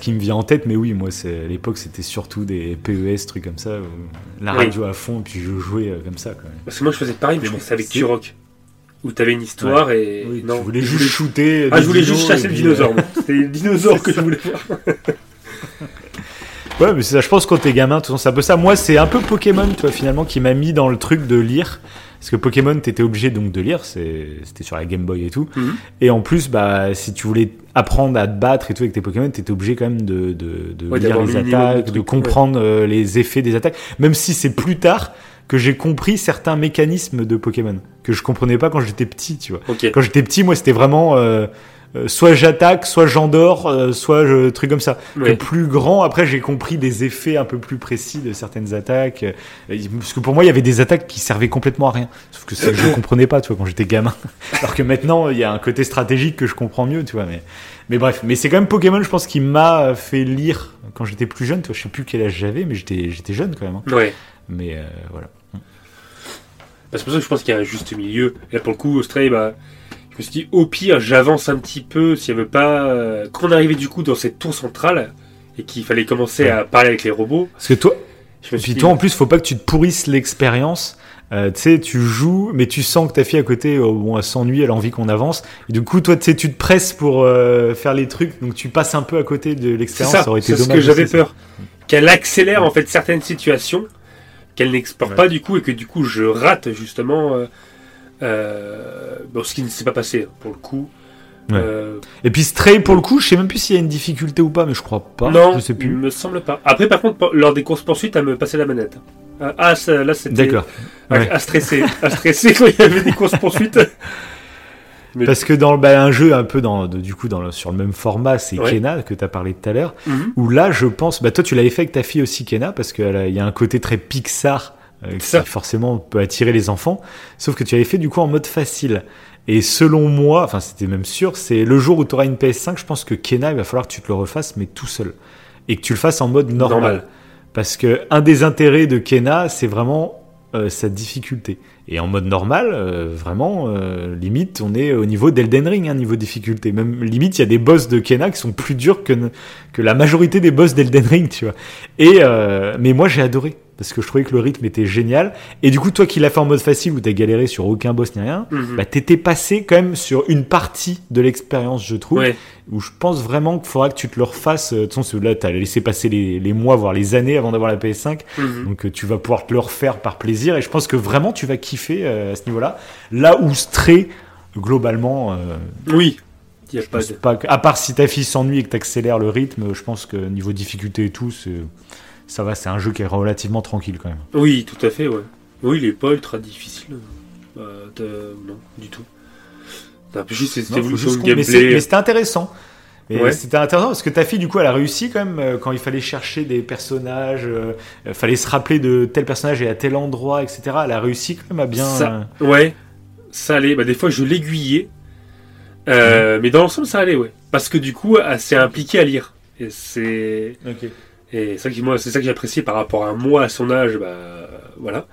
qui me vient en tête, mais oui, moi, à l'époque, c'était surtout des PES, trucs comme ça, où la Oui. radio à fond, puis je jouais euh, comme ça, quand même. Parce que moi je faisais pareil, mais je c'est avec Turok. Où t'avais une histoire et. Oui, non, je voulais juste shooter. Ah, je voulais juste chasser et le dinosaure. moi. C'était le dinosaure que je voulais voir. euh, Ouais, mais c'est ça, je pense quand t'es gamin, de toute façon, c'est un peu ça. Moi, c'est un peu Pokémon, tu vois, finalement, qui m'a mis dans le truc de lire. Parce que Pokémon, t'étais obligé donc de lire, c'est- c'était sur la Game Boy et tout. Mhm. Et en plus, bah, si tu voulais apprendre à te battre et tout avec tes Pokémon, t'étais obligé quand même de, de, de Ouais, lire les de attaques, de, comprendre euh, les effets des attaques. Même si c'est plus tard que j'ai compris certains mécanismes de Pokémon que je comprenais pas quand j'étais petit, tu vois. Ok. Quand j'étais petit, moi, c'était vraiment euh, euh, soit j'attaque, soit j'endors, euh, soit je, truc comme ça. Ouais. Que plus grand, après, j'ai compris des effets un peu plus précis de certaines attaques. Euh, Parce que pour moi, il y avait des attaques qui servaient complètement à rien. Sauf que ça, je ne comprenais pas, tu vois, quand j'étais gamin. Alors que maintenant, il y a un côté stratégique que je comprends mieux, tu vois. Mais, mais bref, mais c'est quand même Pokémon, je pense, qui m'a fait lire quand j'étais plus jeune. Tu vois, je sais plus quel âge j'avais, mais j'étais, j'étais jeune quand même. hein. Ouais. Mais voilà. Bah, c'est pour ça que je pense qu'il y a un juste milieu. Et là, pour le coup, Stray, bah, je me suis dit, au pire, j'avance un petit peu s'il n'y avait pas. euh, Quand on arrivait du coup dans cette tour centrale et qu'il fallait commencer Ouais. à parler avec les robots, Parce que toi, je me suis Puis dit. toi, en plus, faut pas que tu te pourrisses l'expérience. Euh, tu sais, tu joues, mais tu sens que ta fille à côté, euh, bon, elle s'ennuie, elle a envie qu'on avance. Et du coup, toi, tu te presses pour euh, faire les trucs, donc tu passes un peu à côté de l'expérience. ça, aurait été c'est ce dommage que j'avais peur. Qu'elle accélère en fait certaines situations, qu'elle Ouais. pas du coup, et que du coup je rate justement bon, ce qui ne s'est pas passé pour le coup. Ouais. Euh. Et puis Stray, pour le coup, je sais même plus s'il y a une difficulté ou pas, mais je crois pas. non, je sais il plus. me semble pas. Après, par contre, lors des courses poursuites, elle me passait la manette. Euh, Ah, ça, là, c'était D'accord. à, Ouais. à stresser, à stresser quand il y avait des courses poursuites. Mais- Parce que dans le- bah, un jeu un peu dans, de- du coup, dans le- sur le même format, c'est Ouais. Kena que tu as parlé tout à l'heure. Mhm. Où là, je pense, bah toi, tu l'avais fait avec ta fille aussi, Kena, parce qu'il y a un côté très Pixar euh, qui Ça. forcément peut attirer les enfants. Sauf que tu avais fait du coup en mode facile. Et selon moi, enfin, c'était même sûr, c'est le jour où tu auras une PS5, je pense que Kena, il va falloir que tu te le refasses, mais tout seul. et que tu le fasses en mode normal. Normal. Parce que un des intérêts de Kena, c'est vraiment euh, sa difficulté. Et en mode normal, euh, vraiment, euh, limite, on est au niveau d'Elden Ring, hein, niveau difficulté. Même limite, il y a des boss de Kena qui sont plus durs que, ne- que la majorité des boss d'Elden Ring, tu vois. Et euh, mais moi, j'ai adoré parce que je trouvais que le rythme était génial. Et du coup, toi qui l'as fait en mode facile où t'as galéré sur aucun boss ni rien, Mhm. bah t'étais passé quand même sur une partie de l'expérience, je trouve Ouais. où je pense vraiment qu'il faudra que tu te le refasses. euh, De toute façon, là, t'as laissé passer les, les mois, voire les années avant d'avoir la PS5. Mhm. Donc, euh, tu vas pouvoir te le refaire par plaisir. Et je pense que vraiment, tu vas kiffer euh, à ce niveau-là. Là où Stray, globalement, euh, Oui. Y a pas de. pas que- à part si ta fille s'ennuie et que t'accélères le rythme, je pense que niveau difficulté et tout, c'est- ça va. C'est un jeu qui est relativement tranquille quand même. Oui, tout à fait, ouais. Oui, il est pas ultra difficile. Euh, Non, du tout. Juste c'est- gameplay. mais c'était intéressant. Ouais. C'était intéressant parce que ta fille, du coup, elle a réussi quand même euh, quand il fallait chercher des personnages, euh, euh, fallait se rappeler de tel personnage et à tel endroit, etc. Elle a réussi quand même à bien. Ça- Ouais, ça allait. Bah, des fois, je l'aiguillais. Euh, Mais dans l'ensemble, ça allait, ouais. Parce que du coup, elle s'est impliquée à lire. Et c'est. euh, Ok. Et c'est ça, qui, moi, c'est ça que j'apprécie par rapport à moi, à son âge, bah, voilà.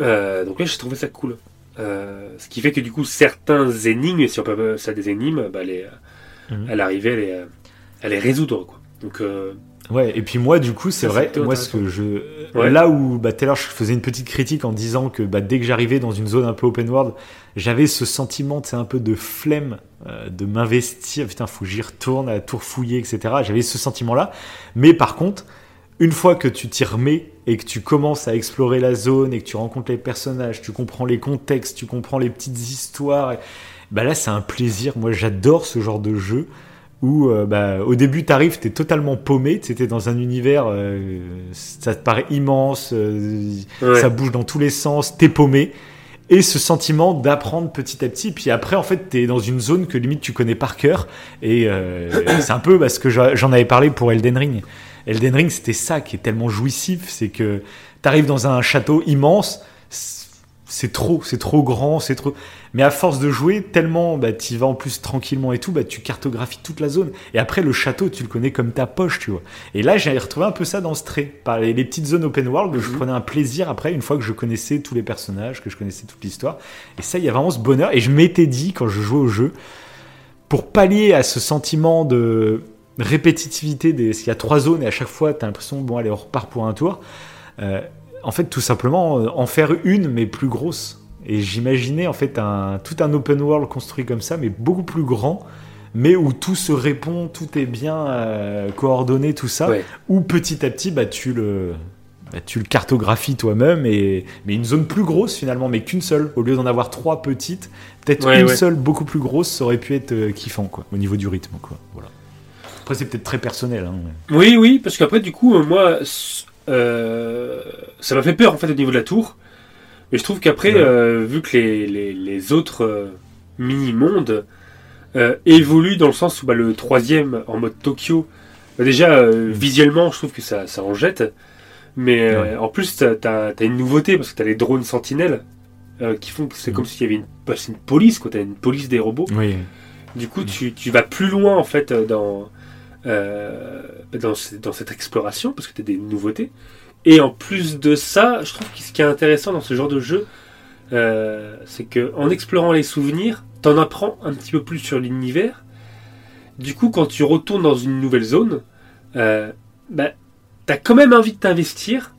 Euh, donc là, j'ai trouvé ça cool. Euh, ce qui fait que du coup, certains énigmes, si on peut appeler ça des énigmes, bah, les, elle arrivait à les, à les résoudre, quoi. Donc, euh, Ouais, et puis moi, du coup, c'est vrai, moi, ce que je. Ouais. Là où, bah, tout à l'heure, je faisais une petite critique en disant que bah, dès que j'arrivais dans une zone un peu open world, j'avais ce sentiment, c'est un peu de flemme euh, de m'investir. Putain, faut que j'y retourne à tout refouiller, etc. J'avais ce sentiment-là. Mais par contre, une fois que tu t'y remets et que tu commences à explorer la zone et que tu rencontres les personnages, tu comprends les contextes, tu comprends les petites histoires, bah là, c'est un plaisir. Moi, j'adore ce genre de jeu où euh, bah, au début t'arrives, t'es totalement paumé, t'étais dans un univers, euh, ça te paraît immense, euh, ouais. ça bouge dans tous les sens, t'es paumé. Et ce sentiment d'apprendre petit à petit, puis après en fait t'es dans une zone que limite tu connais par cœur, et euh, c'est un peu parce que j'a- j'en avais parlé pour Elden Ring. Elden Ring c'était ça qui est tellement jouissif, c'est que t'arrives dans un château immense, c'est trop, c'est trop grand, c'est trop. Mais à force de jouer, tellement, bah, tu vas en plus tranquillement et tout, bah, tu cartographies toute la zone. Et après, le château, tu le connais comme ta poche, tu vois. Et là, j'ai retrouvé un peu ça dans Stray. Par les, les petites zones open world, où je Mhm. prenais un plaisir après, une fois que je connaissais tous les personnages, que je connaissais toute l'histoire. Et ça, il y a vraiment ce bonheur. Et je m'étais dit, quand je jouais au jeu, pour pallier à ce sentiment de répétitivité, des... parce qu'il y a trois zones et à chaque fois, tu as l'impression, bon, allez, on repart pour un tour. Euh, en fait, tout simplement, euh, en faire une, mais plus grosse. Et j'imaginais en fait un, tout un open world construit comme ça, mais beaucoup plus grand, mais où tout se répond, tout est bien euh, coordonné, tout ça. Ouais. Où petit à petit, bah, tu le, bah, tu le cartographies toi-même, et mais une zone plus grosse finalement, mais qu'une seule. Au lieu d'en avoir trois petites, peut-être Ouais, une ouais. seule beaucoup plus grosse, ça aurait pu être euh, kiffant quoi, au niveau du rythme quoi. Voilà. Après, c'est peut-être très personnel. Hein, mais- Oui, oui, parce qu'après, du coup, euh, moi, euh, ça m'a fait peur, en fait, au niveau de la tour. Mais je trouve qu'après, Ouais. euh, vu que les, les, les autres euh, mini-mondes évoluent dans le sens où bah, le troisième, en mode Tokyo, bah, déjà, euh, visuellement, je trouve que ça, ça en jette. Mais Ouais. en plus, t'as as, une nouveauté, parce que t'as les drones sentinelles, qui font que c'est Mhm. comme s'il y avait une, bah, une police, quoi. T'as une police des robots. Du coup, tu, tu vas plus loin en fait dans, dans, ce- dans cette exploration parce que tu as des nouveautés. Et en plus de ça, je trouve que ce qui est intéressant dans ce genre de jeu, euh, c'est que en explorant les souvenirs, t'en apprends un petit peu plus sur l'univers. Du coup, quand tu retournes dans une nouvelle zone, euh, bah, t'as quand même envie de t'investir.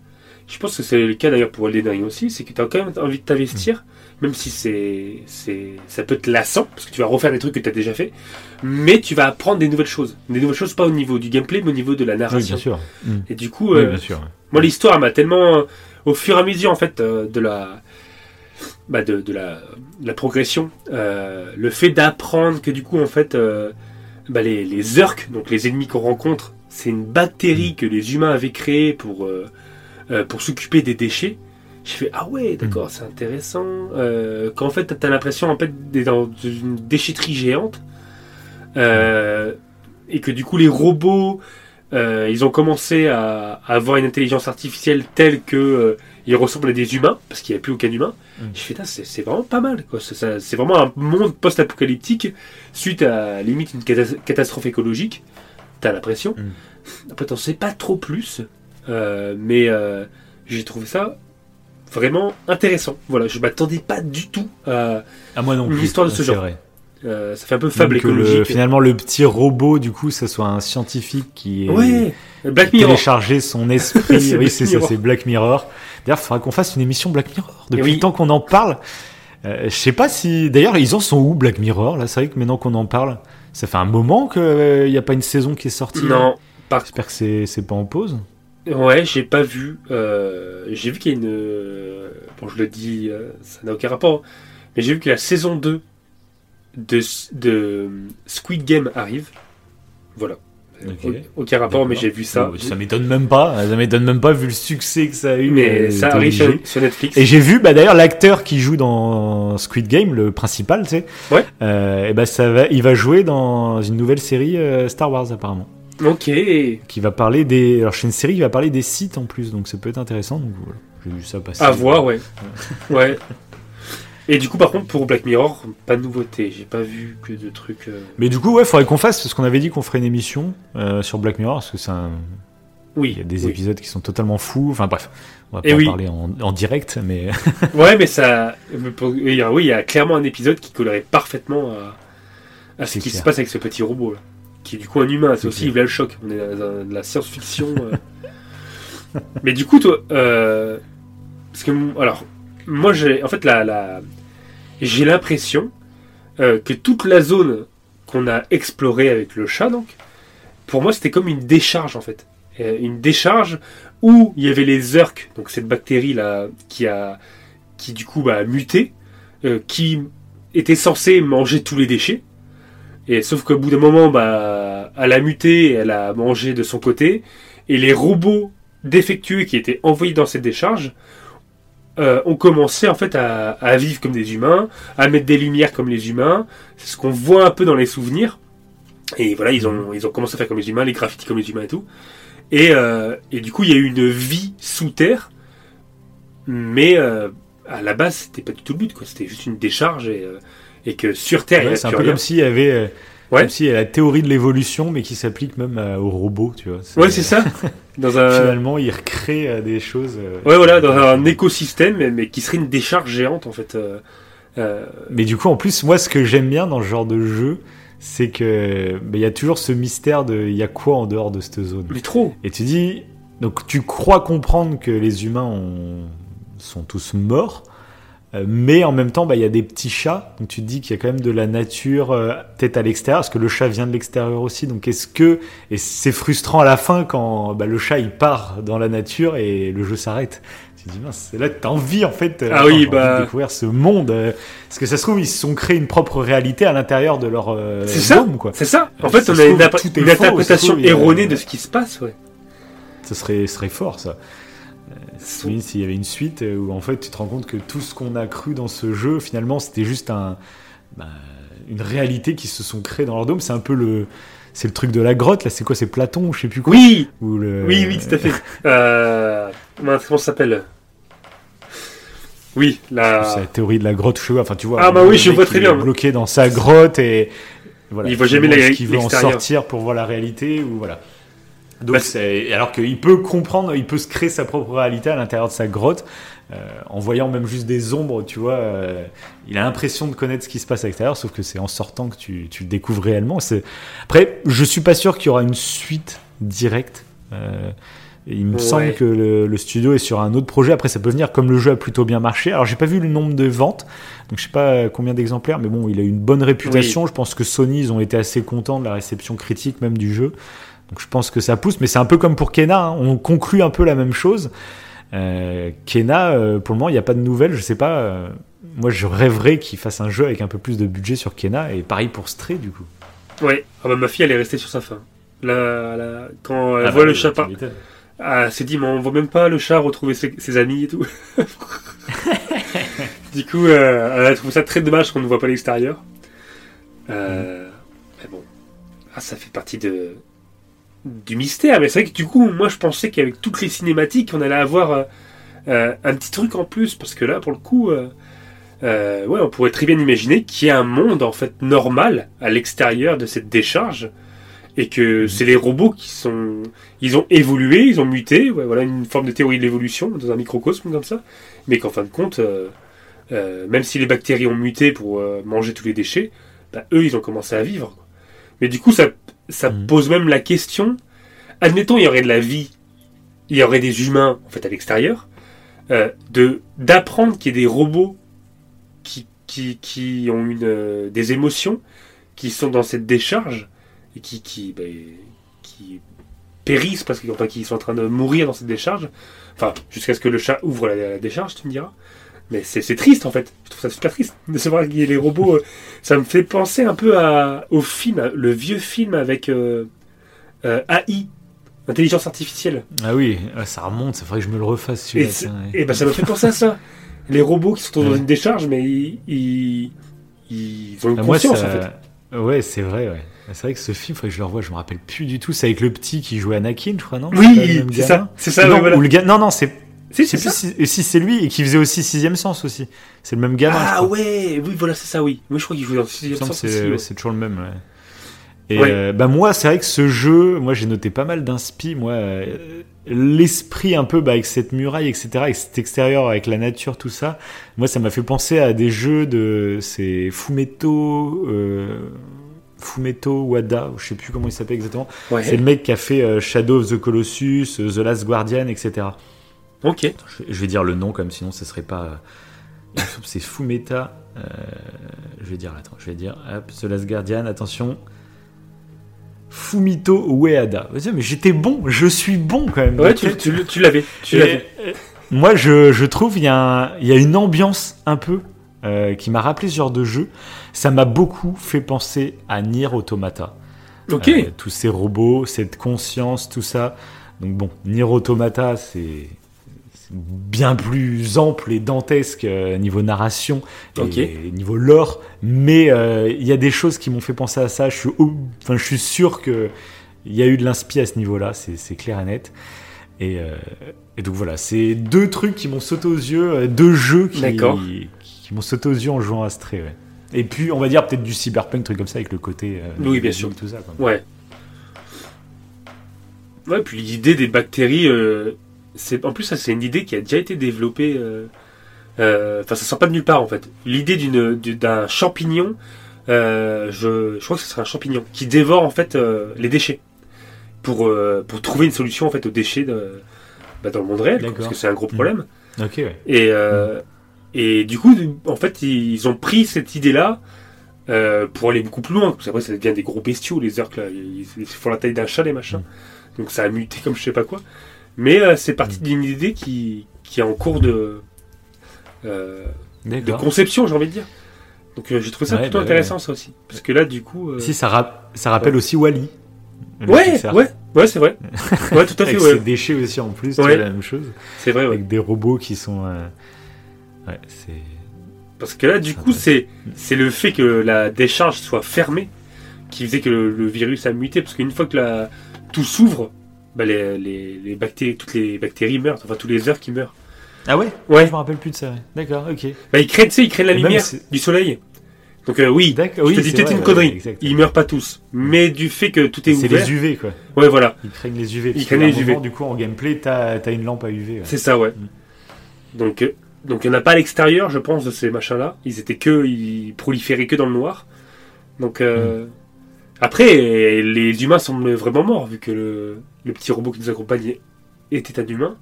Je pense que c'est le cas d'ailleurs pour Elden Ring aussi, c'est que t'as quand même envie de t'investir, même si c'est, c'est, ça peut être lassant, parce que tu vas refaire des trucs que t'as déjà fait, mais tu vas apprendre des nouvelles choses. Des nouvelles choses pas au niveau du gameplay, mais au niveau de la Oui, narration. bien sûr. Mm. Et du coup, Oui, euh, bien sûr. moi, l'histoire m'a tellement, euh, au fur et à mesure en fait euh, de la, bah, de, de la, de la progression, euh, le fait d'apprendre que du coup en fait, bah, les, les Zerk, donc les ennemis qu'on rencontre, c'est une bactérie que les humains avaient créée pour pour s'occuper des déchets. Je fais ah ouais d'accord c'est intéressant. Euh, qu'en fait t'as l'impression en fait d'être dans une déchetterie géante Euh, et que du coup les robots euh, ils ont commencé à, à avoir une intelligence artificielle telle que euh, ils ressemblent à des humains parce qu'il n'y a plus aucun humain. Mm. Je fais, c'est vraiment pas mal. C'est vraiment un monde post-apocalyptique suite à limite une catas- catastrophe écologique. T'as l'impression. Mm. Après, t'en sais pas trop plus, mais j'ai trouvé ça vraiment intéressant. Voilà, je m'attendais pas du tout à. À moi non plus. L'histoire de ce genre. vrai. euh, ça fait un peu fable Même que le- écologique. finalement, le petit robot, du coup, ça soit un scientifique qui est Ouais, Black Mirror. téléchargé son esprit. Oui, c'est ça, c'est Black Mirror. D'ailleurs, il faudra qu'on fasse une émission Black Mirror. Depuis Oui. le temps qu'on en parle. Euh, je sais pas si. D'ailleurs, ils en sont où, Black Mirror Là, c'est vrai que maintenant qu'on en parle, ça fait un moment qu'il n'y a pas une saison qui est sortie. Non, par J'espère que c'est pas en pause. Ouais, j'ai pas vu. euh, j'ai vu qu'il y a une. euh, Bon, je le dis, euh, ça n'a aucun rapport. Mais j'ai vu que la saison 2 de, de Squid Game arrive. Voilà. Aucun rapport, mais j'ai vu ça. Oh, Ça m'étonne même pas. Ça m'étonne même pas vu le succès que ça a eu. Mais euh, ça arrive sur, sur Netflix. Et j'ai vu, bah d'ailleurs, l'acteur qui joue dans Squid Game, le principal, tu sais, Ouais. euh, et bah ça va, il va jouer dans une nouvelle série euh, Star Wars apparemment, Ok. qui va parler des, alors c'est une série qui va parler des sites en plus, donc ça peut être intéressant. Donc voilà, j'ai vu ça passer. À voir, ouais. Ouais. Et du coup, par contre, pour Black Mirror, pas de nouveauté. J'ai pas vu que de trucs. euh, Mais du coup, ouais, faudrait qu'on fasse parce qu'on avait dit qu'on ferait une émission euh, sur Black Mirror parce que c'est un, Oui. il y a des oui. épisodes qui sont totalement fous. Enfin bref, on va Et pas en oui. parler en, en direct, mais Ouais, mais ça. mais pour- Oui, il y a- oui, il y a clairement un épisode qui collerait parfaitement à, à ce C'est qui se passe avec ce petit robot là. Qui est du coup un humain, c'est aussi là le choc. On est dans de la science-fiction. euh. mais du coup, toi. euh, Parce que. Alors, moi, j'ai. En fait, la. la... J'ai l'impression euh, que toute la zone qu'on a explorée avec le chat, donc, pour moi, c'était comme une décharge en fait. Une décharge où il y avait les Urk, donc cette bactérie là qui a qui du coup bah, a muté, qui était censée manger tous les déchets. Et sauf qu'au bout d'un moment, bah, elle a muté, elle a mangé de son côté, et les robots défectueux qui étaient envoyés dans cette décharge euh, ont commencé en fait à, vivre comme des humains, à mettre des lumières comme les humains. C'est ce qu'on voit un peu dans les souvenirs. Et voilà, ils ont, ils ont commencé à faire comme les humains, les graffitis comme les humains et tout. Et, euh, du coup, il y a eu une vie sous terre, mais euh, à la base, c'était pas du tout le but. C'était juste une décharge et que sur Terre, il c'est un peu rien. comme s'il y avait, euh, Ouais. comme y a la théorie de l'évolution, mais qui s'applique même euh, aux robots, tu vois. Ouais, c'est ça. Dans un, Finalement, ils recréent euh, des choses. ouais, voilà, dans un écosystème, mais, mais qui serait une décharge géante, en fait. euh, Mais du coup, en plus, moi, ce que j'aime bien dans ce genre de jeu, c'est que bah, il y a toujours ce mystère de il y a quoi en dehors de cette zone? mais trop. Et tu dis, donc tu crois comprendre que les humains ont- sont tous morts, mais en même temps, bah, il y a des petits chats, donc tu te dis qu'il y a quand même de la nature euh, peut-être à l'extérieur, parce que le chat vient de l'extérieur aussi, donc est-ce que, et c'est frustrant à la fin quand bah, le chat il part dans la nature et le jeu s'arrête. Tu te dis, mince, c'est là que t'as envie en fait euh, Ah oui, bah. de découvrir ce monde, euh, parce que ça se trouve, ils se sont créés une propre réalité à l'intérieur de leur euh, C'est ça. dôme, quoi. C'est ça. En Euh, fait, ça on a une, une interprétation erronée de ce qui se passe, ouais. Ce serait, serait fort, ça. S'il s'il y avait une suite euh, où en fait tu te rends compte que tout ce qu'on a cru dans ce jeu, finalement, c'était juste un, bah, une réalité qui se sont créés dans leur dôme. C'est un peu le, c'est le truc de la grotte là. C'est quoi C'est Platon ou je sais plus quoi? Oui, Ou le... oui, oui, tout à fait. Euh, comment ça s'appelle? Oui, la. C'est la théorie de la grotte, je. Enfin, tu vois. Ah, bah oui, je vois très est bien. Bloqué dans sa grotte et voilà. Il voit jamais veut en sortir pour voir la réalité ou voilà. Donc, Bah, c'est- alors qu'il peut comprendre, il peut se créer sa propre réalité à l'intérieur de sa grotte, euh, en voyant même juste des ombres, tu vois. euh, il a l'impression de connaître ce qui se passe à l'extérieur, sauf que c'est en sortant que tu, tu le découvres réellement. C'est- Après, je suis pas sûr qu'il y aura une suite directe. euh, il me Ouais. semble que le, le studio est sur un autre projet. Après, ça peut venir comme le jeu a plutôt bien marché. Alors, j'ai pas vu le nombre de ventes, donc je sais pas combien d'exemplaires, mais bon, il a une bonne réputation. Je pense que Sony, ils ont été assez contents de la réception critique même du jeu. Donc je pense que ça pousse, mais c'est un peu comme pour Kena, hein. on conclut un peu la même chose. Euh, Kena, euh, pour le moment, il n'y a pas de nouvelles, je sais pas. euh, moi, je rêverais qu'il fasse un jeu avec un peu plus de budget sur Kena, et pareil pour Stray, du coup. Ouais, ah bah, ma fille, elle est restée sur sa fin. Là, là, quand elle Ah voit bah, le tu chat par-. Ah, elle s'est dit, mais on voit même pas le chat retrouver ses, ses amis et tout. du coup, elle a trouvé ça très dommage qu'on ne voit pas l'extérieur. Euh, Mais bon, ah, ça fait partie de du mystère. Mais c'est vrai que du coup, moi, je pensais qu'avec toutes les cinématiques, on allait avoir euh, euh, un petit truc en plus, parce que là, pour le coup, euh, euh, ouais, on pourrait très bien imaginer qu'il y a un monde en fait normal à l'extérieur de cette décharge. et que c'est les robots qui sont, ils ont évolué, ils ont muté, ouais, voilà une forme de théorie de l'évolution dans un microcosme comme ça, mais qu'en fin de compte, même si les bactéries ont muté pour manger tous les déchets, bah, eux ils ont commencé à vivre. Mais du coup ça, ça Mhm. pose même la question, admettons il y aurait de la vie, il y aurait des humains en fait à l'extérieur, euh, de d'apprendre qu'il y ait des robots qui, qui, qui ont une, euh, des émotions, qui sont dans cette décharge et qui, qui, qui périssent parce qu'ils enfin, qui sont en train de mourir dans cette décharge. Enfin, jusqu'à ce que le chat ouvre la, la décharge, tu me diras. Mais c'est c'est triste en fait. Je trouve ça super triste de savoir qu'il y ait les robots. euh, ça me fait penser un peu à, au film, le vieux film avec euh, euh, AI, intelligence artificielle. Ah oui, ah, ça remonte, ça faudrait que je me le refasse Et, ouais. et ben ça me fait penser à ça. Les robots qui sont dans Ouais. une décharge, mais ils, ils, ils ont une Ah, moi, conscience ça- en fait. Ouais, c'est vrai, ouais. C'est vrai que ce film, faudrait que je le revoie, je me rappelle plus du tout. C'est avec le petit qui jouait Anakin, je crois, non? Oui, c'est ça. C'est ça, non, ouais, voilà. ou le gars- non, non, c'est Si, c'est plus si, si c'est lui et qui faisait aussi Sixième Sens aussi. C'est le même gamin. Ah ouais, oui, voilà, c'est ça, oui. Moi, je crois qu'il joue dans sixième sens c'est ouais. toujours le même. Ouais. Et Ouais. euh, bah moi, c'est vrai que ce jeu, moi j'ai noté pas mal d'inspi. Moi, euh, l'esprit un peu bah, avec cette muraille, etc., avec cet extérieur, avec la nature, tout ça. Moi, ça m'a fait penser à des jeux de c'est Fumeto. Euh, Fumeto Wada, je sais plus comment il s'appelle exactement. Ouais. C'est le mec qui a fait euh, Shadow of the Colossus, The Last Guardian, etc. Ok. Je, je vais dire le nom comme sinon ce serait pas. euh, C'est Fumeta. euh, je vais dire, attends, je vais dire, hop, The Last Guardian, attention. Fumito Ueada. Vas-y, Mais j'étais bon, je suis bon quand même. Ouais, tu, tu, tu l'avais. Moi, je, je trouve il y, a y une ambiance un peu euh, qui m'a rappelé ce genre de jeu. Ça m'a beaucoup fait penser à Nier Automata. Ok. Euh, tous ces robots, cette conscience, tout ça. Donc bon, Nier Automata, c'est bien plus ample et dantesque euh, niveau narration et niveau lore, mais euh, il y a des choses qui m'ont fait penser à ça. Je suis, enfin, je suis sûr que il y a eu de l'inspi à ce niveau-là, c'est c'est clair et net. Et, euh, et donc voilà, c'est deux trucs qui m'ont sauté aux yeux, deux jeux qui, m'ont sauté aux yeux en jouant à ouais. Et puis, on va dire peut-être du cyberpunk, truc comme ça, avec le côté. Oui, bien sûr. Tout ça. Ouais. Ouais, puis l'idée des bactéries, c'est en plus ça c'est une idée qui a déjà été développée. euh, euh, Enfin, ça sort pas de nulle part en fait. L'idée d'une du- d'un champignon, euh, je, je crois que ce serait un champignon qui dévore en fait euh, les déchets pour euh, pour trouver une solution en fait aux déchets de, bah, dans le monde réel, parce que c'est un gros Mm. problème. Ok, ouais. Et, euh, et du coup, en fait, ils ont pris cette idée-là euh, pour aller beaucoup plus loin. Parce qu'après, ça devient des gros bestiaux, les orques, là. Ils, ils font la taille d'un chat, les machins. Donc ça a muté comme je sais pas quoi. Mais euh, c'est parti d'une idée qui, qui est en cours de, euh, de conception, j'ai envie de dire. Donc euh, j'ai trouvé ça Ouais, plutôt bah ouais, intéressant, ça aussi. Parce que là, du coup. Si, ça, ça rappelle aussi Wally. Ouais, ouais, ouais, c'est vrai. Ouais, tout à fait, Avec ouais. ses déchets aussi en plus, vois, la même chose. C'est vrai, ouais. Avec des robots qui sont. Ouais, c'est. Parce que là, du coup, c'est c'est le fait que la décharge soit fermée qui faisait que le, le virus a muté. Parce qu'une fois que la, tout s'ouvre, bah, les, les, les bactéries, toutes les bactéries meurent. Enfin, tous les œufs qui meurent. Ah ouais? Ouais. Je me rappelle plus de ça. ouais. D'accord, ok. Bah, ils créent, tu sais, ils créent de la lumière c'est- du soleil. Donc, euh, oui. Je oui. te dis c'est peut-être une connerie. exactement. Ils meurent pas tous. Mais du fait que tout est C'est ouvert. les UV, quoi. Ouais, voilà. Ils craignent les UV. parce craignent les UV. Du coup, en gameplay, t'as as une lampe à UV. ouais. C'est ça, ouais. Mm. Donc, euh, donc il n'y en a pas à l'extérieur, je pense, de ces machins-là. Ils étaient que, ils proliféraient que dans le noir. Donc, euh, Mm. Après, les humains semblent vraiment morts, vu que le, le petit robot qui nous accompagne était un humain.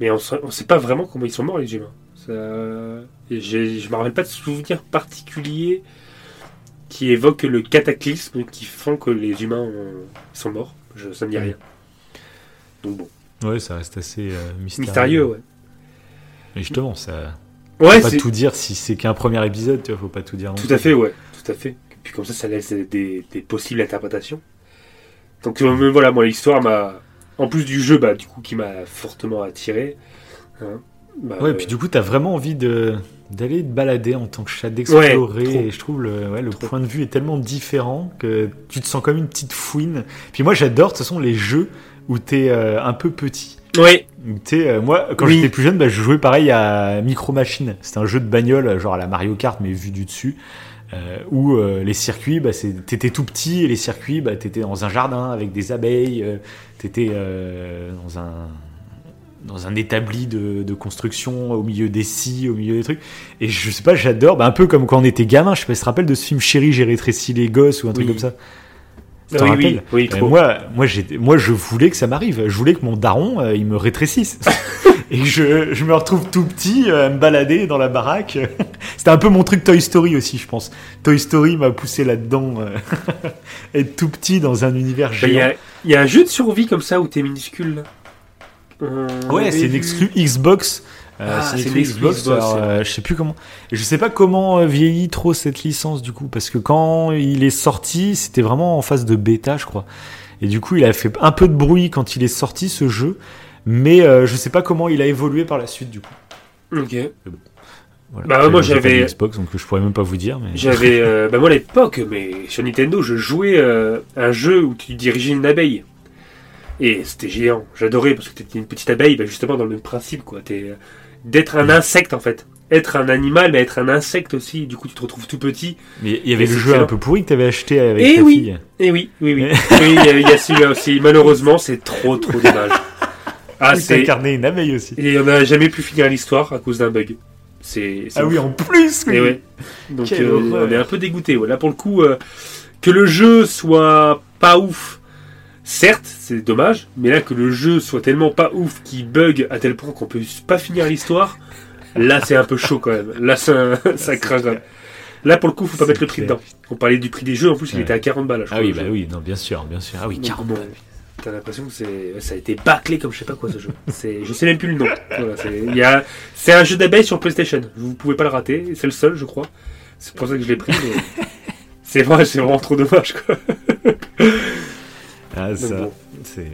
Mais on ne sait pas vraiment comment ils sont morts, les humains. Ça, je me rappelle pas de souvenirs particuliers qui évoquent le cataclysme qui font que les humains ont- sont morts. Je, ça me dit rien. Donc bon, Ouais, ça reste assez euh, mystérieux. mystérieux, ouais. Mais justement, ça. Ouais, faut pas tout dire si c'est qu'un premier épisode, tu vois, faut pas tout dire. non Tout à fait, ouais, tout à fait. Puis comme ça, ça laisse des, des possibles interprétations. Donc euh, voilà, moi l'histoire m'a, en plus du jeu, bah du coup qui m'a fortement attiré. hein, bah, Ouais, euh, puis du coup, t'as vraiment envie de d'aller te balader en tant que chat, d'explorer. et je trouve le, ouais, le Trop. point de vue est tellement différent que tu te sens comme une petite fouine. Puis moi, j'adore, toute façon, les jeux où t'es euh, un peu petit. t'es, euh, moi, quand Oui. j'étais plus jeune, bah, je jouais pareil à Micro Machine. C'était un jeu de bagnole, genre à la Mario Kart, mais vu du dessus. Euh, où euh, les circuits, bah, t'étais tout petit et les circuits, bah, t'étais dans un jardin avec des abeilles, euh, t'étais euh, dans un dans un établi de, de construction au milieu des scies, au milieu des trucs. Et je sais pas, j'adore, bah, un peu comme quand on était gamin. Je sais pas si tu te rappelles de ce film Chérie, j'ai rétréci les gosses ou un truc Oui. comme ça? Ah oui, oui, oui, trop. moi, moi, moi, je voulais que ça m'arrive. Je voulais que mon daron, euh, il me rétrécisse. et je, je me retrouve tout petit euh, à me balader dans la baraque. C'était un peu mon truc Toy Story aussi, je pense. Toy Story m'a poussé là-dedans. euh, être tout petit dans un univers Il y, géant. a, il y a un jeu de survie comme ça où t'es minuscule. Euh, Ouais, avait c'est une exclu Xbox. Euh, Ah, c'est Xbox. Xbox, alors, euh, je sais plus comment. Et je sais pas comment vieillit trop cette licence du coup, parce que quand il est sorti, c'était vraiment en phase de bêta, je crois. Et du coup, il a fait un peu de bruit quand il est sorti ce jeu, mais euh, je sais pas comment il a évolué par la suite du coup. Ok. Voilà. Bah, moi, j'avais- Xbox, donc je pourrais même pas vous dire. Mais... J'avais, euh, bah moi à l'époque, mais sur Nintendo, je jouais euh, un jeu où tu dirigeais une abeille. Et c'était géant. J'adorais parce que t'étais une petite abeille, bah justement dans le même principe, quoi. T'es euh, d'être un insecte en fait. Être un animal, mais être un insecte aussi. Du coup, tu te retrouves tout petit. Mais il y avait Et le jeu un peu pourri que t'avais acheté avec Eh ta oui. fille. Et oui, oui, oui. oui, il y a, il y a celui-là aussi. Malheureusement, c'est trop, trop dommage. Ah, c'est. t'incarnais une abeille aussi. Et on n'a jamais pu finir l'histoire à cause d'un bug. C'est. Ah oui, en plus. oui. Et ouais. Donc euh, on est un peu dégoûté. Là pour le coup, euh, que le jeu soit pas ouf, certes c'est dommage, mais là que le jeu soit tellement pas ouf qu'il bug à tel point qu'on peut pas finir l'histoire, là c'est un peu chaud quand même. Là ça, ça craint. grave. Là pour le coup, faut pas mettre le prix clair. dedans. On parlait du prix des jeux, en plus il était à 40 balles. Je Ah crois, oui, bah jeu. oui, non, bien sûr, bien sûr. Ah oui, Donc, 40 bon, T'as l'impression que c'est, ça a été bâclé comme je sais pas quoi ce jeu. C'est, je sais même plus le nom. Voilà, c'est, il y a, c'est un jeu d'abeilles sur PlayStation. Vous pouvez pas le rater. C'est le seul, je crois. C'est pour ça que je l'ai pris. mais c'est vrai, c'est vraiment trop dommage quoi. Ah, ça, bon. c'est.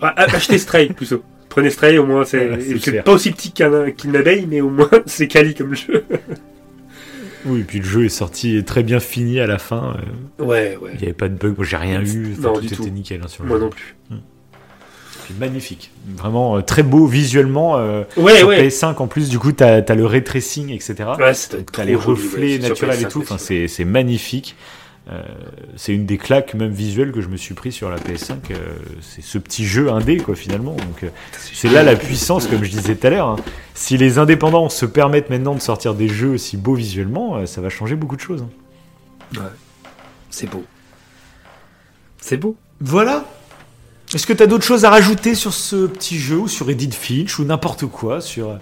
Ah, ah, achetez Stray plutôt. Prenez Stray, au moins c'est, Ah, c'est pas aussi petit qu'un, qu'une abeille, mais au moins c'est quali comme jeu. Oui, et puis le jeu est sorti très bien fini à la fin. euh, Ouais, ouais. Il n'y avait pas de bug, moi j'ai rien eu. Non, tout du était tout. nickel hein, sur le Moi jeu. non plus. Puis magnifique. Vraiment euh, très beau visuellement. euh, Ouais, sur ouais. PS5 en plus, du coup, t'as as le ray tracing, etc. Ouais, t'as les reflets naturels et PS5 tout. Enfin, c'est magnifique. Euh, c'est une des claques même visuelles que je me suis pris sur la PS5. euh, c'est ce petit jeu indé quoi finalement. Donc euh, c'est là la puissance comme je disais tout à l'heure. hein. Si les indépendants se permettent maintenant de sortir des jeux aussi beaux visuellement, euh, ça va changer beaucoup de choses. hein. C'est beau. C'est beau. Voilà. Est-ce que tu as d'autres choses à rajouter sur ce petit jeu ou sur Edith Finch ou n'importe quoi sur Ah,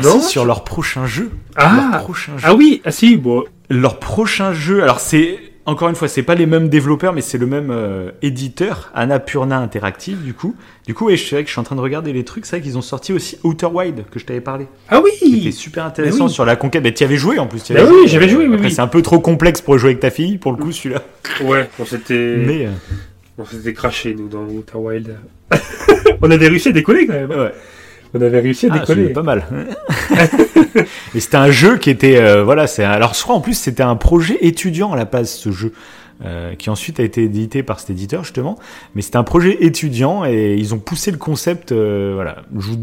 Non. si, sur leur prochain jeu? Ah. leur prochain jeu Ah oui, ah si, bon. leur prochain jeu alors c'est encore une fois c'est pas les mêmes développeurs mais c'est le même euh, éditeur Annapurna Interactive du coup du coup et je sais que je suis en train de regarder les trucs c'est vrai qu'ils ont sorti aussi Outer Wild que je t'avais parlé Ah c'était oui. super intéressant oui. sur la conquête mais tu avais joué en plus Bah avais oui, j'avais joué, oui, Après, oui. c'est un peu trop complexe pour jouer avec ta fille pour le coup celui-là Ouais, on s'était, mais euh, on s'était craché nous dans Outer Wild. on avait réussi à décoller quand même. ouais On avait réussi à Ah, décoller. pas mal. Et c'était un jeu qui était, euh, voilà, c'est alors je crois en plus c'était un projet étudiant à la base ce jeu, euh, qui ensuite a été édité par cet éditeur justement. Mais c'était un projet étudiant et ils ont poussé le concept, euh, voilà. Je vous-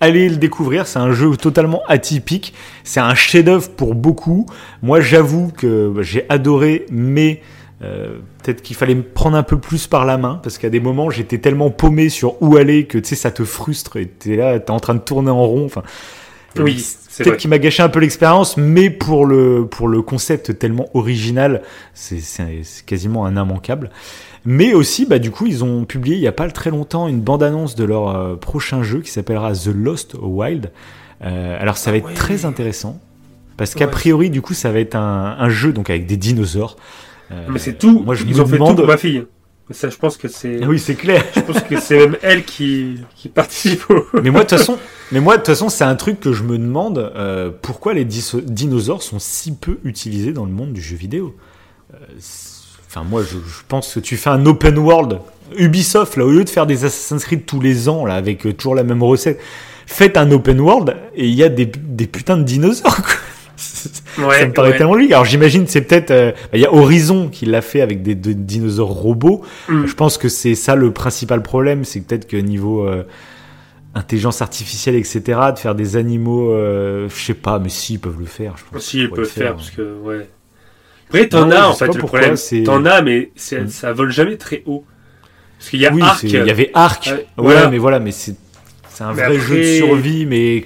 Allez le découvrir, c'est un jeu totalement atypique, c'est un chef-d'œuvre pour beaucoup. Moi j'avoue que bah, j'ai adoré, mais euh, peut-être qu'il fallait me prendre un peu plus par la main parce qu'à des moments j'étais tellement paumé sur où aller que tu sais ça te frustre et t'es là t'es en train de tourner en rond enfin Oui, c'est peut-être qu'il m'a gâché un peu l'expérience mais pour le pour le concept tellement original c'est c'est c'est quasiment un immanquable mais aussi bah du coup ils ont publié il y a pas très longtemps une bande annonce de leur euh, prochain jeu qui s'appellera The Lost Wild Euh, alors ça va Ah être ouais. très intéressant parce qu'a Ouais. priori du coup ça va être un, un jeu donc avec des dinosaures Mais c'est tout. moi je Ils me ont fait demande tout pour ma fille. Ça, je pense que c'est, oui c'est clair je pense que c'est même elle qui, qui participe au. mais moi de toute façon, mais moi de toute façon, c'est un truc que je me demande euh, pourquoi les dinosaures sont si peu utilisés dans le monde du jeu vidéo? Euh, Enfin moi, je, je pense que tu fais un open world Ubisoft là, au lieu de faire des Assassin's Creed tous les ans là avec euh, toujours la même recette, faites un open world et il y a des, des putains de dinosaures. quoi. Ouais, ça me paraît ouais. tellement logique. Alors j'imagine c'est peut-être euh, bah, il y a Horizon qui l'a fait avec des, des dinosaures robots. Mm. Je pense que c'est ça le principal problème, c'est peut-être que niveau euh, intelligence artificielle, etc., de faire des animaux, euh, je sais pas, mais si ils peuvent le faire. Je pense Si, ils peuvent le faire, parce que, ouais. Après, t'en as en fait le pourquoi, problème. T'en as, mais Mm. ça vole jamais très haut. Parce qu'il y a oui, Arc. il y avait Arc. Ouais, voilà. mais voilà, mais c'est c'est un Mais vrai après- jeu de survie, mais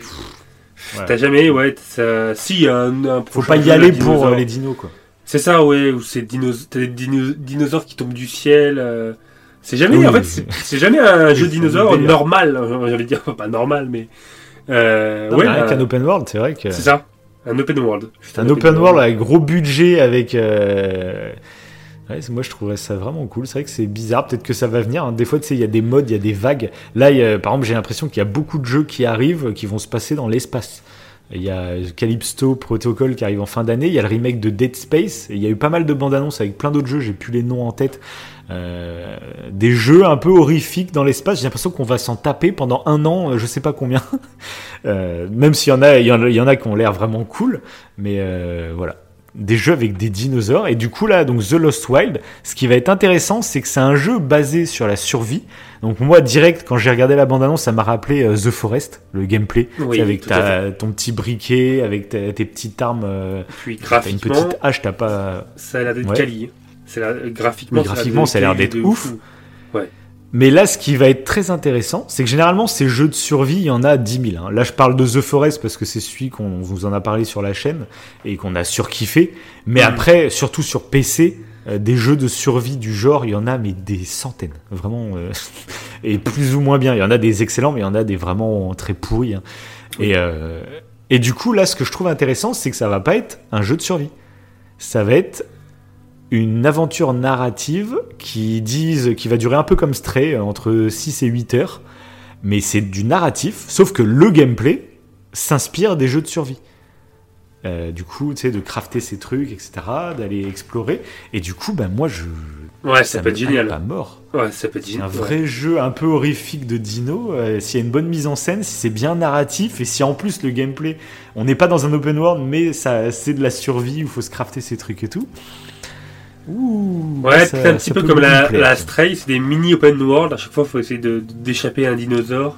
T'as jamais, ouais, ça... si, il y a un, un faut pas y aller pour euh, les dinos quoi. C'est ça, ouais, où c'est dinos... t'as des dino- dinosaures qui tombent du ciel. euh, C'est jamais, Oui, en fait, c'est jamais un jeu dinosaure normal. J'ai envie de dire, pas normal, mais. Euh, Non, ouais, mais rien euh, qu'un open world, c'est vrai que c'est ça. Un open world. c'est un open world avec gros budget, avec. Euh, moi je trouverais ça vraiment cool. C'est vrai que c'est bizarre. Peut-être que ça va venir. hein. Des fois, tu sais, il y a des modes, il y a des vagues. Là, par exemple, j'ai l'impression qu'il y a beaucoup de jeux qui arrivent, qui vont se passer dans l'espace. Il y a Calypso Protocol qui arrive en fin d'année. Il y a le remake de Dead Space. Il y a eu pas mal de bandes annonces avec plein d'autres jeux. J'ai plus les noms en tête. Euh, des jeux un peu horrifiques dans l'espace. J'ai l'impression qu'on va s'en taper pendant un an, euh, je sais pas combien. Euh, même s'il y en a, il y en a, qui ont l'air vraiment cool. Mais euh, voilà. Des jeux avec des dinosaures. Et du coup, là, donc The Lost Wild, ce qui va être intéressant, c'est que c'est un jeu basé sur la survie. Donc moi, direct, quand j'ai regardé la bande-annonce, ça m'a rappelé euh, The Forest, le gameplay. Oui, avec ta, ton petit briquet, avec ta- tes petites armes. euh, Puis t'as une graphiquement, petite hache, t'as pas... ça a l'air d'être Ouais. quali. C'est la- graphiquement, Oui, graphiquement, ça a l'air d'être de ouf. fou. Mais là, ce qui va être très intéressant, c'est que généralement, ces jeux de survie, il y en a 10 000. hein. Là, je parle de The Forest parce que c'est celui qu'on vous en a parlé sur la chaîne et qu'on a surkiffé. Mais Mhm. après, surtout sur PC, euh, des jeux de survie du genre, il y en a mais des centaines. Vraiment. euh, et plus ou moins bien. Il y en a des excellents, mais il y en a des vraiment très pourris. hein. Et, euh, et du coup, là, ce que je trouve intéressant, c'est que ça va pas être un jeu de survie. Ça va être une aventure narrative qui disent qui va durer un peu comme Stray euh, entre 6 et 8 heures mais c'est du narratif sauf que le gameplay s'inspire des jeux de survie Euh, du coup tu sais de crafter ces trucs etc d'aller explorer et du coup ben moi je Ouais, ça, peut me être génial. à mort Ouais, ça peut être génial. un vrai jeu un peu horrifique de dino. euh, S'il y a une bonne mise en scène, si c'est bien narratif, et si en plus le gameplay, on n'est pas dans un open world, mais ça, c'est de la survie où il faut se crafter ces trucs et tout. Ouh, Ouais, c'est un petit peu comme la, plaire. Stray, c'est des mini open world. À chaque fois, il faut essayer d'échapper à un dinosaure.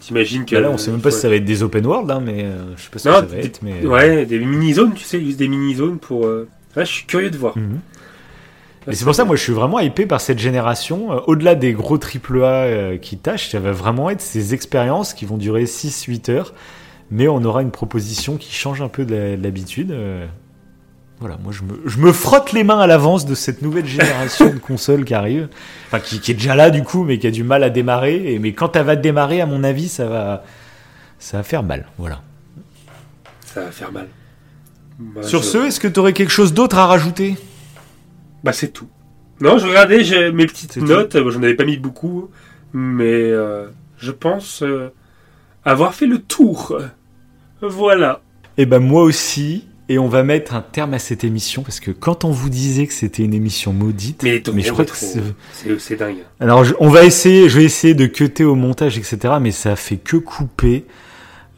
T'imagines que. Bah là, on sait même pas si ça va être des open world, hein, mais euh, je sais pas ce Non, que ça va être. Mais... Ouais, des mini zones, tu sais, juste des mini zones pour. euh, Ouais, je suis curieux de voir. Mhm. Et c'est pour ça, moi, je suis vraiment hypé par cette génération. Euh, Au-delà des gros AAA euh, qui tâchent, ça va vraiment être ces expériences qui vont durer 6-8 heures. Mais on aura une proposition qui change un peu de l'habitude. Voilà, moi, je me, je me frotte les mains à l'avance de cette nouvelle génération de consoles qui arrive. Enfin, qui, qui est déjà là, du coup, mais qui a du mal à démarrer. Et, mais quand elle va démarrer, à mon avis, ça va, ça va faire mal. Voilà. Ça va faire mal. Bah, Sur je- ce, est-ce que tu aurais quelque chose d'autre à rajouter? Bah, c'est tout. Non, je regardais mes petites notes. Bon, J'en avais pas mis beaucoup. Mais euh, je pense euh, avoir fait le tour. Voilà. Eh ben moi aussi. Et on va mettre un terme à cette émission parce que quand on vous disait que c'était une émission maudite, Mais, mais je crois que c'est... dingue. alors je- on va essayer, je vais essayer de cutter au montage etc. Mais ça fait que couper.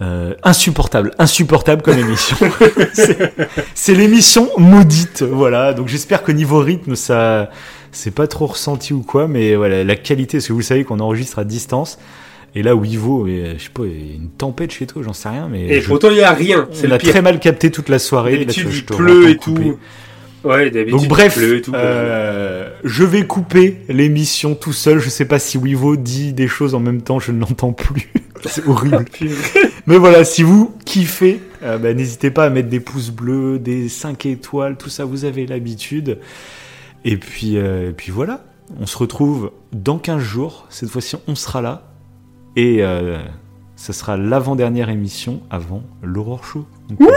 Euh, insupportable, insupportable comme émission. c'est, c'est l'émission maudite, voilà. Donc j'espère que niveau rythme ça, c'est pas trop ressenti ou quoi, mais voilà la qualité, parce que vous savez qu'on enregistre à distance. Et là où Ivo, euh, je sais pas, il y a une tempête chez toi, j'en sais rien, mais Et je- pourtant, il n'y a rien. C'est on a pire. très mal capté toute la soirée. Là, vois, il pleut et couper. tout. Ouais, Donc il bref, pleut et tout. euh, je vais couper l'émission tout seul. Je sais pas si Wivo dit des choses en même temps, je ne l'entends plus. C'est horrible. Mais voilà, si vous kiffez, euh, bah, n'hésitez pas à mettre des pouces bleus, des 5 étoiles, tout ça, vous avez l'habitude. Et puis, euh, et puis voilà, on se retrouve dans 15 jours. Cette fois-ci, on sera là. Et euh, ce sera l'avant-dernière émission avant l'Aurore Show. Donc, euh,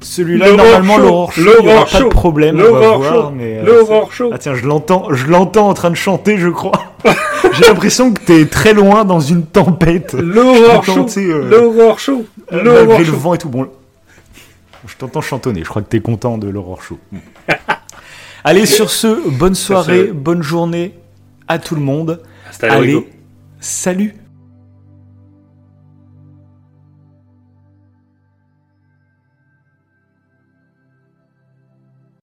Celui-là, normalement, Show, l'Aurore Show, il n'y aura pas de Show, problème. on va voir, Show, mais, euh, L'Aurore Show. ah tiens, je l'entends, je l'entends en train de chanter, je crois. J'ai l'impression que t'es très loin dans une tempête. L'Aurore Show. euh, L'Aurore Show. Malgré le Show. vent et tout. Bon, je t'entends chantonner. Je crois que t'es content de l'aurore chaud. Allez, sur ce, bonne soirée, bonne journée à tout le monde. Allez, salut